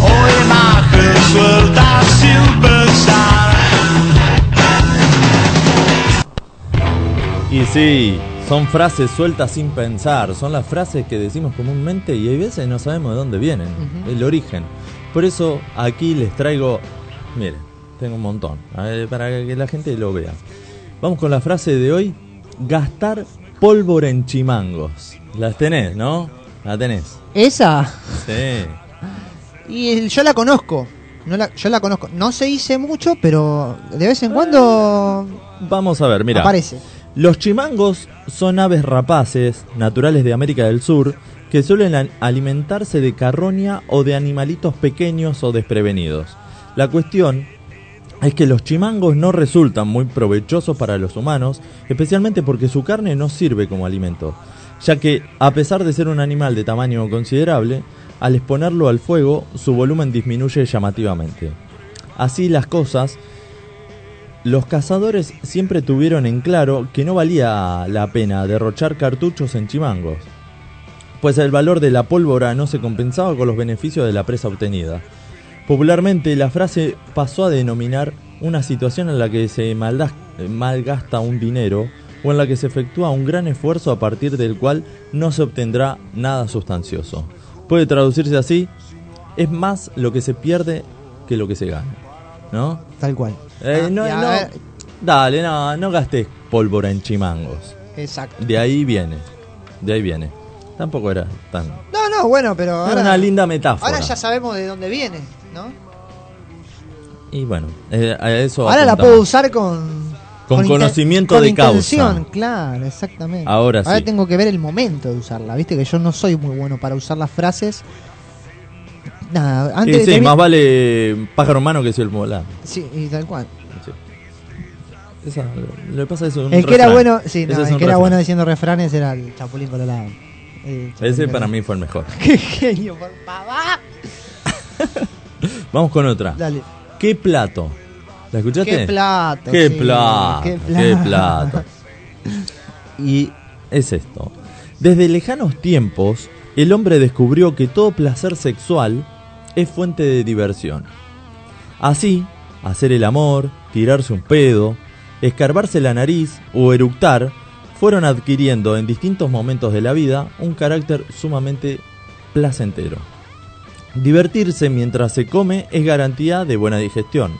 O imagen suelta sin Y sí, son frases sueltas sin pensar, son las frases que decimos comúnmente y hay veces no sabemos de dónde vienen, el origen. Por eso aquí les traigo, miren, tengo un montón, a ver, para que la gente lo vea. Vamos con la frase de hoy, gastar pólvora en chimangos. Las tenés, ¿no? La tenés. Esa. Sí. Y el- yo la conozco. No la, yo la conozco. No se dice mucho, pero de vez en cuando Vamos a ver, mira. aparece. Los chimangos son aves rapaces, naturales de América del Sur, que suelen alimentarse de carroña o de animalitos pequeños o desprevenidos. La cuestión es que los chimangos no resultan muy provechosos para los humanos, especialmente porque su carne no sirve como alimento, ya que a pesar de ser un animal de tamaño considerable, al exponerlo al fuego su volumen disminuye llamativamente. Así las cosas, los cazadores siempre tuvieron en claro que no valía la pena derrochar cartuchos en chimangos, pues el valor de la pólvora no se compensaba con los beneficios de la presa obtenida. Popularmente la frase pasó a denominar una situación en la que se malgasta un dinero o en la que se efectúa un gran esfuerzo a partir del cual no se obtendrá nada sustancioso. Puede traducirse así, es más lo que se pierde que lo que se gana. ¿No? Tal cual. Eh, Ah, no, no. Dale, no, no gastes pólvora en chimangos. Exacto. De ahí viene. De ahí viene. Tampoco era tan. No, no, bueno, pero Era ahora, una linda metáfora. ahora ya sabemos de dónde viene, ¿no? Y bueno, eh, a eso. Ahora la puedo usar con... Con conocimiento con de causa. claro, exactamente. Ahora sí. tengo que ver el momento de usarla, viste que yo no soy muy bueno para usar las frases. Nada, Sí, antes de sí, más vale pájaro en mano que cielo volando. Sí, y tal cual. Esa, lo que pasa es un El que era refrán. bueno, sí, no, el que era refrán. bueno diciendo refranes era el Chapulín Colorado. El Chapulín Ese para Colorado. mí fue el mejor. Qué genio, por favor. Vamos con otra. Dale. ¿Qué plato? ¿La escuchaste? Qué plato, ¿Qué sí, plato? qué ¿Qué plato. plato? Y es esto. Desde lejanos tiempos, el hombre descubrió que todo placer sexual es fuente de diversión. Así, hacer el amor, tirarse un pedo, escarbarse la nariz o eructar fueron adquiriendo en distintos momentos de la vida un carácter sumamente placentero. Divertirse mientras se come es garantía de buena digestión.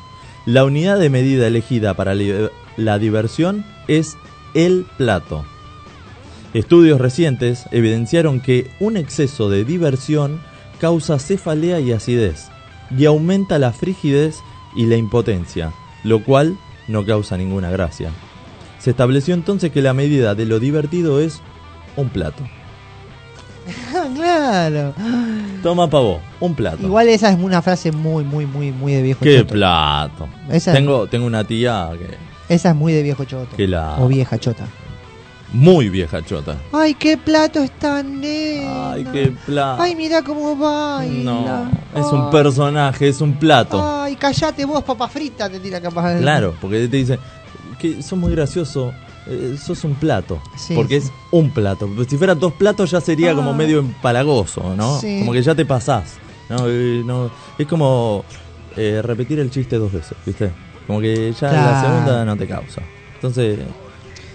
La unidad de medida elegida para la diversión es el plato. Estudios recientes evidenciaron que un exceso de diversión causa cefalea y acidez y aumenta la frigidez y la impotencia, lo cual no causa ninguna gracia. Se estableció entonces que la medida de lo divertido es un plato. claro. Toma pavo, un plato. Igual esa es una frase muy, muy, muy, muy de viejo ¿Qué choto. plato? Esa- Tengo, tengo una tía que Esa es muy de viejo choto. Que la- O vieja chota. Muy vieja chota. Ay, qué plato es tan nena. Ay, qué plato. Ay, mira cómo baila. No, es un personaje, es un plato. Ay, callate vos, papa frita, te tira capaz. de- Claro, porque te dicen que sos muy gracioso, eh, sos un plato. Sí, porque sí. es un plato. Si fueran dos platos ya sería como Ah. medio empalagoso, ¿no? Sí. Como que ya te pasás. ¿no? Eh, no- es como eh, repetir el chiste dos veces, ¿viste? Como que ya la segunda no te causa. Entonces,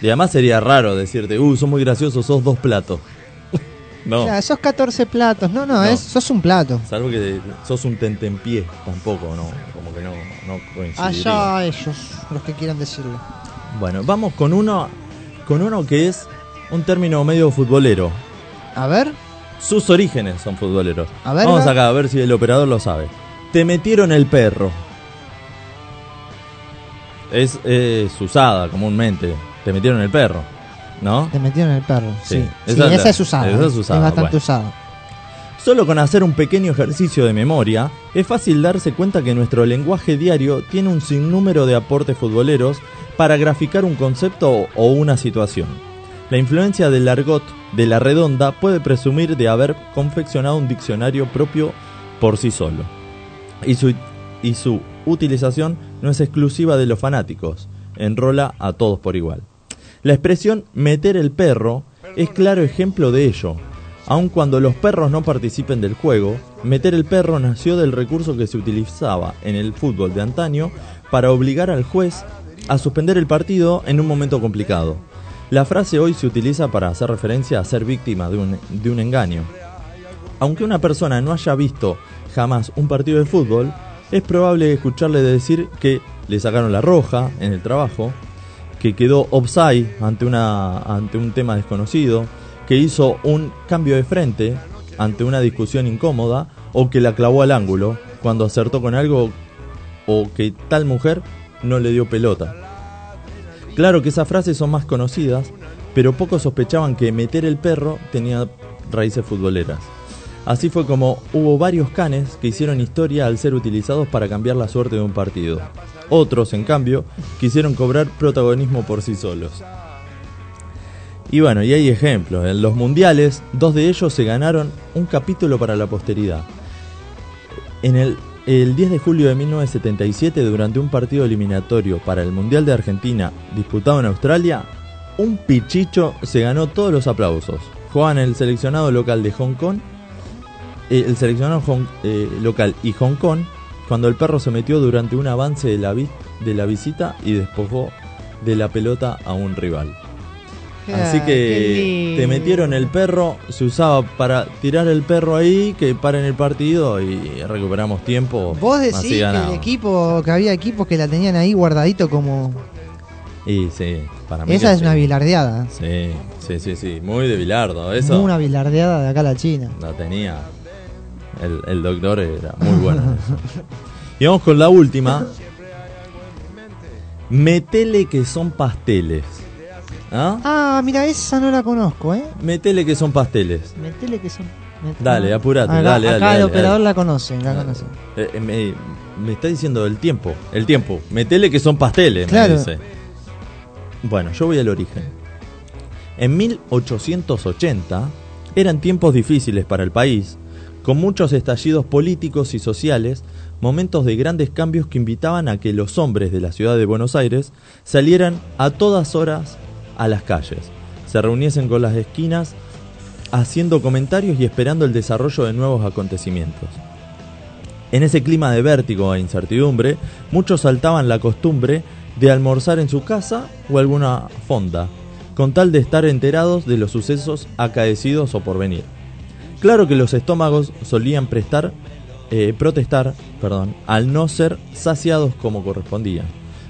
y además sería raro decirte, uh, sos muy gracioso, sos dos platos. no. Claro, sos 14 platos. No, no, Es, sos un plato. Salvo que sos un tentempié, tampoco, ¿no? Como que no, no coincidiría. Allá ellos, los que quieran decirlo. Bueno, vamos con uno, con uno que es un término medio futbolero. A ver. Sus orígenes son futboleros. A ver, Vamos va. acá a ver si el operador lo sabe. Te metieron el perro. Es, es usada comúnmente. Te metieron el perro, ¿no? Te metieron el perro. Sí, Sí, sí, esa es es usada. esa es ¿eh? usada, bastante bueno. usada. Solo con hacer un pequeño ejercicio de memoria, es fácil darse cuenta que nuestro lenguaje diario tiene un sinnúmero de aportes futboleros para graficar un concepto o una situación. La influencia del argot de la redonda puede presumir de haber confeccionado un diccionario propio por sí solo. Y su, y su utilización no es exclusiva de los fanáticos, enrola a todos por igual. La expresión meter el perro es claro ejemplo de ello. Aun cuando los perros no participen del juego, meter el perro nació del recurso que se utilizaba en el fútbol de antaño para obligar al juez a suspender el partido en un momento complicado. La frase hoy se utiliza para hacer referencia a ser víctima de un, de un engaño. Aunque una persona no haya visto jamás un partido de fútbol, es probable escucharle decir que le sacaron la roja en el trabajo, que quedó offside ante, una, ante un tema desconocido, que hizo un cambio de frente ante una discusión incómoda, o que la clavó al ángulo cuando acertó con algo, o que tal mujer no le dio pelota. Claro que esas frases son más conocidas, pero pocos sospechaban que meter el perro tenía raíces futboleras. Así fue como hubo varios canes que hicieron historia al ser utilizados para cambiar la suerte de un partido. Otros, en cambio, quisieron cobrar protagonismo por sí solos. Y bueno, y hay ejemplos. En los mundiales, dos de ellos se ganaron un capítulo para la posteridad. En el, el 10 de julio de 1977, durante un partido eliminatorio para el Mundial de Argentina disputado en Australia, un pichicho se ganó todos los aplausos. Jugaban el seleccionado local de Hong Kong, eh, el seleccionado Hong- eh, local y Hong Kong, cuando el perro se metió durante un avance de la, vi- de la visita y despojó de la pelota a un rival. Así Ah, que te metieron el perro, se usaba para tirar el perro ahí, que paren el partido y recuperamos tiempo. Vos decís que el equipo, que había equipos que la tenían ahí guardadito como. Y sí, para mí. Esa es una bilardeada. Sí, sí, sí, sí, muy de Bilardo. Eso Una bilardeada de acá a la China. la tenía. El, el doctor era muy bueno. Y vamos con la última. Metele que son pasteles. ¿Ah? Ah, mira, esa no la conozco, ¿eh? Metele que son pasteles. Metele que son. met- Dale, apurate, Acá- dale, dale. Acá el dale. operador la conoce, la conoce. Eh, eh, me, me está diciendo el tiempo. El tiempo. Metele que son pasteles, Claro. me dice. Bueno, yo voy al origen. En 1880 eran tiempos difíciles para el país, con muchos estallidos políticos y sociales, momentos de grandes cambios que invitaban a que los hombres de la ciudad de Buenos Aires salieran a todas horas a las calles, se reuniesen con las esquinas, haciendo comentarios y esperando el desarrollo de nuevos acontecimientos. En ese clima de vértigo e incertidumbre, muchos saltaban la costumbre de almorzar en su casa o alguna fonda, con tal de estar enterados de los sucesos acaecidos o por venir. Claro que los estómagos solían prestar, eh, protestar perdón, al no ser saciados como correspondía,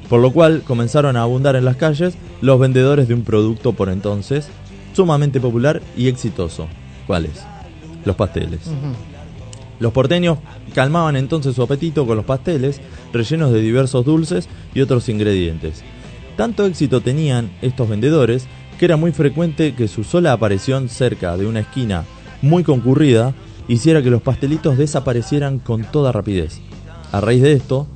por lo cual comenzaron a abundar en las calles los vendedores de un producto por entonces sumamente popular y exitoso. ¿Cuáles? Los pasteles. Los porteños calmaban entonces su apetito con los pasteles, rellenos de diversos dulces y otros ingredientes. Tanto éxito tenían estos vendedores que era muy frecuente que su sola aparición cerca de una esquina muy concurrida hiciera que los pastelitos desaparecieran con toda rapidez. A raíz de esto,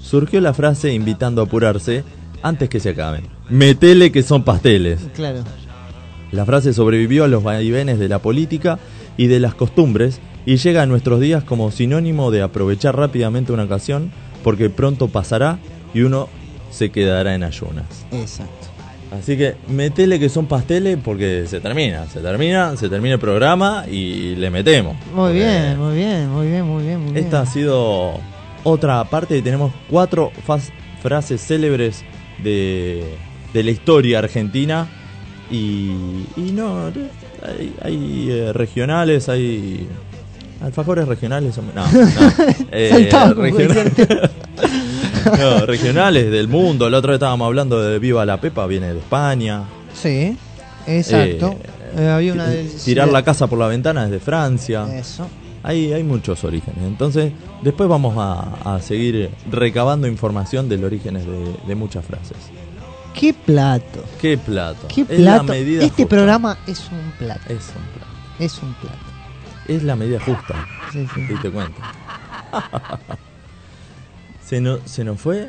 surgió la frase invitando a apurarse antes que se acaben. Metele que son pasteles. Claro. La frase sobrevivió a los vaivenes de la política y de las costumbres y llega a nuestros días como sinónimo de aprovechar rápidamente una ocasión porque pronto pasará y uno se quedará en ayunas. Exacto. Así que metele que son pasteles porque se termina, se termina, se termina el programa y le metemos. Muy bien, muy bien, muy bien, muy bien, muy bien. Esta ha sido otra parte y tenemos cuatro frases célebres de, de la historia argentina y, y no, hay, hay, eh, regionales, hay alfajores regionales, no, no, eh, regional- no, regionales del mundo. El otro día estábamos hablando de Viva la Pepa, viene de España. Sí, exacto. Eh, había una del- Tirar la casa por la ventana desde Francia. Eso. Hay, hay muchos orígenes. Entonces, después vamos a, a seguir recabando información del orígenes de, de muchas frases. Qué plato. ¿Qué plato? Qué Es la plato. medida Este justa. programa es un plato. Es un plato. Es un plato. Es la medida justa. Sí, sí. Y te cuento. se, no- se nos fue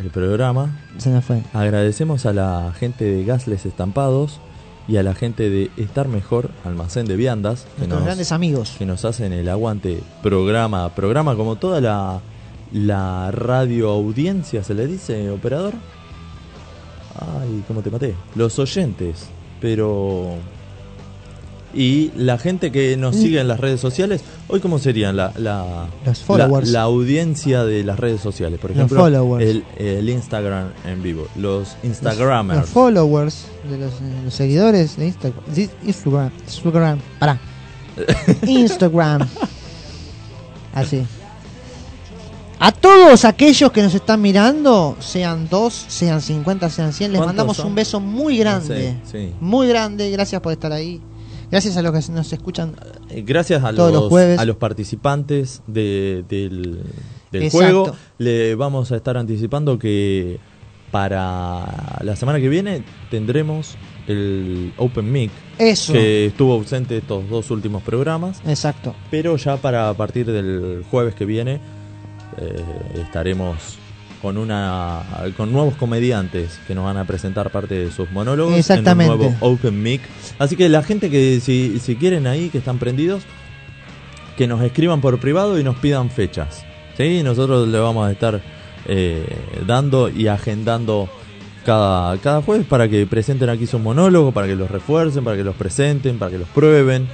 el programa. Se nos fue. Agradecemos a la gente de Gasles Estampados y a la gente de Estar Mejor, Almacén de Viandas, que Nuestros nos, grandes amigos. que nos hacen el aguante programa a programa, como toda la, la radio audiencia, ¿se le dice, operador? Ay, ¿cómo te maté? Los oyentes, pero... Y la gente que nos Mm. sigue en las redes sociales, hoy cómo serían la, la, Los la- audiencia de las redes sociales, por Los ejemplo, followers. el, el Instagram en vivo, los Los Instagramers. followers, de los, los seguidores de Instagram. Instagram. Instagram. Pará. Instagram. Así. A todos aquellos que nos están mirando, sean dos, sean 50, sean 100, les ¿Cuántos mandamos son? un beso muy grande. Sí, sí. Muy grande. Gracias por estar ahí. Gracias a los que nos escuchan. Eh, Gracias a Todos los, los jueves. a los participantes de- del, del Exacto. juego. Le vamos a estar anticipando que para la semana que viene tendremos el Open Mic. Eso. Que estuvo ausente estos dos últimos programas. Exacto. Pero ya para partir del jueves que viene eh, estaremos con una con nuevos comediantes que nos van a presentar parte de sus monólogos Exactamente. en un nuevo Open Mic. Así que la gente que si, si quieren ahí, que están prendidos, que nos escriban por privado y nos pidan fechas. ¿sí? Nosotros le vamos a estar eh, dando y agendando cada, cada jueves para que presenten aquí sus monólogos, para que los refuercen, para que los presenten, para que los prueben.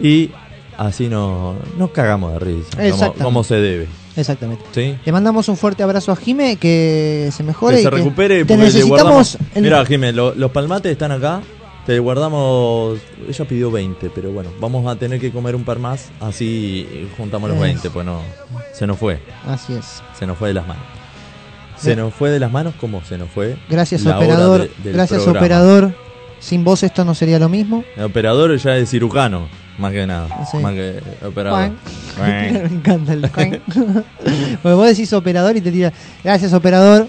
Y así no, nos cagamos de risa, como, como se debe. Exactamente. ¿sí? Le mandamos un fuerte abrazo a Jime, que se mejore. que y se recupere te le guardamos. necesitamos. el- Mira, Jiménez, lo- los palmates están acá. Te guardamos. Ella pidió 20, pero bueno, vamos a tener que comer un par más. Así juntamos los Es. 20, pues no. Se nos fue. Así es. Se nos fue de las manos. Se Bien. nos fue de las manos como se nos fue. Gracias, la hora operador. de- Gracias, programa. operador. Sin vos esto no sería lo mismo. El operador ya es cirujano, más que nada. Sí. Más que operador. Me encanta el. Porque vos decís operador y te tira, gracias operador.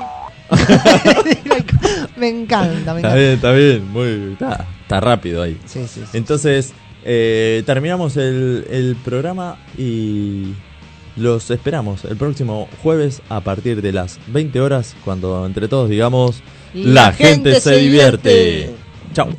me encanta, me Está encanta. bien, está bien, muy, está, está rápido ahí. Sí, sí, sí. Entonces, eh, terminamos el, el programa y los esperamos el próximo jueves a partir de las 20 horas, cuando entre todos digamos, La gente, se divierte. divierte. Chao.